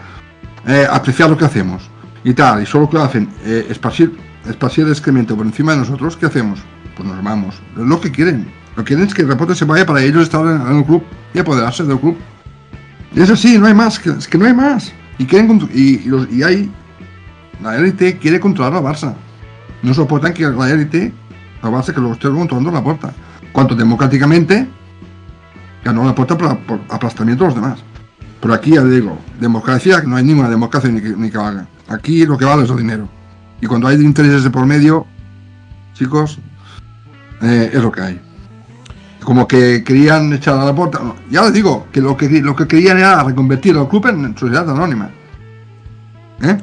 eh, apreciar lo que hacemos y tal, y solo que hacen eh, esparcir, esparcir excremento por encima de nosotros, ¿qué hacemos? Pues nos vamos. Lo que quieren. Lo que quieren es que el reporte se vaya para ellos estar en, el club y apoderarse del club. Y es así, no hay más, que, es que no hay más. Y quieren y, los- y hay la élite quiere controlar a Barça. No soportan que la élite, la Barça, que lo esté controlando la puerta. Cuanto democráticamente ganó la puerta por, por aplastamiento de los demás. Pero aquí ya digo, democracia, no hay ninguna democracia ni que, ni que valga. Aquí lo que vale es el dinero. Y cuando hay intereses de por medio, chicos, eh, es lo que hay. Como que querían echar a la puerta. Ya les digo, que lo que, lo que querían era reconvertir al club en sociedad anónima. ¿Eh?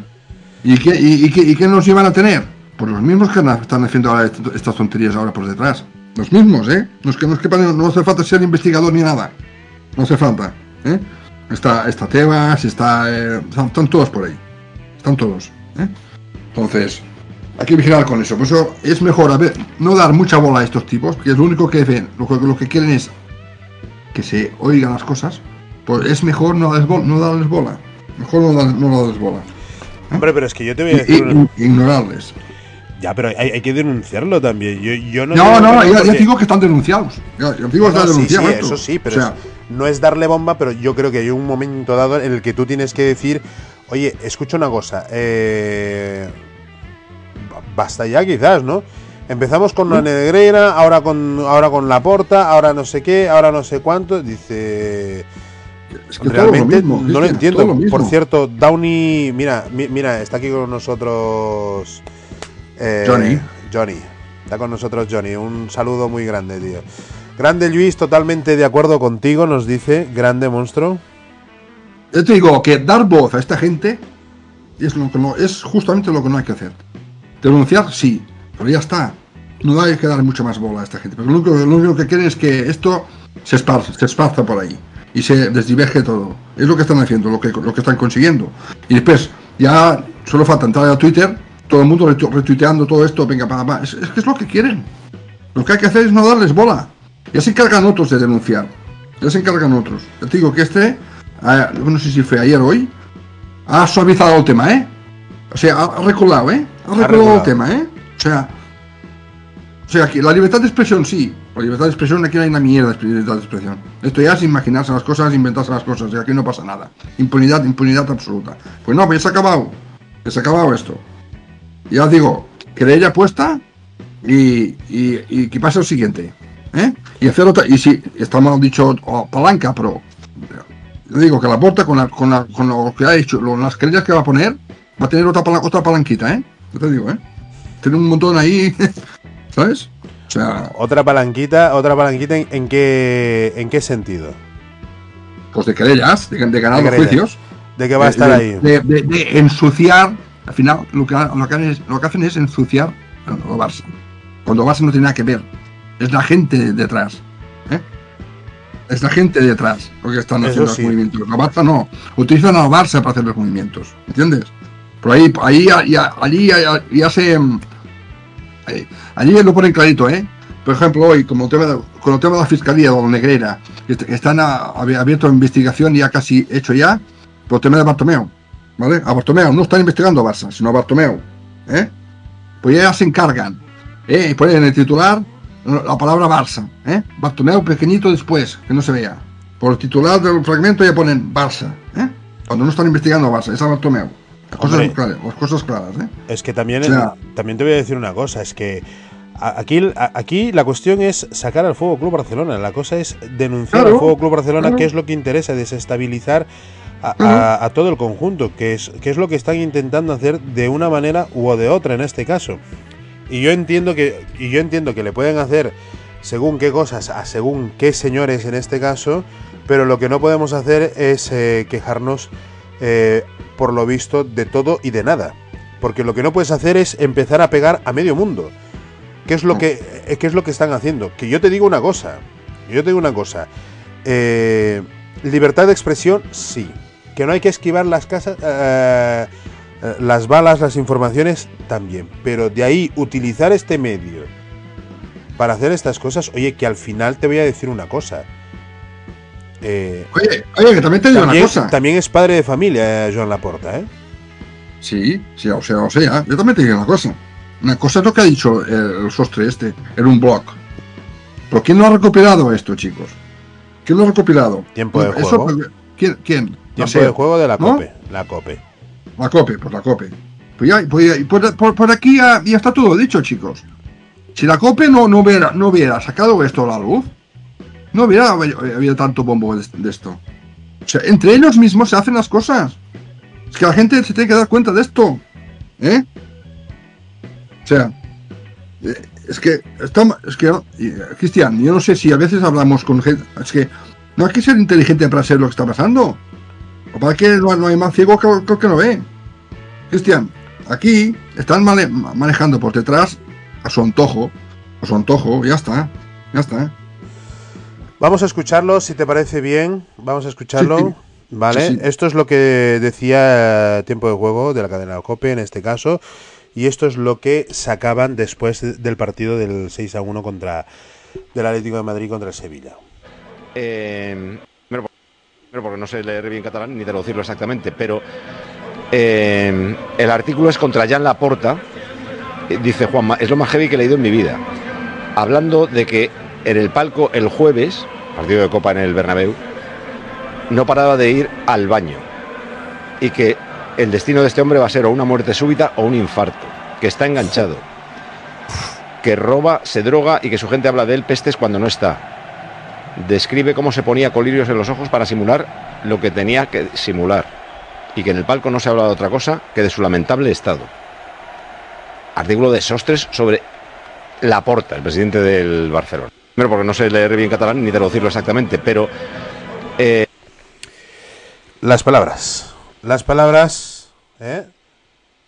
¿Y qué, y, y qué, y qué nos iban a tener? Pues los mismos que están haciendo ahora est- estas tonterías ahora por detrás. Los mismos, ¿eh? No es que no, es que para- no hace falta ser investigador ni nada. No hace falta. ¿eh? Está, está Tebas, está, eh, están, están todos por ahí. Están todos. ¿eh? Entonces, hay que vigilar con eso. Por eso es mejor a ver, no dar mucha bola a estos tipos, que es lo único que ven. Lo, que- lo que quieren es que se oigan las cosas. Pues es mejor no darles, bol- no darles bola. Mejor no, dar- no darles bola. Hombre, pero es que yo te voy a decir una- ignorarles. Ya, pero hay, hay que denunciarlo también. Yo, yo no No, no, ya, porque- digo que están denunciados. Ya, ya digo que No, están sí, denunciados. sí, eso sí, pero O sea, es- no es darle bomba, pero yo creo que hay un momento dado en el que tú tienes que decir, oye, escucha una cosa, eh, basta ya quizás, ¿no? Empezamos con la Negreira, ahora con ahora con la Porta, ahora no sé qué, ahora no sé cuánto, dice es que lo realmente mismo, no lo entiendo. lo. Por cierto, Downey, mira, mi- mira, está aquí con nosotros eh, Johnny. Johnny. Está con nosotros Johnny. Un saludo muy grande, tío. Grande Luis, totalmente de acuerdo contigo, nos dice. Grande monstruo. Yo te digo que dar voz a esta gente es, lo que no, es justamente lo que no hay que hacer. Denunciar, sí, pero ya está. No hay que dar mucha más bola a esta gente. Pero lo único, que quieren es que esto se esparza, se esparza por ahí y se desdiverge todo. Es lo que están haciendo, lo que, lo que están consiguiendo. Y después, ya solo falta entrar a Twitter, todo el mundo retu- retuiteando todo esto, venga, pa, pa. Es, que es lo que quieren. Lo que hay que hacer es no darles bola. Ya se encargan otros de denunciar. Ya se encargan otros. Te digo que este, no sé si fue ayer o hoy, ha suavizado el tema, ¿eh? O sea, ha ha reculado, ¿eh? Ha reculado reculado. el tema, ¿eh? O sea, o sea, que la libertad de expresión sí. La libertad de expresión aquí no hay una mierda de libertad de expresión. Esto ya es imaginarse las cosas, inventarse las cosas. Y aquí no pasa nada. Impunidad, impunidad absoluta. Pues no, pues ya se ha acabado. Ya se ha acabado esto. Ya os digo, querella puesta y, y, y que pase lo siguiente. ¿eh? Y hacer otra. Y si está mal dicho oh, palanca, pero. Yo digo que la porta con, la, con, la, con lo que ha hecho, las querellas que va a poner, va a tener otra, pala- otra palanquita, ¿eh? Yo te digo, ¿eh? Tiene un montón ahí, ¿sabes? O sea, Otra palanquita, otra palanquita en, en qué en qué sentido? pues de querellas, de, de ganar De los querellas. juicios. De que va a estar de, ahí. De, ensuciar, al final lo que, lo que, hacen es, lo que hacen es ensuciar al Barça. Cuando Barça no tiene nada que ver. Es la gente detrás. ¿eh? Es la gente detrás lo que están haciendo sí. los movimientos. La Barça no. Utilizan a Barça para hacer los movimientos. ¿Entiendes? Por ahí, ahí, allí ya, se. mm, allí lo ponen clarito, ¿eh? Por ejemplo, hoy, como tema de, con el tema de la fiscalía de la Negrera, que est- que están a- abi- abierto a investigación ya casi hecho ya, por el tema de Bartomeu, ¿vale? A no están investigando a Barça, sino a Bartomeu, ¿eh? Pues ya se encargan, ¿eh? Y ponen en el titular la palabra Barça, ¿eh? Bartomeu pequeñito después, que no se vea. Por el titular del fragmento ya ponen Barça, ¿eh? Cuando no están investigando a Barça, es a. Las cosas, Hombre. claras, las cosas claras, ¿eh? Es que también, O sea- también te voy a decir una cosa, es que aquí, aquí la cuestión es sacar al Fútbol Club Barcelona, la cosa es denunciar Claro, al Fútbol Club Barcelona, claro. que es lo que interesa, desestabilizar a, a- a todo el conjunto, que es, que es lo que están intentando hacer de una manera u de otra en este caso. Y yo entiendo que, y yo entiendo que le pueden hacer según qué cosas a según qué señores en este caso, pero lo que no podemos hacer es eh, quejarnos eh, por lo visto de todo y de nada. Porque lo que no puedes hacer es empezar a pegar a medio mundo. ¿Qué es lo que, eh, es lo que están haciendo? Que yo te digo una cosa. Yo te digo una cosa. Eh, libertad de expresión, sí. Que no hay que esquivar las casas, eh, las balas, las informaciones, también. Pero de ahí utilizar este medio para hacer estas cosas, oye, que al final te voy a decir una cosa. Eh, Oye, oye, que también te digo también, una cosa. también es padre de familia, eh, Joan Laporta, ¿eh? Sí, sí, o sea, o sea, yo también te digo una cosa. Una cosa es lo que ha dicho el, sostre este, en un blog. Pero ¿quién lo ha recopilado esto, chicos? ¿Quién lo ha recopilado? Tiempo de Eso, juego. ¿Quién? ¿Quién? No Tiempo de juego de la ¿no? COPE. La COPE. La COPE, pues la COPE. Pues ya, pues ya- por aquí ya, ya está todo dicho, chicos. Si la COPE no, no, hubiera, no hubiera sacado esto a la luz, no hubiera habido tanto bombo de, esto. O sea, entre ellos mismos se hacen las cosas. Es que la gente se tiene que dar cuenta de esto. ¿Eh? O sea, eh, es que, estamos, es que, Cristian, yo no sé si a veces hablamos con gente. Es que no hay que ser inteligente para saber lo que está pasando. O para que no, hay más ciego que, que no ve. Cristian, aquí están mane- manejando por detrás a su antojo. A su antojo, ya está. Ya está. Vamos a escucharlo, si te parece bien. Vamos a escucharlo. Sí, sí. Vale, Sí, sí. esto es lo que decía Tiempo de Juego de la cadena COPE en este caso. Y esto es lo que sacaban después de- del partido del 6 a 1 contra del Atlético de Madrid contra el Sevilla. Eh, primero, por- primero porque no sé leer bien catalán ni traducirlo exactamente, pero eh, el artículo es contra Jan Laporta. eh, Dice Juanma, es lo más heavy que he leído en mi vida. Hablando de que en el palco el jueves, partido de Copa en el Bernabéu, no paraba de ir al baño. Y que el destino de este hombre va a ser o una muerte súbita o un infarto. Que está enganchado. Que roba, se droga y que su gente habla de él pestes cuando no está describe cómo se ponía colirios en los ojos para simular lo que tenía que simular y que en el palco no se hablaba de otra cosa que de su lamentable estado. Artículo de Sostres sobre Laporta, el presidente del Barcelona. Primero porque no sé leer bien catalán ni traducirlo exactamente, pero eh, Las palabras. Las palabras ¿eh?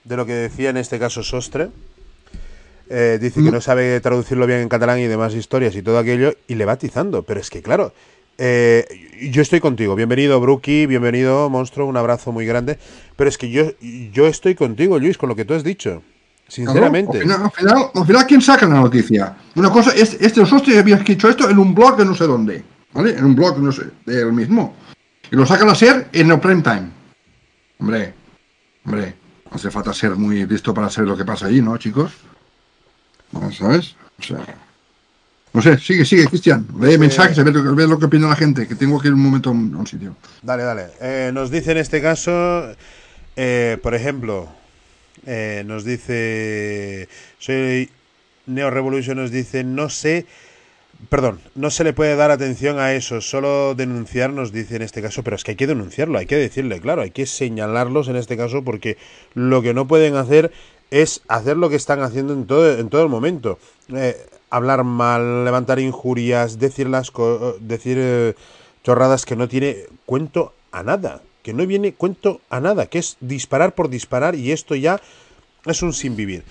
de lo que decía en este caso Sostre. Eh, dice que no sabe traducirlo bien en catalán y demás historias y todo aquello, y le va atizando. Pero es que, claro, eh, yo estoy contigo. Bienvenido, Bruki, bienvenido, monstruo, un abrazo muy grande. Pero es que yo, yo estoy contigo, Luis, con lo que tú has dicho. Sinceramente. Claro, al, final, al, final, al final, ¿quién saca la noticia? Una cosa es, este Sostre había escrito esto en un blog de no sé dónde, ¿vale? En un blog, no sé, de él mismo. Y lo sacan a ser en el prime time. Hombre, hombre, no hace falta ser muy listo para saber lo que pasa allí, ¿no, chicos? ¿No ¿Sabes? O sea, no sé, sigue, sigue, Cristian. Lee mensajes, a ver, lo que- a ver lo que opina la gente, que tengo que ir un momento a un, a un sitio. Dale, dale. Eh, nos dice en este caso, eh, por ejemplo, eh, nos dice, soy Neo Revolution, nos dice, no sé, perdón, no se le puede dar atención a eso, solo denunciar, nos dice en este caso, pero es que hay que denunciarlo, hay que decirle, claro, hay que señalarlos en este caso porque lo que no pueden hacer es hacer lo que están haciendo en todo, en todo el momento. Eh, hablar mal, levantar injurias, decir las co- decir eh, chorradas que no tiene cuento a nada, que no viene cuento a nada, que es disparar por disparar y esto ya es un sin vivir.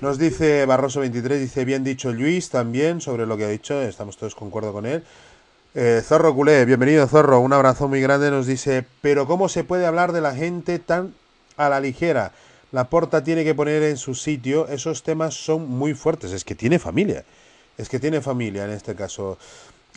Nos dice Barroso 23, dice bien dicho Luis también sobre lo que ha dicho, estamos todos concuerdo con él. Eh, Zorro Culé, bienvenido Zorro, un abrazo muy grande, nos dice, pero ¿cómo se puede hablar de la gente tan a la ligera? La porta tiene que poner en su sitio, esos temas son muy fuertes, es que tiene familia, es que tiene familia en este caso.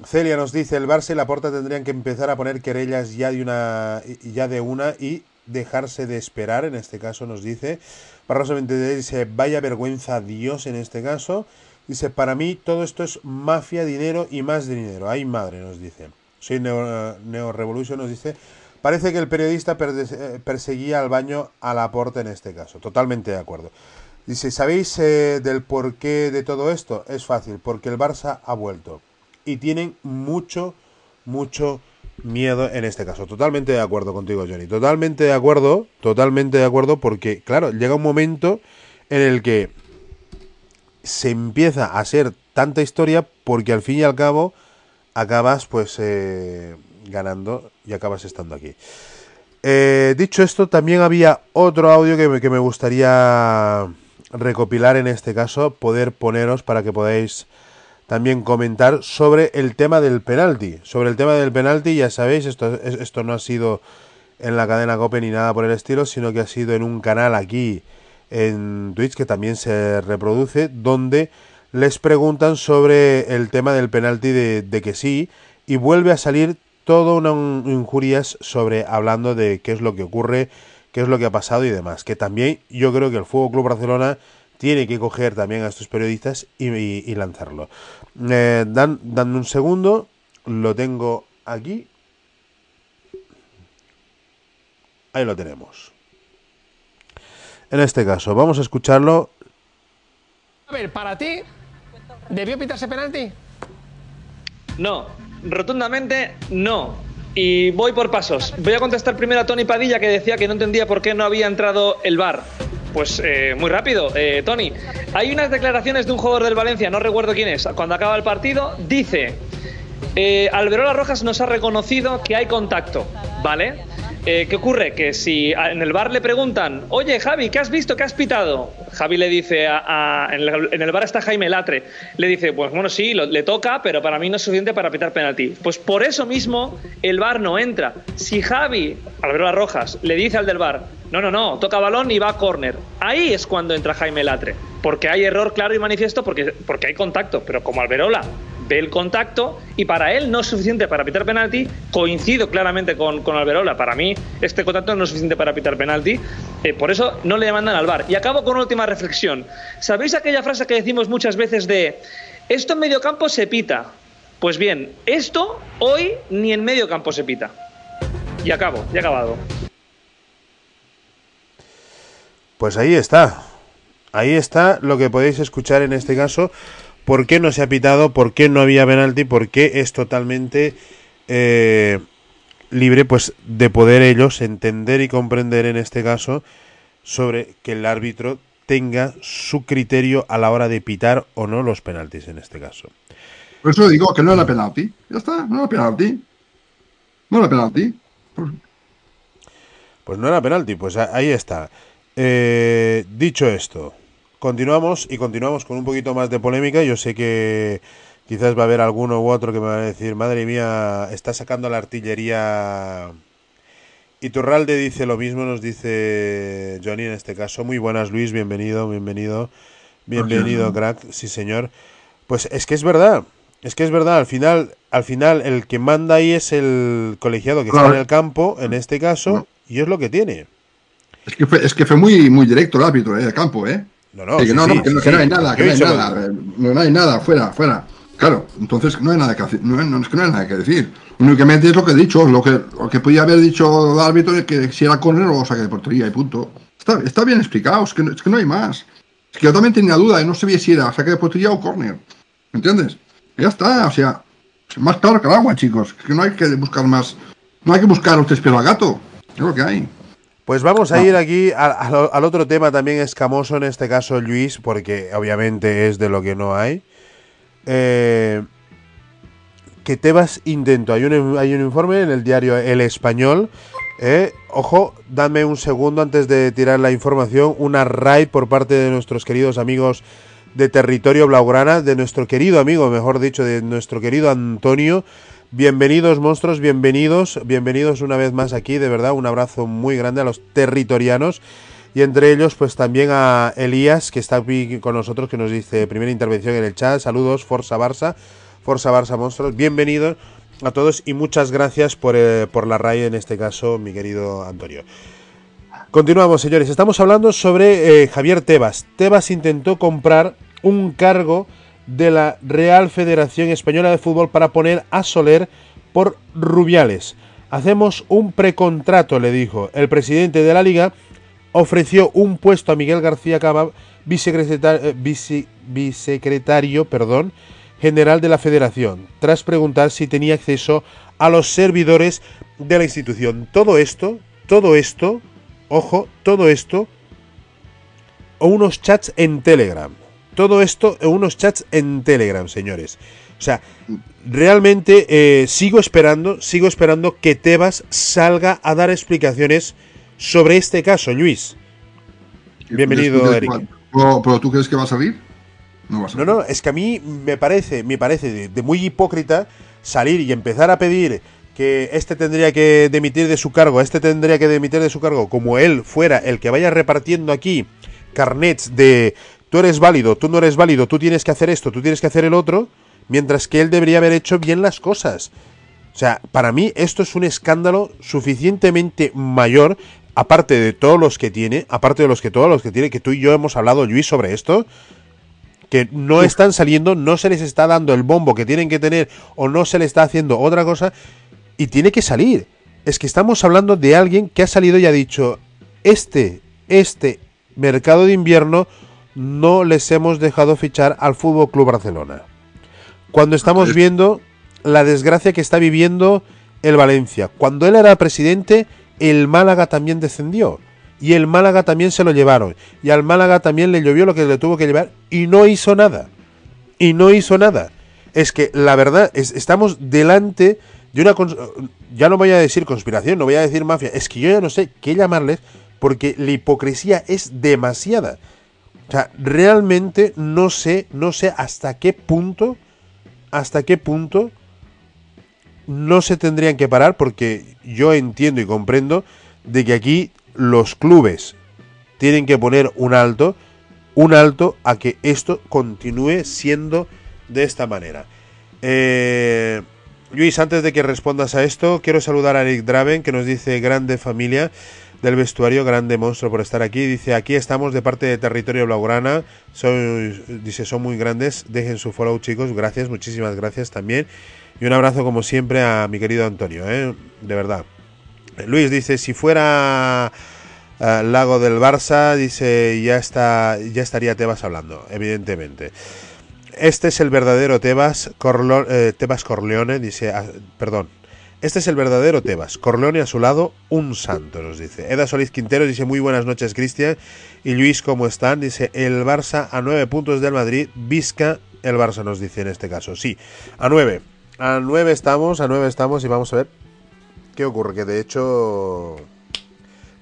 Celia nos dice, el Barça y la Porta tendrían que empezar a poner querellas ya de una ya de una y dejarse de esperar, en este caso nos dice. Barroso 23 dice, vaya vergüenza Dios en este caso. Dice, para mí todo esto es mafia, dinero y más dinero. Ay madre, nos dice. Soy Neo, Neo nos dice, parece que el periodista eh, perseguía al baño a la Porta en este caso. Totalmente de acuerdo. Dice, ¿sabéis eh, del porqué de todo esto? Es fácil, porque el Barça ha vuelto. Y tienen mucho, mucho miedo en este caso. Totalmente de acuerdo contigo, Johnny. Totalmente de acuerdo, totalmente de acuerdo, porque, claro, llega un momento en el que se empieza a ser tanta historia porque al fin y al cabo acabas pues eh, ganando y acabas estando aquí. Eh, dicho esto, también había otro audio que me, que me gustaría recopilar en este caso, poder poneros para que podáis también comentar sobre el tema del penalti. Sobre el tema del penalti, ya sabéis, esto, esto no ha sido en la cadena Cope ni nada por el estilo, sino que ha sido en un canal aquí en Twitch que también se reproduce, donde les preguntan sobre el tema del penalti de, que sí, y vuelve a salir todo una injurias sobre hablando de qué es lo que ocurre, qué es lo que ha pasado y demás. Que también yo creo que el Fútbol Club Barcelona tiene que coger también a estos periodistas y, y- y lanzarlo. Eh, dan, dame un segundo, lo tengo aquí. Ahí lo tenemos. En este caso, vamos a escucharlo. A ver, para ti, ¿debió pitarse penalti? No, rotundamente no. Y voy por pasos. Voy a contestar primero a Tony Padilla que decía que no entendía por qué no había entrado el VAR. Pues eh, muy rápido, eh, Tony. Hay unas declaraciones de un jugador del Valencia, no recuerdo quién es, cuando acaba el partido, dice, eh, Alberola Rojas nos ha reconocido que hay contacto, ¿vale? Eh, ¿Qué ocurre? Que si en el bar le preguntan, oye Javi, ¿qué has visto? ¿Qué has pitado? Javi le dice, a, en, el, bar está Jaime Latre, le dice, pues bueno, sí, le toca, pero para mí no es suficiente para pitar penalti. Pues por eso mismo el bar no entra. Si Javi, Alberola Rojas, le dice al del bar, no, no, no, toca balón y va a córner, ahí es cuando entra Jaime Latre, porque hay error claro y manifiesto porque, porque hay contacto, pero como Alberola ve el contacto y para él no es suficiente para pitar penalti. Coincido claramente con, con Alberola. Para mí, este contacto no es suficiente para pitar penalti. Eh, por eso no le demandan al VAR. Y acabo con una última reflexión. ¿Sabéis aquella frase que decimos muchas veces de esto en medio campo se pita? Pues bien, esto hoy ni en medio campo se pita. Y acabo, ya acabado. Pues ahí está. Ahí está lo que podéis escuchar en este caso. ¿Por qué no se ha pitado? ¿Por qué no había penalti? ¿Por qué es totalmente eh, libre pues de poder ellos entender y comprender en este caso sobre que el árbitro tenga su criterio a la hora de pitar o no los penaltis en este caso? Por eso digo que no era penalti. Ya está, no era penalti. No era penalti. Pues no era penalti, pues ahí está. Eh, dicho esto, continuamos y continuamos con un poquito más de polémica. Yo sé que quizás va a haber alguno u otro que me va a decir, madre mía, está sacando la artillería. Iturralde dice lo mismo, nos dice Johnny en este caso. Muy buenas, Luis, bienvenido, bienvenido. Bienvenido, crack, sí señor. Pues es que es verdad, es que es verdad, al final, al final el que manda ahí es el colegiado que está en el campo, en este caso, y es lo que tiene. Es que fue, es que fue muy, muy directo el árbitro eh, de campo, ¿eh? No, no, Sí, que sí, no, no, sí, que, no, sí, que no hay nada, que Yo no hay lo nada, eh, no, hay nada, fuera, fuera. Claro, entonces no hay nada que hacer, no, no, es que no hay nada que decir. Únicamente es lo que he dicho, lo que, lo que podía haber dicho el árbitro es que si era córner o saque de portería y punto. Está, está bien explicado, es que, no- es que no hay más. Es que yo también tenía duda, y no sabía si era saque de portería o córner. ¿Me entiendes? Y ya está, o sea, más claro que el agua, chicos. Es que no hay que buscar más, no hay que buscar un tres al gato. Es lo que hay. Pues vamos a ir aquí al, al- al otro tema también escamoso, en este caso Luis, porque obviamente es de lo que no hay. Eh, que Tebas intentó, hay un, hay un informe en el diario El Español. eh, ojo, dame un segundo antes de tirar la información. Una raid por parte de nuestros queridos amigos de territorio Blaugrana, de nuestro querido amigo, mejor dicho, de nuestro querido Antonio. Bienvenidos monstruos, bienvenidos, bienvenidos una vez más aquí, de verdad, un abrazo muy grande a los territorianos y entre ellos pues también a Elías que está aquí con nosotros que nos dice primera intervención en el chat, saludos, Forza Barça, Forza Barça monstruos, bienvenidos a todos y muchas gracias por, eh, por la raya en este caso, mi querido Antonio. Continuamos, señores. Estamos hablando sobre eh, Javier Tebas. Tebas intentó comprar un cargo de la Real Federación Española de Fútbol para poner a Soler por Rubiales. Hacemos un precontrato, le dijo. El presidente de la liga ofreció un puesto a Miguel García Cava, vicesecretario, vicesecretario perdón, general de la federación, tras preguntar si tenía acceso a los servidores de la institución. Todo esto, todo esto, ojo, todo esto, o unos chats en Telegram. Todo esto en unos chats en Telegram, señores. O sea, realmente eh, sigo esperando, sigo esperando que Tebas salga a dar explicaciones sobre este caso, Luis. Bienvenido, Eric. Pero, pero tú crees que va a salir? No va a salir. No, no, es que a mí me parece, me parece de, de muy hipócrita salir y empezar a pedir que este tendría que demitir de su cargo, este tendría que demitir de su cargo, como él fuera el que vaya repartiendo aquí carnets de tú eres válido, tú no eres válido, tú tienes que hacer esto, tú tienes que hacer el otro, mientras que él debería haber hecho bien las cosas. O sea, para mí esto es un escándalo suficientemente mayor, aparte de todos los que tiene, aparte de los que todos los que tiene, que tú y yo hemos hablado, Luis, sobre esto, que no están saliendo, no se les está dando el bombo que tienen que tener o no se le está haciendo otra cosa y tiene que salir. Es que estamos hablando de alguien que ha salido y ha dicho, este, este mercado de invierno no les hemos dejado fichar al Fútbol Club Barcelona. Cuando estamos Es- viendo la desgracia que está viviendo el Valencia. Cuando él era presidente, el Málaga también descendió. Y el Málaga también se lo llevaron. Y al Málaga también le llovió lo que le tuvo que llevar. Y no hizo nada. Y no hizo nada. Es que la verdad, es- estamos delante de una... Ya no voy a decir conspiración, no voy a decir mafia. Es que yo ya no sé qué llamarles porque la hipocresía es demasiada. O sea, realmente no sé, no sé hasta qué punto, hasta qué punto no se tendrían que parar porque yo entiendo y comprendo de que aquí los clubes tienen que poner un alto, un alto a que esto continúe siendo de esta manera. Eh, Luis, antes de que respondas a esto, quiero saludar a Eric Draven que nos dice grande familia del vestuario, grande monstruo por estar aquí. Dice, aquí estamos de parte de Territorio Blaugrana. Dice, son muy grandes. Dejen su follow, chicos. Gracias, muchísimas gracias también. Y un abrazo, como siempre, a mi querido Antonio, ¿eh? de verdad. Luis dice, si fuera eh, Lago del Barça, dice, ya, está, ya estaría Tebas hablando, evidentemente. Este es el verdadero Tebas, Corlo- eh, Tebas Corleone, dice, ah, perdón. Este es el verdadero Tebas. Corleone a su lado, un santo, nos dice. Eda Solís Quintero dice, muy buenas noches, Cristian. Y Luis, ¿cómo están? Dice, el Barça a nueve puntos del Madrid. Visca, el Barça nos dice en este caso. Sí, a nueve. A nueve estamos, a nueve estamos y vamos a ver qué ocurre. Que de hecho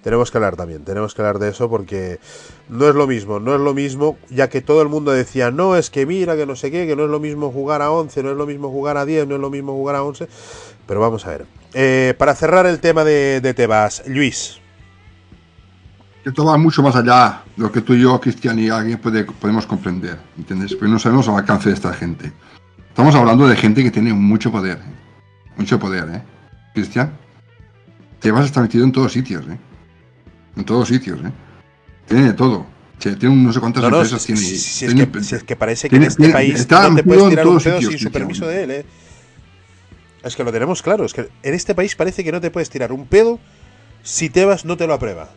tenemos que hablar también, tenemos que hablar de eso porque no es lo mismo, no es lo mismo, ya que todo el mundo decía, no, es que mira, que no sé qué, que no es lo mismo jugar a 11, no es lo mismo jugar a 10, no es lo mismo jugar a 11, pero vamos a ver. Eh, para cerrar el tema de, de Tebas, Luis, Esto va mucho más allá de lo que tú y yo, Cristian y alguien puede- podemos comprender, ¿entiendes? Porque no sabemos el alcance de esta gente. Estamos hablando de gente que tiene mucho poder, ¿eh? mucho poder, ¿eh? Cristian, te vas a estar metido en todos sitios, ¿eh? En todos sitios, ¿eh? Tiene de todo. Che, Tiene no sé cuántas no, no, empresas si, tiene. si- si es tiene- si es que parece que tiene- en este país está no te puedes en tirar un todos pedo sitios, sin su Cristian. permiso de él, eh. Es que lo tenemos claro, es que en este país parece que no te puedes tirar un pedo si Tebas no te lo aprueba.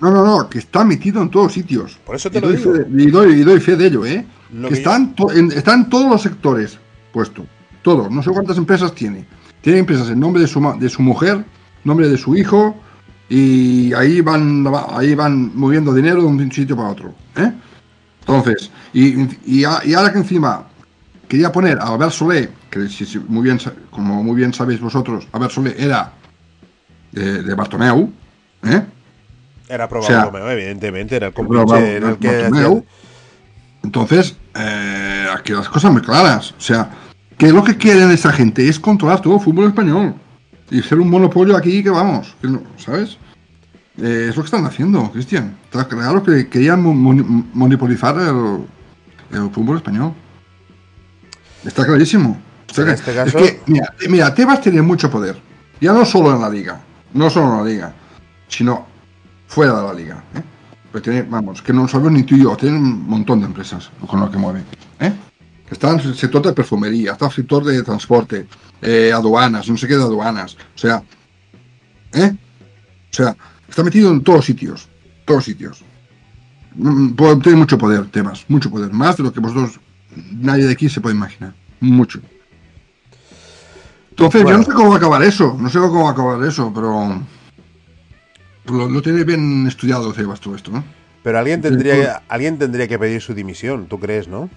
No, no, no, que está metido en todos sitios. Por eso te y lo doy digo. fe y, doy, y doy fe de ello, ¿eh? Lo que que yo- están, to- en, están todos los sectores puesto. Todos. No sé cuántas empresas tiene. Tiene empresas en nombre de su, de su mujer, nombre de su hijo, y ahí van, ahí van moviendo dinero de un sitio para otro. ¿eh? Entonces, y, y, a- y ahora que encima quería poner a Albert Solé, que si- si muy bien, como muy bien sabéis vosotros, Albert Solé era de, de Bartomeu, ¿eh? Era O sea, Romeo, evidentemente, era el compinche, que Bartomeu. Entonces, eh, aquí las cosas muy claras. O sea, que lo que quieren esta gente es controlar todo el fútbol español. Y ser un monopolio aquí que vamos, que no- ¿sabes? Eh, es lo que están haciendo, Cristian. Está claro que querían mo- mon- monopolizar el, el fútbol español. Está clarísimo. En este caso- Es que, mira, mira, Tebas tiene mucho poder. Ya no solo en la liga, no solo en la liga, sino fuera de la liga. ¿eh? Pues tiene, vamos, que no sabemos ni tú y yo, tiene un montón de empresas con lo que mueve. ¿eh? Está en el sector de perfumería, está en el sector de transporte, eh, aduanas, no sé qué de aduanas. O sea, ¿eh? O sea, está metido en todos sitios, todos sitios. Mm, po- Tiene mucho poder, temas, mucho poder, más de lo que vosotros, nadie de aquí se puede imaginar. Mucho. Entonces, Bueno. yo no sé cómo va a acabar eso. No sé cómo va a acabar eso, pero. Lo, lo tiene bien estudiado Cebas todo esto, ¿no? Pero alguien tendría, alguien tendría que pedir su dimisión, ¿tú crees, no?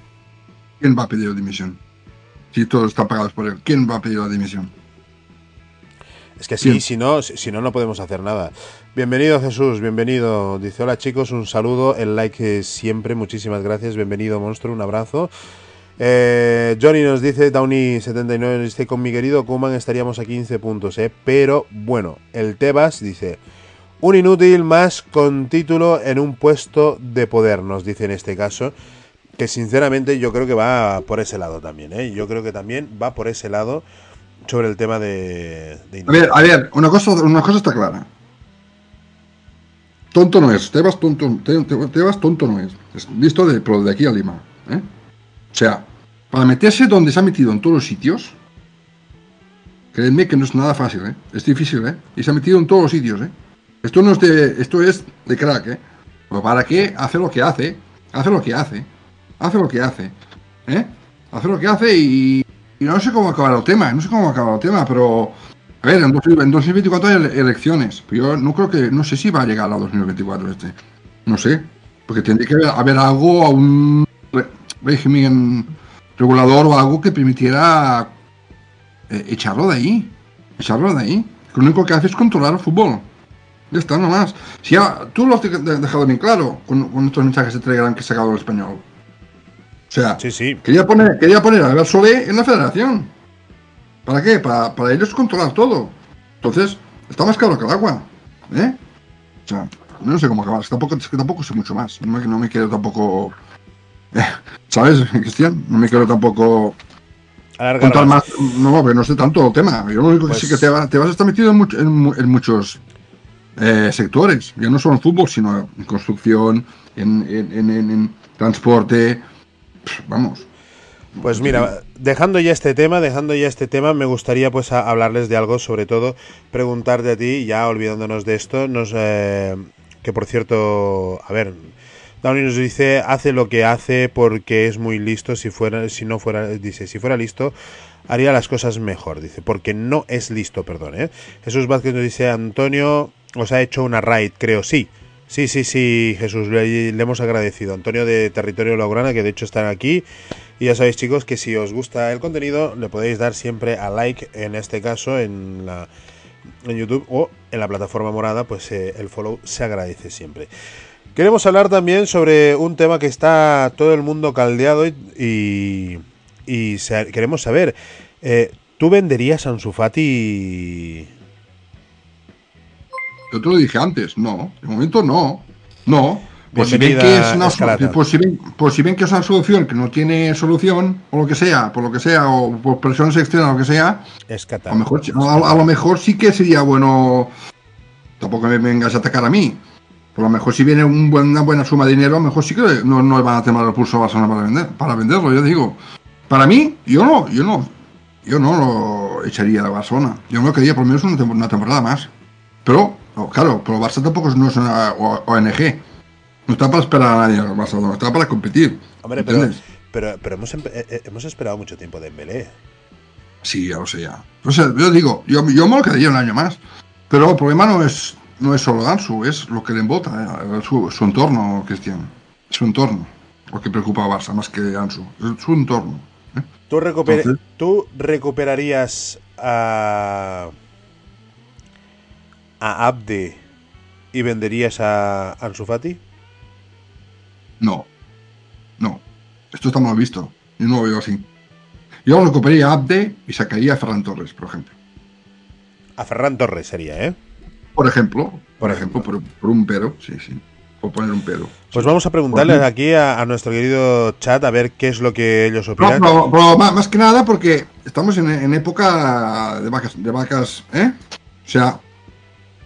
¿Quién va a pedir la dimisión? Si todos están pagados por él, ¿quién va a pedir la dimisión? Es que sí, Bien. si no, si no, no podemos hacer nada. Bienvenido Jesús, bienvenido. Dice, hola chicos, un saludo, el like siempre, muchísimas gracias. Bienvenido monstruo, un abrazo. Eh, Johnny nos dice, Downey79 nos dice, con mi querido Kuman estaríamos a 15 puntos, ¿eh? Pero bueno, el Tebas dice, un inútil más con título en un puesto de poder, nos dice en este caso. Que sinceramente yo creo que va por ese lado también, ¿eh? Yo creo que también va por ese lado sobre el tema de... de A ver, a ver, una cosa, una cosa está clara. Tonto no es, Tebas tonto, Te- Te- Tebas tonto no es. Es listo de, pero de aquí a Lima. ¿eh? O sea, para meterse donde se ha metido en todos los sitios, creedme que no es nada fácil, ¿eh? Es difícil, ¿eh? Y se ha metido en todos los sitios, ¿eh? Esto no es de, esto es de crack, ¿eh? Pero para qué hace lo que hace, hace lo que hace, hace lo que hace, ¿eh? Hace lo que hace y, y no sé cómo acabar el tema, no sé cómo acabar el tema, pero a ver, en, 2000 en 2024 hay ele- elecciones, pero yo no creo que, no sé si va a llegar a 2024 este, no sé, porque tendría que haber, algo, a un régimen regulador o algo que permitiera eh, echarlo de ahí, echarlo de ahí. Que lo único que hace es controlar el fútbol. Ya está, no más. Si ya, tú lo has de- de- dejado bien claro con, con estos mensajes de Telegram que he sacado en español. O sea, Sí, sí. Quería poner, quería poner a Solé en la federación. ¿Para qué? Para, para ellos controlar todo. Entonces, está más caro que el agua. ¿Eh? O sea, no sé cómo acabar. Tampoco, es que tampoco sé mucho más. No me, no me quiero tampoco. ¿Sabes, Cristian? No me quiero tampoco contar más. No, porque no sé tanto el tema. Yo lo único Pues- que sé que te, va- te vas a estar metido en, en en muchos eh, sectores. Ya no solo en fútbol, sino en construcción, en, transporte. Pff, Vamos. Pues mira, dejando ya este tema, dejando ya este tema, me gustaría pues a- hablarles de algo, sobre todo preguntarte a ti, ya olvidándonos de esto, nos eh, que por cierto, a ver, Downey nos dice hace lo que hace porque es muy listo, si fuera, si no fuera, dice, si fuera listo haría las cosas mejor, dice, porque no es listo, perdón, ¿eh? Jesús Vázquez nos dice Antonio os ha hecho una raid, creo, sí. Sí, sí, sí, Jesús, le, hemos agradecido. Antonio de Territorio Laurana, que de hecho están aquí. Y ya sabéis, chicos, que si os gusta el contenido, le podéis dar siempre a like, en este caso, en la en YouTube o en la plataforma morada, pues eh, el follow se agradece siempre. Queremos hablar también sobre un tema que está todo el mundo caldeado y, y, y sa- queremos saber, eh, ¿tú venderías a Ansu Fati? Yo te lo dije antes, no. De momento no. No. Por si, ven que es una, Escalata. por, si ven, por si ven que es una solución que no tiene solución, o lo que sea, por lo que sea, o por presiones externas, o lo que sea, Es a lo mejor, a, a lo mejor sí que sería bueno. Tampoco me vengas a atacar a mí. Por lo mejor si viene un buen- una buena suma de dinero, a lo mejor sí que no, no van a tomar el pulso a Barcelona para, vender, para venderlo, yo digo. Para mí, yo no, yo no, yo no lo echaría a Barcelona. Yo lo quería por lo menos una, una temporada más. Pero, no, claro, pero Barça tampoco es- no es una ONG. No está para esperar a nadie el Barcelona, está para competir. Hombre, pero, pero, pero hemos, eh, eh, hemos esperado mucho tiempo de Dembélé. Sí, ya lo sé ya. O sea, yo digo, yo, yo me lo quedaría un año más. Pero el problema no es, no es solo Ansu, es lo que le embota, eh, su, su entorno, Cristian. Su entorno. Lo que preocupa a Barça más que Ansu. Es su entorno. ¿eh? ¿Tú, recuper- Entonces- ¿Tú recuperarías a, a Abde y venderías a Ansu Fati? No. No. Esto está mal visto. Yo no lo veo así. Yo recuperaría a Abde y sacaría a Ferran Torres, por ejemplo. A Ferran Torres sería, ¿eh? Por ejemplo. Por, ejemplo, por, por un pero. Sí, sí. Por poner un pero. Pues vamos a preguntarle aquí a, a nuestro querido chat a ver qué es lo que ellos No, opinan. pero, pero más, más que nada porque estamos en, en época de vacas, de vacas, ¿eh? O sea,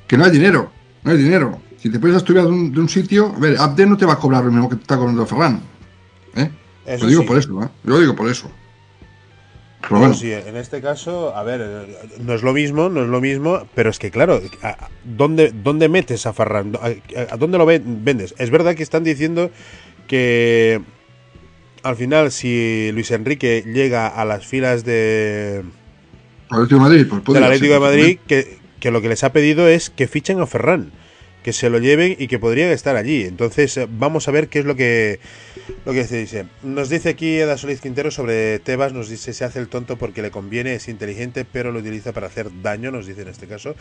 que no hay dinero, no hay dinero. Si te puedes estudiar de un, de un sitio, a ver, Abde no te va a cobrar lo mismo que te está cobrando Ferran, ¿eh? Eso lo digo sí. por eso, ¿eh? Yo lo digo por eso. Pero Bueno, sí, en este caso, a ver, no es lo mismo, no es lo mismo, pero es que claro, ¿a- ¿dónde, dónde metes a Ferran? ¿A, dónde lo ven- vendes? Es verdad que están diciendo que al final, si Luis Enrique llega a las filas de, Atlético de Madrid, pues del Atlético de Madrid, que, que lo que les ha pedido es que fichen a Ferran, que se lo lleven y que podrían estar allí. Entonces, vamos a ver qué es lo que lo que se dice. Nos dice aquí Eda Solís Quintero sobre Tebas, nos dice se hace el tonto porque le conviene, es inteligente, pero lo utiliza para hacer daño, nos dice en este caso.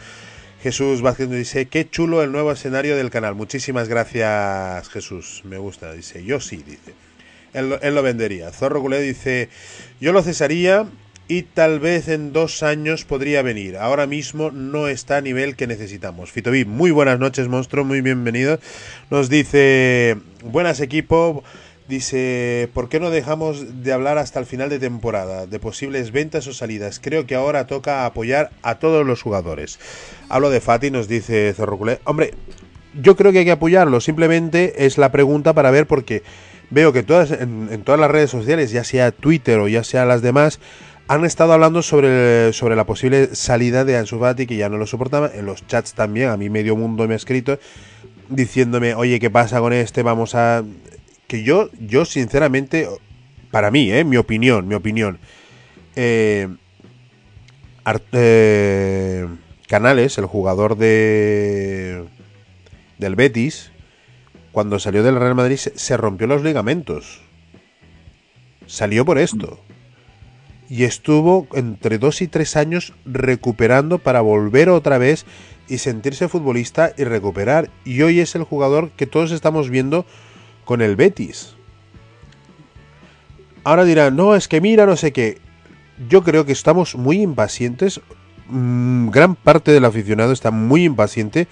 Jesús Vázquez nos dice, qué chulo el nuevo escenario del canal. Muchísimas gracias, Jesús. Me gusta. Dice, yo sí, dice. Él, lo- vendería. Zorro Culé dice, yo lo cesaría y tal vez en dos años podría venir. Ahora mismo no está a nivel que necesitamos. Fitobi, muy buenas noches, monstruo, muy bienvenido. Nos dice, buenas equipo. Dice, ¿por qué no dejamos de hablar hasta el final de temporada de posibles ventas o salidas? Creo que ahora toca apoyar a todos los jugadores. Hablo de Fati, nos dice Zorro Culé. Hombre, yo creo que hay que apoyarlo. Simplemente es la pregunta para ver porque veo que todas en, en todas las redes sociales, ya sea Twitter o ya sea las demás, han estado hablando sobre, sobre la posible salida de Ansu Fati, que ya no lo soportaba. En los chats también, a mí medio mundo me ha escrito diciéndome, oye, ¿qué pasa con este? Vamos a... Que yo, yo sinceramente, para mí, ¿eh? mi opinión, mi opinión. eh, eh, Canales, el jugador de del Betis, cuando salió del Real Madrid se rompió los ligamentos. Salió por esto. Y estuvo entre dos y tres años recuperando para volver otra vez y sentirse futbolista y recuperar. Y hoy es el jugador que todos estamos viendo con el Betis. Ahora dirán, no, es que mira, no sé qué. Yo creo que estamos muy impacientes. Mm, gran parte del aficionado está muy impaciente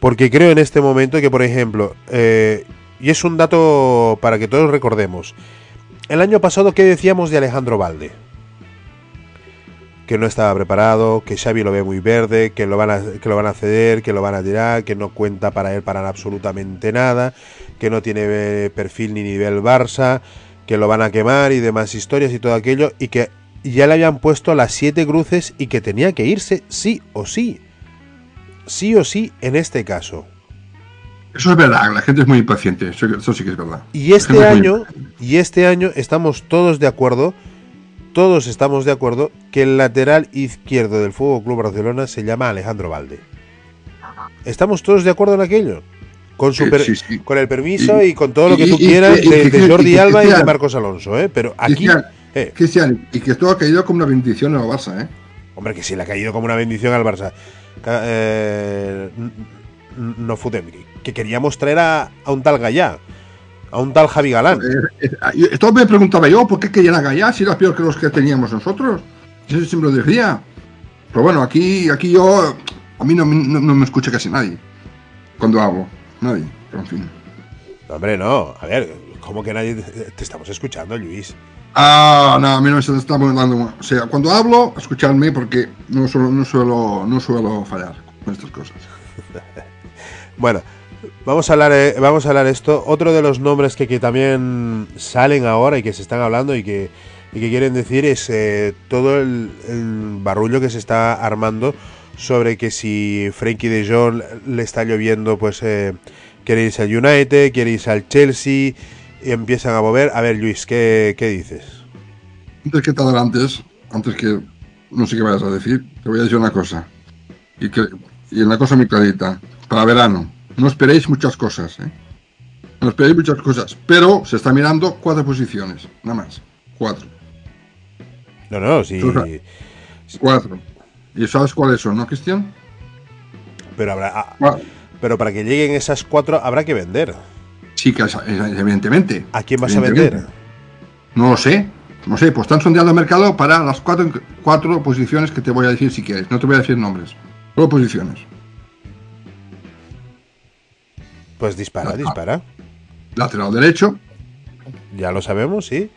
porque creo en este momento que, por ejemplo, eh, y es un dato para que todos recordemos, el año pasado, ¿qué decíamos de Alejandro Valde? Que no estaba preparado, que Xavi lo ve muy verde, que lo van a, que lo van a ceder, que lo van a tirar, que no cuenta para él para absolutamente nada, que no tiene eh, perfil ni nivel Barça, que lo van a quemar y demás historias y todo aquello, y que ya le habían puesto las siete cruces y que tenía que irse sí o sí. Sí o sí en este caso. Eso es verdad, la gente es muy impaciente, eso, eso sí que es verdad. Y este año, y este año estamos todos de acuerdo, todos estamos de acuerdo que el lateral izquierdo del Fútbol Club Barcelona se llama Alejandro Valde. Estamos todos de acuerdo en aquello. Con, su Sí, per- sí, sí. con el permiso Y- y, con todo lo que y- tú quieras y- de, Jordi Alba y de Marcos Alonso, ¿eh? Pero aquí, Cristian, eh, Cristian, y que esto ha caído como una bendición en el Barça, ¿eh? hombre, que sí le ha caído como una bendición al Barça. Eh, no fotem, que- que queríamos traer a, a un tal Gallá, a un tal Javi Galán. Eh, eh, yo- Esto me preguntaba yo, ¿por qué querían a Gallá si era peor que los que teníamos nosotros? Eso siempre lo decía. Pero bueno, aquí, aquí yo, a mí no, me- no- no me escucha casi nadie cuando hablo. Nadie, pero en fin. No, Hombre, no. A ver, ¿cómo que nadie te te estamos escuchando, Luis? Ah, no, a mí no me está dando. O sea, cuando hablo, escuchadme porque no suelo, no suelo, no suelo fallar con estas cosas. Bueno, vamos a hablar, eh, vamos a hablar esto. Otro de los nombres que, que también salen ahora y que se están hablando y que, y que quieren decir es eh, todo el, el barullo que se está armando sobre que si Frankie de Jong le está lloviendo, pues eh, quiere irse al United, quiere irse al Chelsea y empiezan a mover. A ver, Luis, ¿qué, qué dices? Antes que te adelantes, antes que no sé qué vayas a decir, te voy a decir una cosa. Y, que, y una cosa muy clarita. Para verano, no esperéis muchas cosas, ¿eh? No esperéis muchas cosas. Pero se está mirando cuatro posiciones, nada más. Cuatro. No, no, sí. Cuatro. ¿Y sabes cuáles son, no, Cristian? Pero, habrá, ah, Cua- pero para que lleguen esas cuatro habrá que vender. Sí, que evidentemente. ¿A quién vas a vender? No lo sé. No sé, pues están sondeando el mercado para las cuatro, cuatro posiciones que te voy a decir si quieres. No te voy a decir nombres. Solo posiciones. Pues dispara, Ajá. dispara. Lateral derecho, Ya lo sabemos, sí.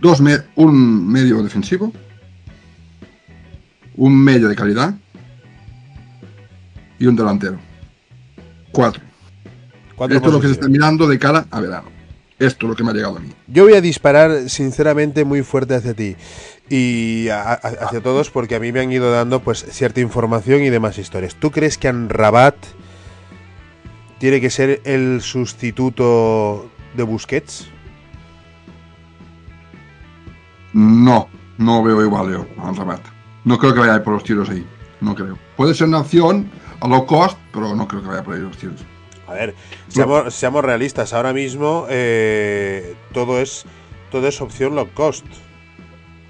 dos me- un medio defensivo, un medio de calidad y un delantero. Cuatro. Esto es lo que se está mirando de cara a verano. Esto es lo que me ha llegado a mí. Yo voy a disparar sinceramente muy fuerte hacia ti y a- a- hacia todos porque a mí me han ido dando pues cierta información y demás historias. ¿Tú crees que Rabat tiene que ser el sustituto de Busquets? No, no veo igual yo a Amrabat. No creo que vaya a ir por los tiros ahí. No creo. Puede ser una opción a low cost, pero no creo que vaya por ahí los tiros. A ver, seamos, seamos realistas. Ahora mismo eh, todo es todo es opción low cost.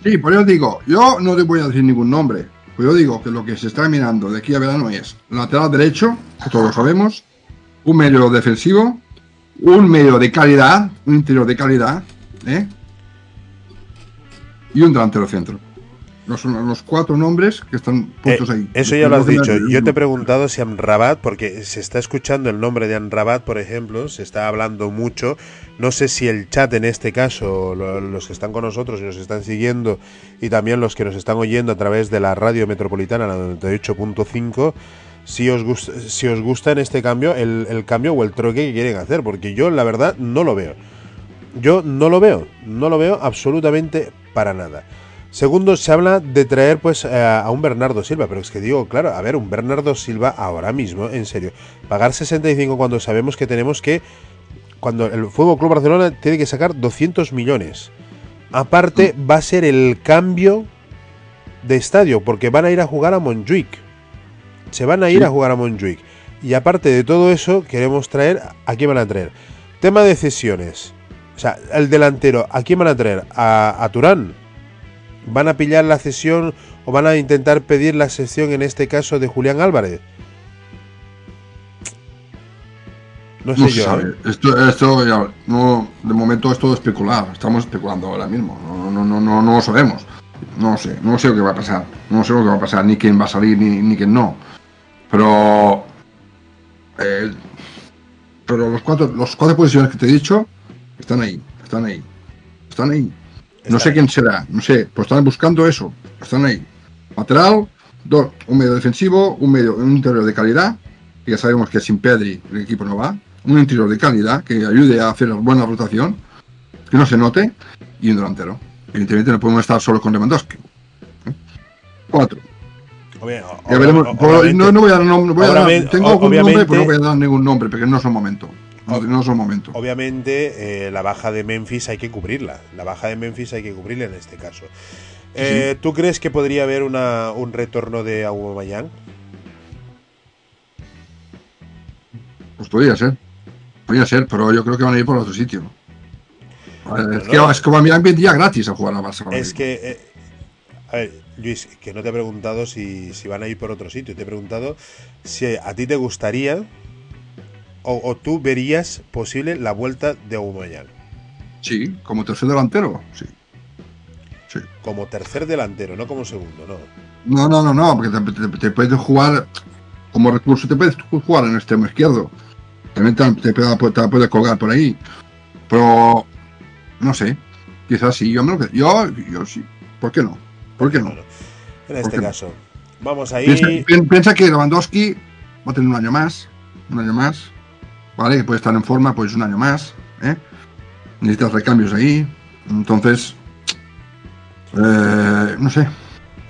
Sí, por eso digo, yo no te voy a decir ningún nombre. Pues yo digo que lo que se está mirando de aquí a verano es lateral derecho, que todos lo sabemos, un medio defensivo, un medio de calidad, un interior de calidad, ¿eh? y un delantero centro. No son los cuatro nombres que están puestos Eh, ahí. Eso ya lo has dicho. Yo te he preguntado si Amrabat, porque se está escuchando el nombre de Amrabat, por ejemplo, se está hablando mucho. No sé si el chat en este caso, lo- los que están con nosotros y nos están siguiendo, y también los que nos están oyendo a través de la radio metropolitana, la 98.5, si os, gusta, si os gusta en este cambio, el, el cambio o el troque que quieren hacer, porque yo la verdad no lo veo. Yo no lo veo, no lo veo absolutamente para nada. Segundo, se habla de traer pues eh, a un Bernardo Silva, pero es que digo, claro, a ver, un Bernardo Silva ahora mismo, en serio, pagar 65 cuando sabemos que tenemos que, cuando el Fútbol Club Barcelona tiene que sacar 200 millones. Aparte, va a ser el cambio de estadio, porque van a ir a jugar a Montjuic. Se van a ir a jugar a Montjuic. Y aparte de todo eso, queremos traer, ¿a quién van a traer? Tema de cesiones. O sea, el delantero, ¿a quién van a traer? A, a Turán. ¿Van a pillar la cesión o van a intentar pedir la cesión en este caso de Julián Álvarez? No sé No yo. sabe. ¿eh? Esto, esto ya, no, de momento es todo especular. Estamos especulando ahora mismo. No, no, no, no, no lo sabemos. No sé, no sé lo que va a pasar. No sé lo que va a pasar, ni quién va a salir, ni, ni quién no. Pero. eh, pero los cuatro, los cuatro posiciones que te he dicho están ahí, están ahí, están ahí. No sé quién será, no sé, pero están buscando eso. Están ahí. Lateral, dos, un medio defensivo, un medio, un interior de calidad, que ya sabemos que sin Pedri el equipo no va. Un interior de calidad que ayude a hacer buena rotación, que no se note, y un delantero. Evidentemente no podemos estar solo con Lewandowski. ¿Eh? Cuatro. Obvia- Ya veremos. no, no voy a dar nombre, voy a dar- obviamente- tengo algún nombre, pero no voy a dar ningún nombre, porque no es el momento. No, no es el momento. Obviamente, eh, la baja de Memphis hay que cubrirla. La baja de Memphis hay que cubrirla en este caso. Eh, ¿Tú crees que podría haber una, un retorno de Aubameyang? Pues podría ser. Podría ser, pero yo creo que van a ir por otro sitio. Es, que, no. es que Aubameyang gratis a jugar a Barça. ahora Es que, eh, a ver, Luis, que no te he preguntado si, si van a ir por otro sitio. Te he preguntado si a ti te gustaría o, o tú verías posible la vuelta de Aubameyang Sí, como tercer delantero. Sí. Sí. como tercer delantero, no como segundo, no. No, no, no, no, porque te, te- te puedes jugar como recurso, te puedes jugar en el extremo izquierdo. También te, te, puedes colgar por ahí. Pero, no sé, quizás sí. Yo, me lo que- yo, yo sí. ¿Por qué no? ¿Por qué no? Bueno, en este no? caso, vamos ahí. Piensa, pi- piensa que Lewandowski va a tener un año más, un año más, ¿vale? Que puede estar en forma, pues un año más, ¿eh? Necesitas recambios ahí, entonces, eh, no sé,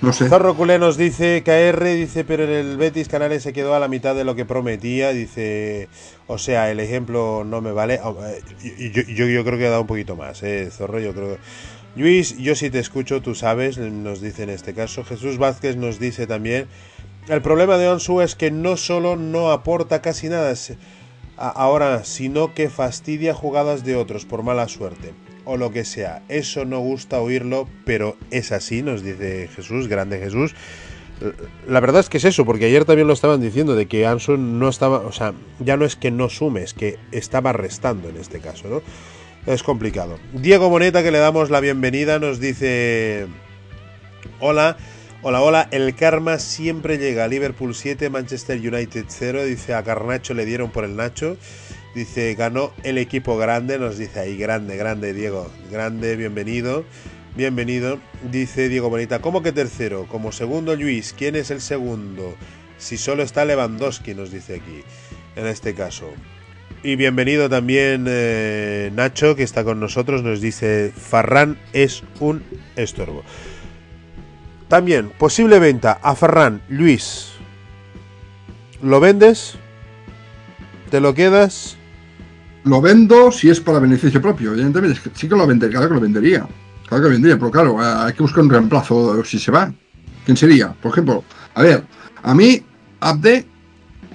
no sé. Zorro Culé nos dice KR, dice, pero en el Betis Canales se quedó a la mitad de lo que prometía, dice, o sea, el ejemplo no me vale. Ah, eh, Yo, yo, creo que ha dado un poquito más, eh, Zorro, yo creo. Luis, yo sí te escucho, tú sabes, nos dice en este caso. Jesús Vázquez nos dice también, el problema de Onsu es que no solo no aporta casi nada ahora, sino que fastidia jugadas de otros por mala suerte o lo que sea. Eso no gusta oírlo, pero es así, nos dice Jesús, grande Jesús. La verdad es que es eso, porque ayer también lo estaban diciendo, de que Ansu no estaba, o sea, ya no es que no sume, es que estaba restando en este caso, ¿no? Es complicado. Diego Moneta, que le damos la bienvenida, nos dice... Hola, hola, hola. El karma siempre llega. Liverpool 7, Manchester United 0. Dice a Carnacho le dieron por el Nacho. Dice ganó el equipo grande. Nos dice ahí, grande, grande, Diego. Grande, bienvenido. Bienvenido. Dice Diego Bonita. ¿Cómo que tercero? Como segundo Luis. ¿Quién es el segundo? Si solo está Lewandowski, nos dice aquí. En este caso. Y bienvenido también eh, Nacho, que está con nosotros. Nos dice, Farran es un estorbo. También, posible venta a Ferran, Luis. ¿Lo vendes? ¿Te lo quedas? Lo vendo si es para beneficio propio, evidentemente, sí que lo vendería, claro que lo vendería. Claro que vendría, pero claro, eh, hay que buscar un reemplazo si se va. ¿Quién sería? Por ejemplo, a ver, a mí, Abde,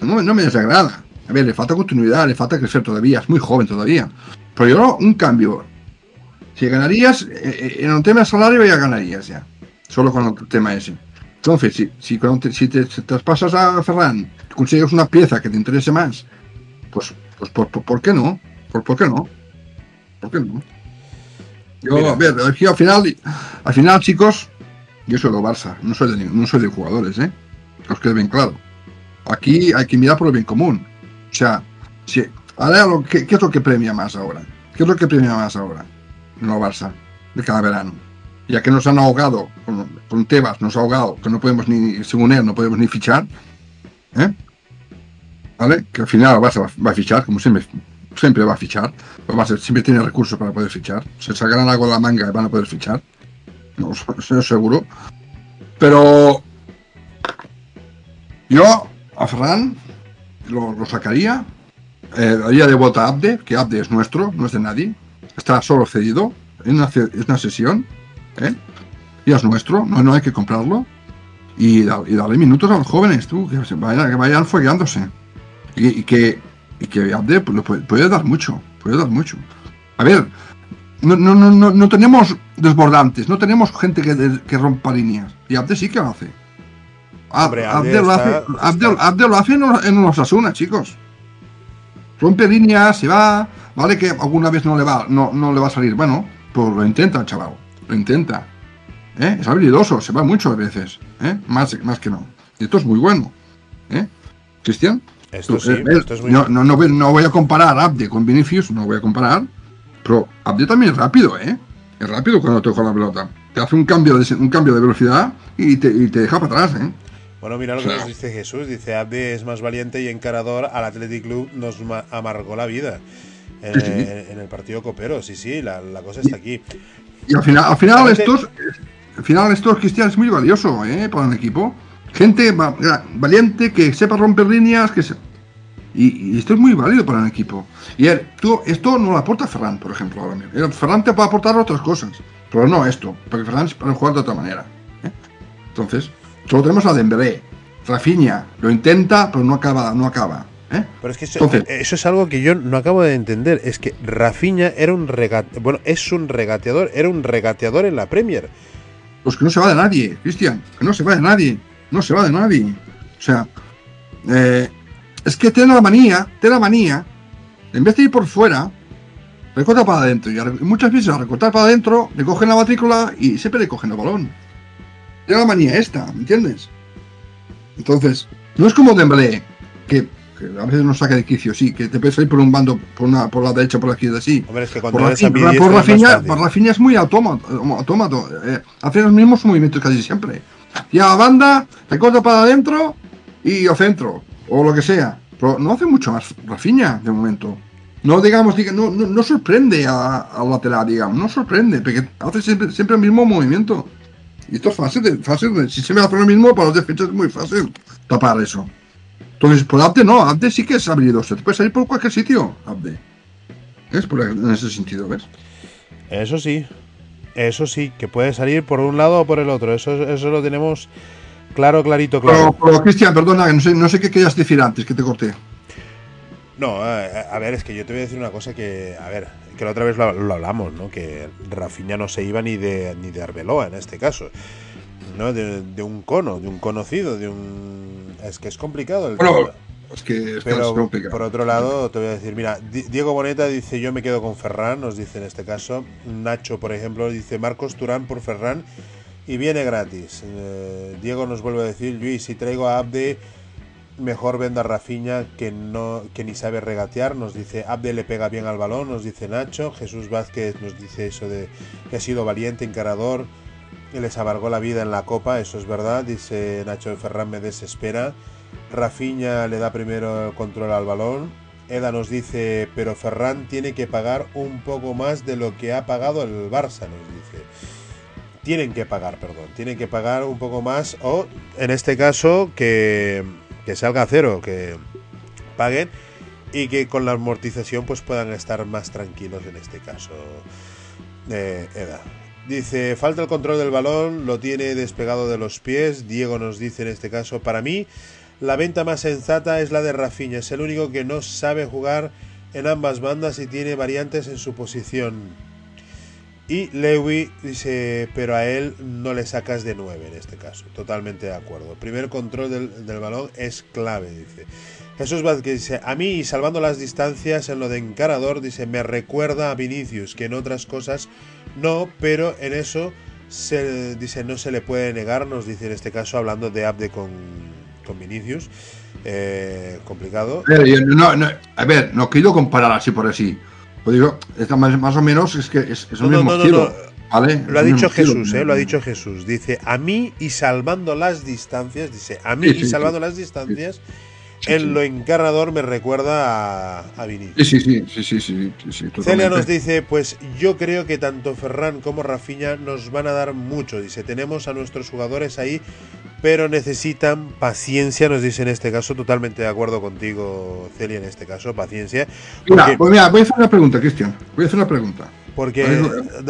no, me desagrada. A ver, le falta continuidad, le falta crecer todavía, es muy joven todavía. Pero yo, un cambio. Si ganarías, eh, eh, en el tema de salario ya ganarías ya. Solo con el tema ese. Entonces, si, si, cuando te, si te, si te traspasas a Ferran, consigues una pieza que te interese más, pues, pues ¿por, por, por qué no? ¿Por, ¿Por qué no? ¿Por qué no? Yo, Mira. a ver, aquí al final, al final, chicos, yo soy de Barça, no soy de, no soy de jugadores, ¿eh? Que os quede bien claro. Aquí hay que mirar por el bien común. O sea, si, ahora lo que- ¿qué es lo que premia más ahora? ¿Qué es lo que premia más ahora? No Barça, de cada verano. Ya que nos han ahogado, con, con Tebas nos ha ahogado, que no podemos ni, según él, no podemos ni fichar. ¿eh? ¿Vale? Que al final va, a fichar, como siempre, siempre va a fichar. Barça siempre tiene recursos para poder fichar. Se sacarán algo de la manga y van a poder fichar. No, eso es seguro. Pero yo a Ferran lo, sacaría. Eh, daría de vuelta a Abde, que Abde es nuestro, no es de nadie. Está solo cedido. Es una, es una sesión. ¿Eh? Y es nuestro, no, no hay que comprarlo. Y, da- y darle minutos a los jóvenes, tú, que, vayan, que vayan fogueándose. Y, y que, y que Abde pues, puede, puede dar mucho, puede dar mucho. A ver, no, no, no, no, no tenemos desbordantes, no tenemos gente que, que rompa líneas. Y Abde sí que lo hace. Hombre, Abde Abde, lo hace, está- Abde- está- Abde lo hace en los, en los Asuna, chicos. Rompe líneas, se va. Vale que alguna vez no le va, no, no le va a salir. Bueno, pues lo intenta chaval. Lo intenta. ¿Eh? Es habilidoso, se va mucho a veces. ¿eh? Más, más que no. Y esto es muy bueno. ¿eh? Cristian. Esto Tú, sí, eh, esto es muy no, no, no voy, no voy a comparar Abde con Vinicius, no voy a comparar. Pero Abde también es rápido, ¿eh? Es rápido cuando toca la pelota. Te hace un cambio de, un cambio de velocidad y te, y te deja para atrás, ¿eh? Bueno, mira lo que Claro. nos dice Jesús. Dice, Abde es más valiente y encarador. Al Athletic Club nos ma- amargó la vida. En, Sí, sí. en el partido copero, sí, sí, la, la cosa está aquí. Y al final, al final estos, al final estos Cristian es muy valioso, ¿eh? Para un equipo. Gente valiente que sepa romper líneas, que se... y, y esto es muy válido para un equipo. Y él, tú, esto no lo aporta Ferran, por ejemplo, ahora mismo. Eh, Ferran te puede aportar otras cosas, pero no esto, porque Ferran es para jugar de otra manera. ¿eh? Entonces, solo tenemos a Dembélé, Rafinha, lo intenta, pero no acaba, no acaba. ¿Eh? Pero es que eso, Entonces- eso es algo que yo no acabo de entender. Es que Rafinha era un regate, bueno, es un regateador, era un regateador en la Premier. Pues que no se va de nadie, Cristian, que no se va de nadie, no se va de nadie. O sea, eh, es que tiene la manía, tiene la manía, en vez de ir por fuera, recorta para adentro. Y muchas veces al recortar para adentro, le cogen la matrícula y siempre le cogen el balón. Tiene la manía esta, ¿me entiendes? Entonces, no es como Dembélé, que, que a veces nos saca de quicio, sí, que te puedes salir por un bando, por, una, por la derecha, por la izquierda, sí. Hombre, es que cuando Por, eres ambidiestro por, es más Rafinha, por Rafinha es muy autómato. eh, hace los mismos movimientos casi siempre. Y a la banda, recorta para adentro y o centro, o lo que sea. Pero no hace mucho más Rafinha de momento. No, digamos, diga- no, no, no sorprende a- al lateral, digamos, no sorprende, porque hace siempre, siempre el mismo movimiento. Y esto es fácil, fácil si se me hace lo mismo, para los defensas es muy fácil tapar eso. Entonces, por Abde no, Abde sí que es habilidoso, te puede salir por cualquier sitio, Abde. Es por, en ese sentido, ¿ves? Eso sí, eso sí, que puede salir por un lado o por el otro. Eso, eso lo tenemos claro, clarito, claro. Pero, pero, Cristian, perdona, que no sé, no sé qué querías decir antes, que te corté. No, eh, a ver, es que yo te voy a decir una cosa que, a ver, que la otra vez lo, lo hablamos, ¿no? Que Rafinha no se iba ni de ni de Arbeloa en este caso, ¿no? De, de un cono, de un conocido, de un... Es que es complicado el Bueno, tema. es que es Pero complicado. por otro lado, te voy a decir, mira, Di- Diego Boneta dice yo me quedo con Ferran, nos dice en este caso. Nacho, por ejemplo, dice Marcos Turán por Ferran y viene gratis. Eh, Diego nos vuelve a decir, Luis, si traigo a Abde, mejor venda a Rafinha que no que ni sabe regatear. Nos dice Abde le pega bien al balón, nos dice Nacho. Jesús Vázquez nos dice eso de que ha sido valiente, encarador. Les amargó la vida en la copa, eso es verdad. Dice Nacho Ferran me desespera. Rafinha le da primero el control al balón. Eda nos dice, pero Ferran tiene que pagar un poco más de lo que ha pagado el Barça, nos dice. Tienen que pagar, perdón, tienen que pagar un poco más o, en este caso, que, que salga a cero, que paguen y que con la amortización pues puedan estar más tranquilos en este caso. Eh, Eda. Dice, falta el control del balón, lo tiene despegado de los pies. Diego nos dice en este caso, para mí, la venta más sensata es la de Rafinha. Es el único que no sabe jugar en ambas bandas y tiene variantes en su posición. Y Lewy dice, pero a él no le sacas de 9 en este caso. Totalmente de acuerdo. El primer control del, del balón es clave, dice. Jesús Vázquez dice, a mí y salvando las distancias en lo de encarador, dice, me recuerda a Vinicius, que en otras cosas no, pero en eso se, dice, no se le puede negar, nos dice en este caso, hablando de Abde con, con Vinicius. Eh, complicado. No, no, a ver, no quiero comparar así por así. Pues digo, más, más o menos es que es, es No, el. Lo ha dicho. Jesús, eh, lo ha dicho Jesús. Dice, a mí y salvando las distancias, dice, a mí Sí, sí, y salvando sí. las distancias, en lo encarnador me recuerda a, a Vinicius. Sí, sí, sí, sí, sí, sí, sí, sí, Celia nos dice, pues yo creo que tanto Ferran como Rafinha nos van a dar mucho. Dice, tenemos a nuestros jugadores ahí, pero necesitan paciencia, nos dice en este caso, totalmente de acuerdo contigo, Celia, en este caso, paciencia. Mira, pues mira, voy a hacer una pregunta, Cristian. Voy a hacer una pregunta. Porque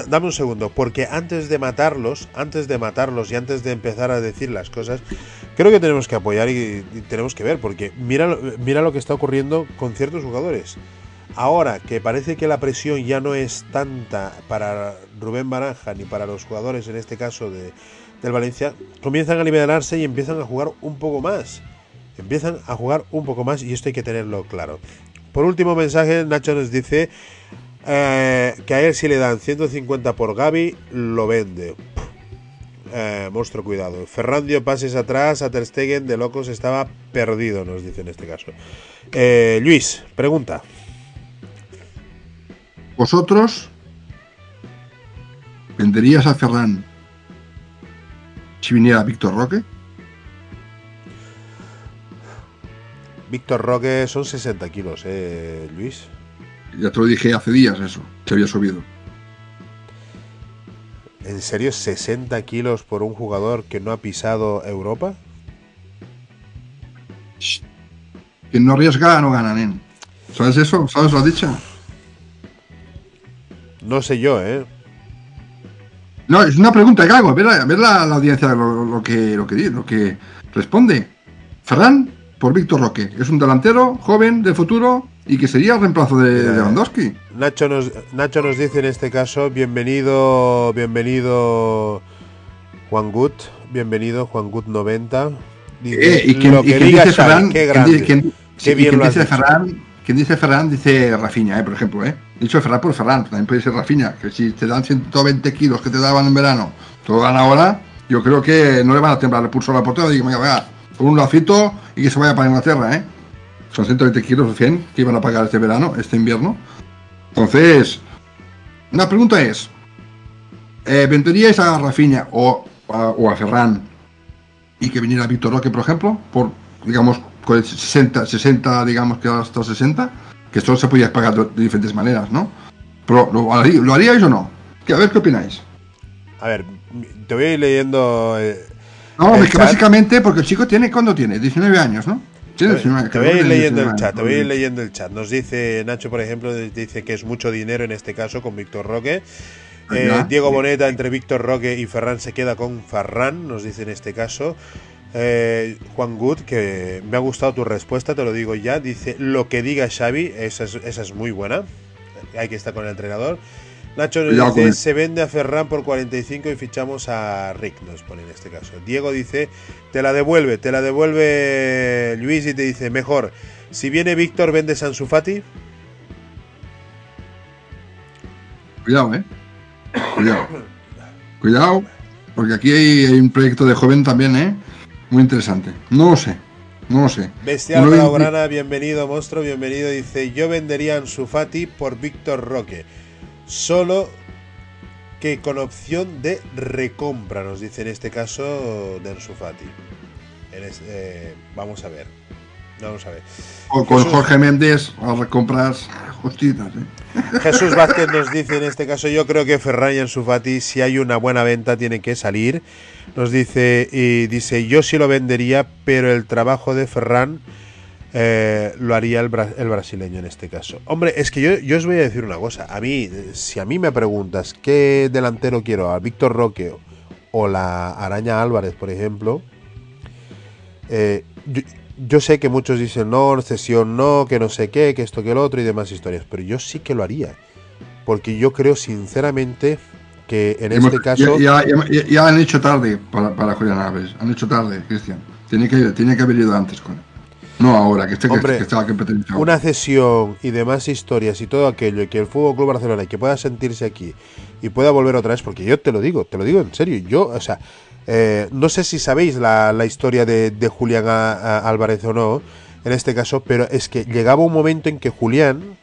dame un segundo, porque antes de matarlos, antes de matarlos y antes de empezar a decir las cosas, creo que tenemos que apoyar y, y tenemos que ver, porque mira, lo- mira lo que está ocurriendo con ciertos jugadores. Ahora que parece que la presión ya no es tanta para Rubén Baranja ni para los jugadores, en este caso de, del Valencia, comienzan a liberarse y empiezan a jugar un poco más. Empiezan a jugar un poco más y esto hay que tenerlo claro. Por último mensaje, Nacho nos dice eh, que a él si le dan 150 por Gaby, lo vende. Eh, monstruo, cuidado. Ferran dio pases atrás, a Ter Stegen de locos estaba perdido, nos dice en este caso. Eh, Luis, pregunta. ¿Vosotros venderías a Ferran si viniera Víctor Roque? Víctor Roque son 60 kilos, eh, Luis. Ya te lo dije hace días eso, que había subido. ¿En serio 60 kilos por un jugador que no ha pisado Europa? Quien no arriesga no gana, nen. ¿Sabes eso? ¿Sabes lo dicho? No sé yo, ¿eh? No, es una pregunta que hago. A ver, la, a ver la, la audiencia lo, lo que, lo, que, lo que responde. Ferran por Víctor Roque. Es un delantero joven de futuro y que sería el reemplazo de, de Lewandowski. Nacho nos, Nacho nos dice en este caso, bienvenido, bienvenido Juan Gut, bienvenido Juan Gut 90. Dice, Eh, y quien, lo y que quien diga dice Xavi, Ferran, qué quien grande. di- quien- sí, y bien quien lo has dice. Ferran, quien dice Ferran dice Rafinha, eh, por ejemplo, eh. Dicho Ferran por Ferran, también puede ser Rafinha, que si te dan 120 kilos que te daban en verano, te lo dan ahora, yo creo que no le van a temblar el pulso a la portera, digo, venga, venga, con un lacito y que se vaya para Inglaterra, eh. Son 120 kilos, 100 que iban a pagar este verano, este invierno. Entonces, una pregunta es, eh, ¿venderíais a Rafinha o a, o a Ferran y que viniera Víctor Roque, por ejemplo, por, digamos, con el 60, 60, digamos que hasta 60, que esto se podía pagar de, diferentes maneras, ¿no? Pero, ¿lo, harí- ¿lo haríais o no? Que, a ver qué opináis. A ver, te voy a ir leyendo. eh, No, es que básicamente, porque el chico tiene, ¿cuándo tiene? 19 años, ¿no? Tiene 19, Te voy a ir leyendo el 19 chat, te voy a ir leyendo el chat. Nos dice Nacho, por ejemplo, dice que es mucho dinero en este caso con Víctor Roque. Eh, Ya. Diego Boneta entre Víctor Roque y Ferran se queda con Ferran, nos dice en este caso. Eh, Juan Good, que me ha gustado tu respuesta, te lo digo ya. Dice lo que diga Xavi, esa es, esa es muy buena. Hay que estar con el entrenador. Nacho Cuidado dice, se vende a Ferran por 45 y fichamos a Rick, nos pone en este caso. Diego dice, te la devuelve, te la devuelve Luis y te dice, mejor, si viene Víctor, vendes a Ansu Fati. Cuidado, ¿eh? Cuidado. Cuidado, porque aquí hay, hay un proyecto de joven también, ¿eh? Muy interesante. No lo sé, no lo sé. Bestial Blaugrana, bienvenido, monstruo, bienvenido. Dice, yo vendería a Ansu Fati por Víctor Roque. Solo que con opción de recompra, nos dice en este caso de Fati. En es- eh, vamos a ver. Vamos a ver. O con Jesús- Jorge Méndez a recompras justitas, ¿eh? Jesús Vázquez nos dice en este caso, yo creo que Ferran y Ansu Fati, si hay una buena venta, tiene que salir. Nos dice, y dice, yo sí lo vendería, pero el trabajo de Ferran eh, lo haría el, bra- el brasileño en este caso. Hombre, es que yo, yo os voy a decir una cosa. A mí, si a mí me preguntas qué delantero quiero, a Víctor Roque o la Araña Álvarez, por ejemplo, eh, yo, yo sé que muchos dicen no, cesión no, que no sé qué, que esto, que el otro y demás historias, pero yo sí que lo haría. Porque yo creo sinceramente que en Hemos- este caso... Ya, ya- ya- ya han hecho tarde para, para Julián Álvarez. Han hecho tarde, Cristian. Tiene que, tiene que haber ido antes con él. No ahora, que esté que, Hombre, que que pertenece ahora. una cesión y demás historias y todo aquello y que el Fútbol Club Barcelona y que pueda sentirse aquí y pueda volver otra vez porque yo te lo digo te lo digo en serio yo o sea eh, no sé si sabéis la, la historia de, de Julián a- a- Álvarez o no en este caso pero es que llegaba un momento en que Julián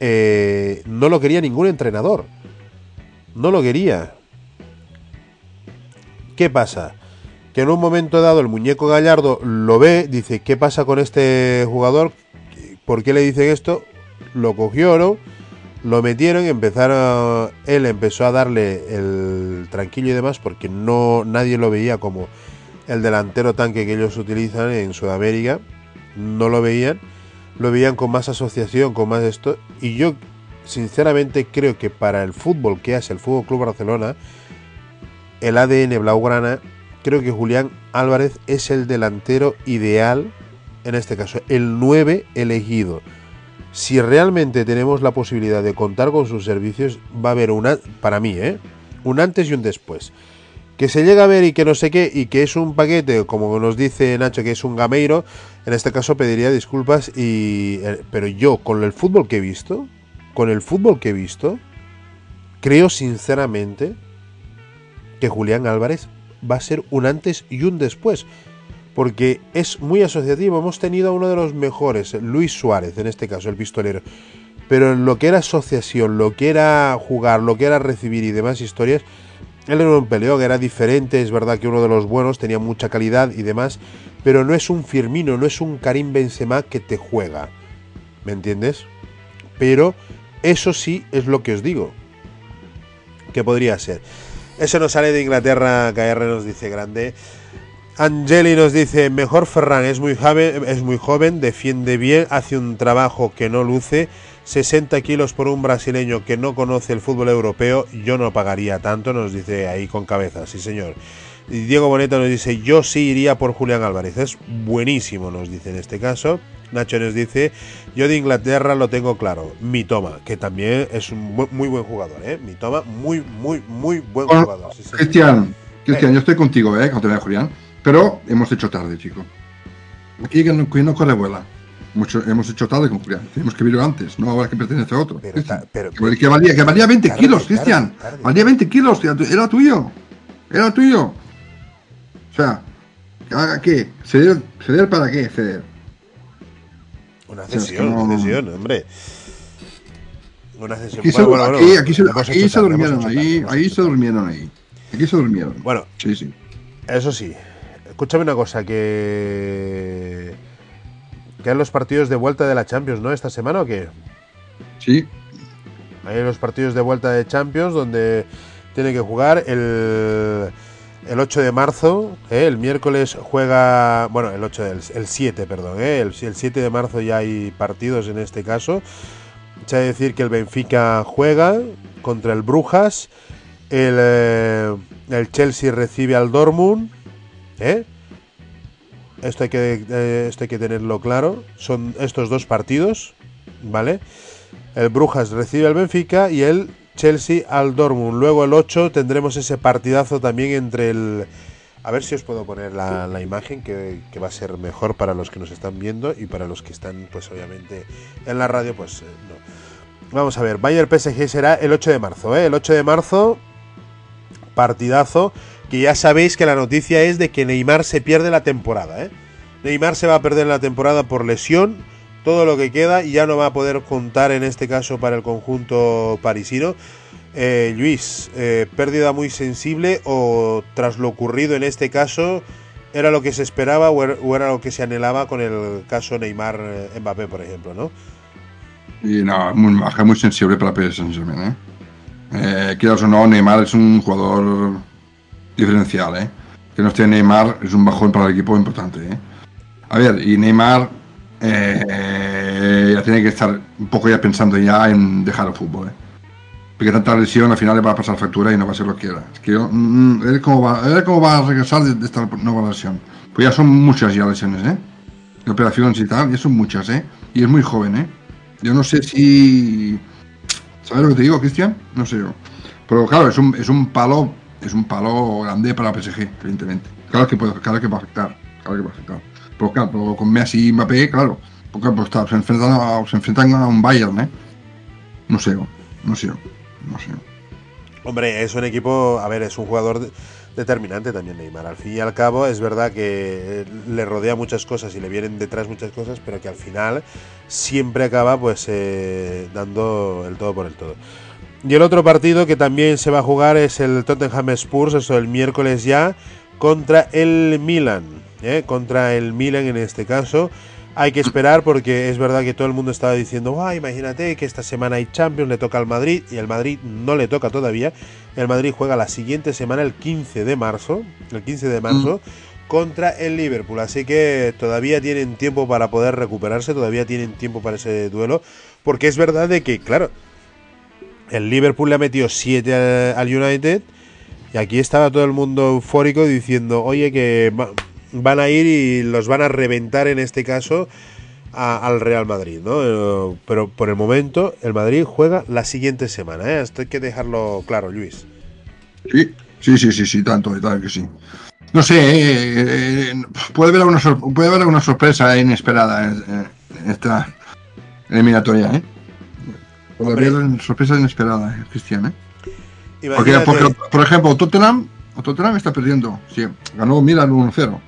eh, no lo quería ningún entrenador no lo quería ¿qué pasa? Que en un momento dado el muñeco Gallardo lo ve, dice, ¿qué pasa con este jugador? ¿Por qué le dicen esto? Lo cogió, ¿no? Lo metieron y empezaron, él empezó a darle el tranquillo y demás porque no nadie lo veía como el delantero tanque que ellos utilizan en Sudamérica, no lo veían, lo veían con más asociación, con más esto y yo sinceramente creo que para el fútbol que hace el Fútbol Club Barcelona, el ADN blaugrana creo que Julián Álvarez es el delantero ideal, en este caso, el 9 elegido. Si realmente tenemos la posibilidad de contar con sus servicios, va a haber una, para mí, ¿eh? un antes y un después. Que se llega a ver y que no sé qué, y que es un paquete, como nos dice Nacho, que es un gameiro, en este caso pediría disculpas, y, eh, pero yo, con el fútbol que he visto, con el fútbol que he visto, creo sinceramente que Julián Álvarez va a ser un antes y un después. Porque es muy asociativo. Hemos tenido a uno de los mejores, Luis Suárez, en este caso, el pistolero. Pero en lo que era asociación, lo que era jugar, lo que era recibir y demás historias, él era un peleón, era diferente. Es verdad que uno de los buenos tenía mucha calidad y demás. Pero no es un Firmino, no es un Karim Benzema que te juega. ¿Me entiendes? Pero eso sí es lo que os digo. Que podría ser. Eso nos sale de Inglaterra, KR nos dice grande. Angeli nos dice, mejor Ferran, es muy, joven, es muy joven, defiende bien, hace un trabajo que no luce, 60 kilos por un brasileño que no conoce el fútbol europeo, yo no pagaría tanto, nos dice ahí con cabeza, sí señor. Diego Boneta nos dice, yo sí iría por Julián Álvarez, es buenísimo, nos dice en este caso. Nacho nos dice, yo de Inglaterra lo tengo claro, mi toma, que también es un muy buen jugador, ¿eh? Mi toma, muy, muy, muy buen Bueno, jugador. sí. Cristian, Cristian, yo estoy contigo, ¿eh? Julián. Pero hemos hecho tarde, chico. Aquí que no, no corre vuela. Mucho, hemos hecho tarde con Julián. Tenemos que verlo antes, no ahora que pertenece a otro. Pero Cristian. ta- pero- que, que valía, que valía 20 Tarde, kilos, Cristian. Valía 20 kilos, era tu- era tuyo. Era tuyo. O sea, ¿que haga qué? ¿Ceder, ¿Ceder para qué? Ceder. Una cesión, no- una cesión, hombre. Una cesión. Aquí, se, Bueno, bueno, aquí, bueno, aquí se, hemos aquí hecho se tarde, durmieron, ahí, ahí se durmieron ahí. Aquí se durmieron. Bueno, Sí, sí. eso sí. Escúchame una cosa, que. Que hay los partidos de vuelta de la Champions, ¿no? ¿Esta semana o qué? Sí, Hay los partidos de vuelta de Champions donde tiene que jugar el, el 8 de marzo. ¿eh? El miércoles juega. Bueno, el 8, el, el 7, perdón. ¿eh? El, el 7 de marzo ya hay partidos en este caso. Se ha de decir que el Benfica juega contra el Brujas. El, eh, el Chelsea recibe al Dortmund. ¿eh? Esto hay, que, eh, esto hay que tenerlo claro. Son estos dos partidos. ¿Vale? El Brujas recibe al Benfica y el Chelsea al Dortmund. Luego el 8 tendremos ese partidazo también entre el... A ver si os puedo poner la, imagen que, que va a ser mejor para los que nos están viendo y para los que están pues obviamente en la radio pues eh, no. Vamos a ver, Bayern PSG será el 8 de marzo, ¿eh? El 8 de marzo, partidazo, que ya sabéis que la noticia es de que Neymar se pierde la temporada, ¿eh? Neymar se va a perder la temporada por lesión, todo lo que queda y ya no va a poder contar en este caso para el conjunto parisino. Eh, Luis, eh, pérdida muy sensible o tras lo ocurrido en este caso, ¿era lo que se esperaba o era, o era lo que se anhelaba con el caso Neymar-Mbappé, por ejemplo, no? Y no, muy muy sensible para PSG Saint ¿eh? eh quieras o no, Neymar es un jugador diferencial, ¿eh? Que no esté Neymar es un bajón para el equipo importante, ¿eh? A ver, y Neymar eh, ya tiene que estar un poco ya pensando ya en dejar el fútbol. ¿eh? Porque tanta lesión al final le va a pasar factura y no va a ser lo que quiera. Es que yo, mm, a ver cómo va, ver cómo va a regresar de, de esta nueva lesión. Pues ya son muchas ya lesiones, ¿eh? Operaciones y tal, ya son muchas, ¿eh? Y es muy joven, ¿eh? Yo no sé si... ¿Sabes lo que te digo, Cristian? No sé yo. Pero claro, es un, es un palo es un palo grande para PSG, evidentemente. Claro que, puede, claro que va a afectar. Claro que va a afectar. Pero claro, con Messi y Mbappé, claro. Porque pues, está, se, enfrentan a, se enfrentan a un Bayern, ¿eh? No sé, no sé, no sé. Hombre, es un equipo, a ver, es un jugador de- determinante también Neymar. Al fin y al cabo, es verdad que eh, le rodea muchas cosas y le vienen detrás muchas cosas, pero que al final siempre acaba pues eh, dando el todo por el todo. Y el otro partido que también se va a jugar es el Tottenham Spurs, eso el miércoles ya, contra el Milan. ¿Eh? Contra el Milan en este caso. Hay que esperar porque es verdad que todo el mundo estaba diciendo, ah, imagínate que esta semana hay Champions, le toca al Madrid y el Madrid no le toca todavía. El Madrid juega la siguiente semana, el 15 de marzo, el 15 de marzo, contra el Liverpool. Así que todavía tienen tiempo para poder recuperarse, todavía tienen tiempo para ese duelo, porque es verdad de que, claro, el Liverpool le ha metido 7 al, United y aquí estaba todo el mundo eufórico diciendo, oye, que van a ir y los van a reventar en este caso a- al Real Madrid, ¿no? Eh, Pero por el momento el Madrid juega la siguiente semana, ¿eh? Esto hay que dejarlo claro, Luis. Sí, sí, sí, sí, sí, tanto, y tal que sí. No sé, eh, eh, puede haber alguna, sor- puede haber alguna sorpresa inesperada en, esta eliminatoria, ¿eh? Puede Hombre. haber sorpresa inesperada, eh, Cristian, ¿eh? Porque, Imagínate- porque, por ejemplo, Tottenham, Tottenham está perdiendo. Sí, ganó Milan 1-0.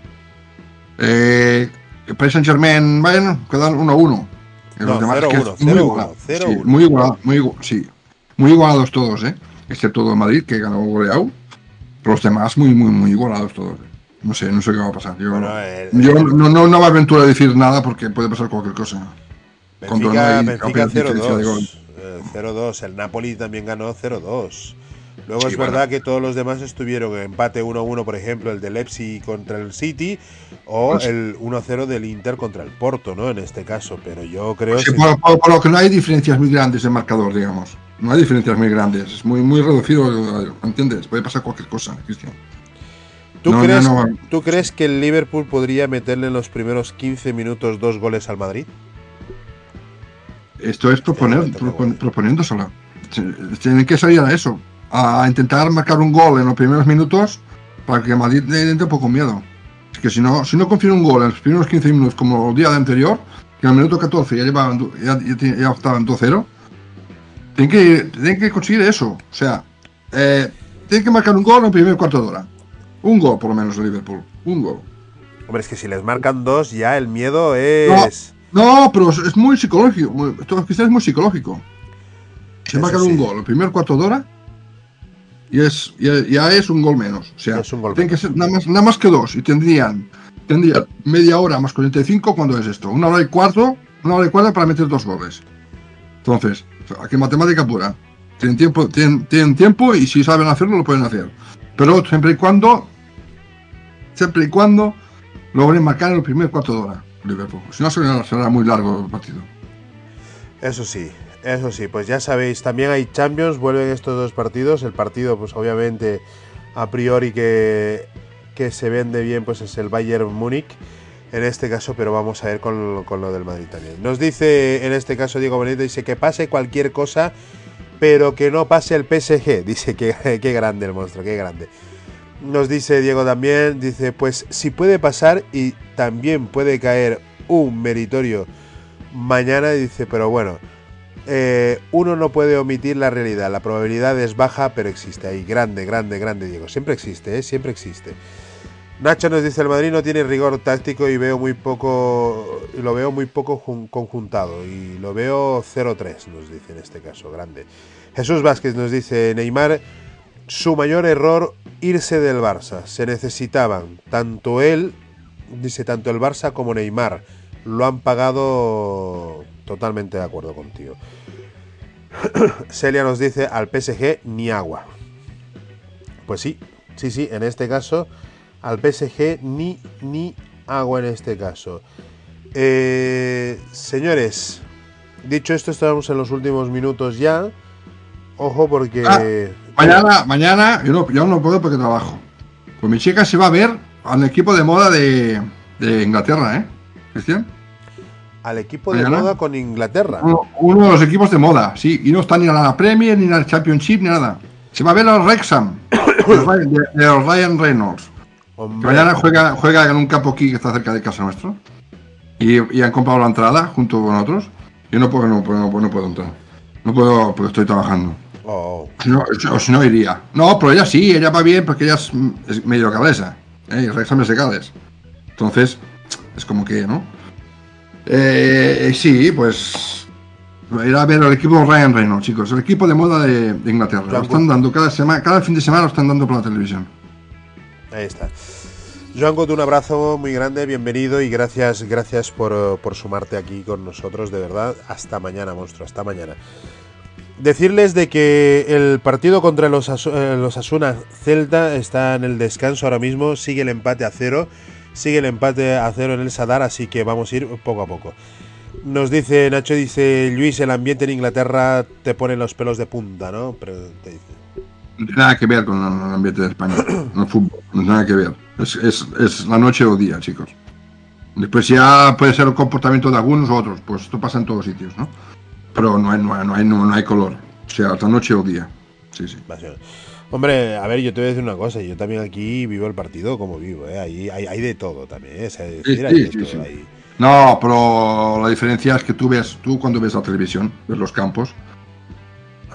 Eh, el Paris Saint Germain Bayern quedan 1-1. Y No, los demás 0-1, que es muy 0-1, igualado. 0-1. Sí, muy igualado, muy igu- sí. Muy igualados todos, ¿eh? Excepto el Madrid, que ganó goleado. Pero los demás muy, muy, muy igualados todos. ¿eh? No sé, no sé qué va a pasar. Yo, Bueno, el- yo no, no, no me aventuro a decir nada porque puede pasar cualquier cosa. Benfica, Benfica apenas diferencia de 0-2. gol. eh, 0-2. El Napoli también ganó 0-2. Luego Sí, es bueno. verdad que todos los demás estuvieron en empate 1-1, por ejemplo, el del Leipzig contra el City o Pues- el 1-0 del Inter contra el Porto, ¿no? En este caso, pero yo creo que por, por- por lo que no hay diferencias muy grandes de marcador, digamos. No hay diferencias muy grandes. Es muy, muy reducido, ¿entiendes? Puede pasar cualquier cosa, Cristian. ¿Tú, no, crees, no. ¿Tú crees que el Liverpool podría meterle en los primeros 15 minutos dos goles al Madrid? Esto es proponer, propon-. Se- Tienen que salir a eso. A intentar marcar un gol en los primeros minutos para que Madrid le entre un poco miedo. Es que si no, si no confiere un gol en los primeros 15 minutos como el día de anterior, que en el minuto 14 ya, llevaban, ya, ya, ya estaban 2-0, tienen que, tienen que conseguir eso. O sea, eh, tienen que marcar un gol en el primer cuarto de hora. Un gol, por lo menos, de Liverpool. Un gol. Hombre, es que si les marcan dos, ya el miedo es. No, pero es, es muy psicológico. muy- esto quizás es muy psicológico. Se Eso marcan sí. un gol el primer cuarto de hora y es, ya, ya es un gol menos. O sea, Es un gol tienen que ser nada más, nada más que dos. Y tendrían, tendrían media hora más 45 cuando es esto. Una hora y cuarto, una hora y cuarto para meter dos goles. Entonces, aquí matemática pura. Tienen tiempo, tienen, tienen tiempo y si saben hacerlo lo pueden hacer. Pero siempre y cuando, siempre y cuando logren marcar en el primer cuarto de hora. Liverpool. Si no será muy largo el partido. Eso sí, eso sí, pues ya sabéis, también hay Champions, vuelven estos dos partidos. El partido, pues obviamente, a priori que, que se vende bien, pues es el Bayern Múnich en este caso, pero vamos a ver con, con lo del Madrid también. Nos dice en este caso Diego Benito, dice que pase cualquier cosa, pero que no pase el PSG. Dice que qué grande el monstruo, qué grande. Nos dice Diego también, dice, pues si puede pasar y también puede caer un meritorio mañana, dice, pero bueno, eh, uno no puede omitir la realidad, la probabilidad es baja, pero existe ahí, grande, grande, grande, Diego, siempre existe, ¿eh? siempre existe. Nacho nos dice, el Madrid no tiene rigor táctico y veo muy poco, y lo veo muy poco jun- conjuntado, y lo veo 0-3, nos dice en este caso, grande. Jesús Vázquez nos dice, Neymar, su mayor error, irse del Barça. Se necesitaban, tanto él, dice, tanto el Barça como Neymar. Lo han pagado totalmente de acuerdo contigo. Celia nos dice, al PSG ni agua. Pues sí, sí, sí, en este caso, al PSG ni, ni agua en este caso. Eh, señores, dicho esto, estamos en los últimos minutos ya. Ojo porque... Ah. Mañana, mañana, yo no, puedo porque trabajo. Pues mi chica se va a ver al equipo de moda de, de Inglaterra, ¿eh? ¿Cristian? Al equipo de moda con Inglaterra. Uno, uno de los equipos de moda, sí. Y no está ni a la Premier, ni a la Championship, ni nada. Se va a ver al Wrexham, de, de- Ryan Reynolds. Que mañana juega, juega en un campo aquí que está cerca de casa nuestro. Y, y han comprado la entrada junto con otros. Yo no puedo, no, puedo- no, puedo- no puedo entrar. No puedo porque estoy trabajando. oh, Si no, o si no iría. No, pero ella sí, ella va bien porque ella es, medio galesa. ¿eh? Y Wrexham es de Gales. Entonces, es como que, ¿no? Eh, sí, pues. Ir a ver al equipo Ryan Reynolds, chicos. El equipo de moda de, de Inglaterra. Lo están dando cada semana, cada fin de semana lo están dando por la televisión. ahí está. Joan un abrazo muy grande, bienvenido y gracias, gracias por, por sumarte aquí con nosotros, de verdad. Hasta mañana, monstruo, hasta mañana. Decirles de que el partido contra los, Asu- eh, los Asuna Celta está en el descanso ahora mismo, sigue el empate a cero, sigue el empate a cero en el Sadar, así que vamos a ir poco a poco. Nos dice, Nacho dice, Luis, el ambiente en Inglaterra te pone los pelos de punta, ¿no? Pero te dice. No tiene nada que ver con el ambiente de España, no fútbol, no tiene nada que ver. Es, es, es la noche o día, chicos. Después ya puede ser el comportamiento de algunos u otros, pues esto pasa en todos sitios, ¿no? Pero no hay, no hay, no hay, no hay color. O sea, la noche o día. Sí, sí. Hombre, a ver, yo te voy a decir una cosa, yo también aquí vivo el partido como vivo, ¿eh? Ahí hay, hay de todo también, ¿eh? O sea, es decir, Sí, hay de sí, todo sí. ahí. No, pero la diferencia es que tú ves, tú cuando ves la televisión, ves los campos,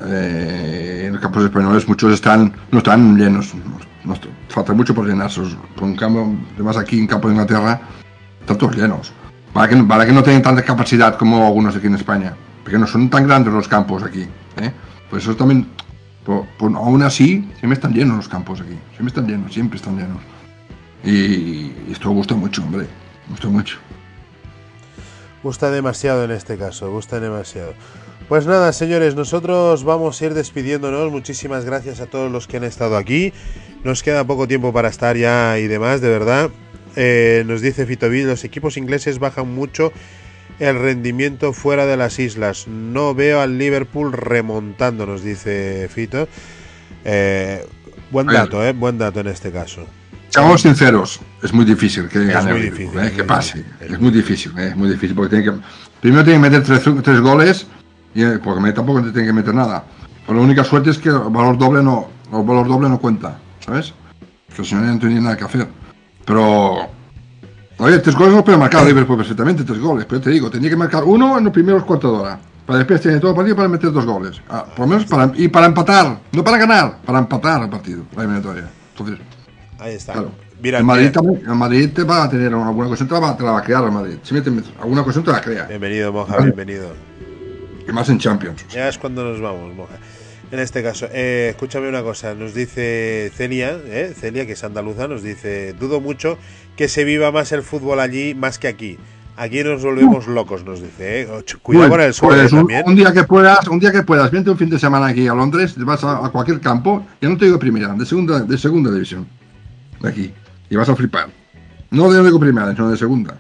eh, en los campos españoles muchos están, no están llenos, no, no- falta mucho por llenarse. Por un campo, además aquí en campo de Inglaterra, están todos llenos. Para que, para que no tengan tanta capacidad como algunos aquí en España, porque no son tan grandes los campos aquí. ¿eh? Por eso también, por- por- aún así, siempre están llenos los campos aquí, siempre están llenos, siempre están llenos. Y, esto gusta mucho, hombre, gusta mucho. Gusta demasiado en este caso, gusta demasiado. Pues nada, señores, nosotros vamos a ir despidiéndonos. Muchísimas gracias a todos los que han estado aquí. Nos queda poco tiempo para estar ya y demás, de verdad. Eh, nos dice Fitovid, los equipos ingleses bajan mucho el rendimiento fuera de las islas. No veo al Liverpool remontando, nos dice Fito. Eh, buen dato, eh, buen dato en este caso. Seamos sinceros, es muy difícil que Es gane muy Liverpool, difícil, ¿eh? que pase. difícil. Es muy difícil, ¿eh? es muy difícil porque tiene que primero tiene que meter tres, tres goles y eh, porque tampoco te tiene que meter nada. Pero la única suerte es que el valor doble no, el valor doble no cuenta, ¿sabes? Que si no no tiene nada que hacer. Pero oye, tres goles no puede marcar Liverpool perfectamente, tres goles. Pero te digo, tenía que marcar uno en los primeros cuartos de hora. Para después tiene todo el partido para meter dos goles. Ah, por lo menos para y para empatar, no para ganar, para empatar el partido, la eliminatoria. Entonces, Ahí está. Claro. Mira, el Madrid, también, el Madrid te va a tener alguna cosa, te la va, te la va a crear el Madrid. Siempre te- alguna cosa te la crea. Bienvenido, Moja, bienvenido. Y más en Champions. Ya es cuando nos vamos, Moja. En este caso, eh, escúchame una cosa, nos dice Celia, eh, Celia, que es andaluza, nos dice, dudo mucho que se viva más el fútbol allí más que aquí. Aquí nos volvemos locos, nos dice. eh. Cuidado Bueno, con el suelo pues un, también. un día que puedas, un día que puedas, vente un fin de semana aquí a Londres, vas a, a cualquier campo, ya no te digo primera, de segunda, de segunda división. De aquí. Y vas a flipar. No de digo primera, sino de segunda.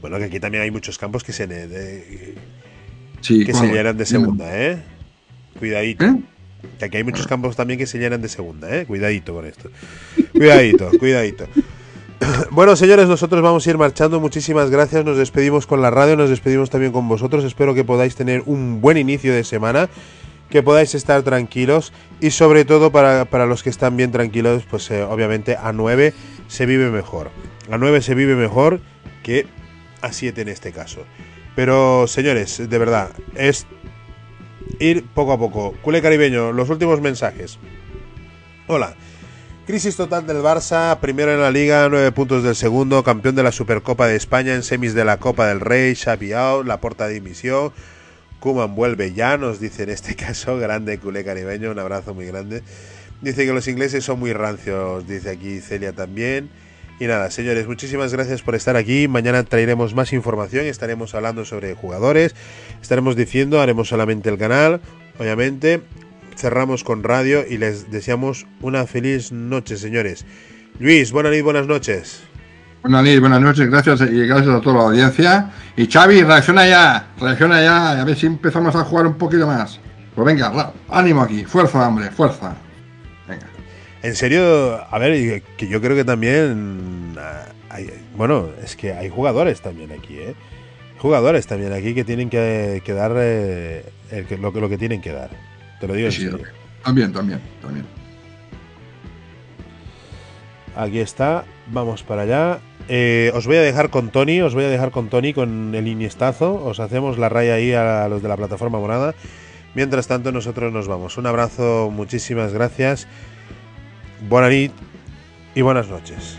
Bueno, que aquí también hay muchos campos que se, de- Sí, que se llenan de segunda, ¿eh? Cuidadito. ¿Eh? Que aquí hay muchos campos también que se llenan de segunda, ¿eh? Cuidadito con esto. Cuidadito, cuidadito. Bueno, señores, nosotros vamos a ir marchando. Muchísimas gracias. Nos despedimos con la radio, nos despedimos también con vosotros. Espero que podáis tener un buen inicio de semana, que podáis estar tranquilos y sobre todo para, para los que están bien tranquilos, pues eh, obviamente a 9 se vive mejor. A 9 se vive mejor que a 7 en este caso. Pero, señores, de verdad, es ir poco a poco. Culé caribeño, los últimos mensajes. Hola. Crisis total del Barça, primero en la liga, nueve puntos del segundo, campeón de la Supercopa de España en semis de la Copa del Rey, Xavi out, de dimisión, Kuman vuelve ya, nos dice en este caso, grande culé caribeño, un abrazo muy grande. Dice que los ingleses son muy rancios, dice aquí Celia también. Y nada, señores, muchísimas gracias por estar aquí. Mañana traeremos más información, estaremos hablando sobre jugadores, estaremos diciendo, haremos solamente el canal, obviamente. Cerramos con radio y les deseamos una feliz noche, señores. Luis, buenas noches, buenas noches. Buenas noches, buenas noches, gracias y gracias a toda la audiencia. Y Xavi, reacciona ya, reacciona ya, a ver si empezamos a jugar un poquito más. Pues venga, ánimo aquí, fuerza, hombre, fuerza. En serio, a ver, que yo creo que también ah, hay, bueno, es que hay jugadores también aquí, ¿eh? Jugadores también aquí que tienen que, que dar eh, el lo, que- lo que tienen que dar. Te lo digo en Sí, serio. también, también, también. Aquí está, vamos para allá. Eh, os voy a dejar con Tony, os voy a dejar con Tony con el iniestazo. Os hacemos la raya ahí a los de la plataforma morada. Mientras tanto, nosotros nos vamos. Un abrazo, muchísimas gracias. Buena nit y buenas noches.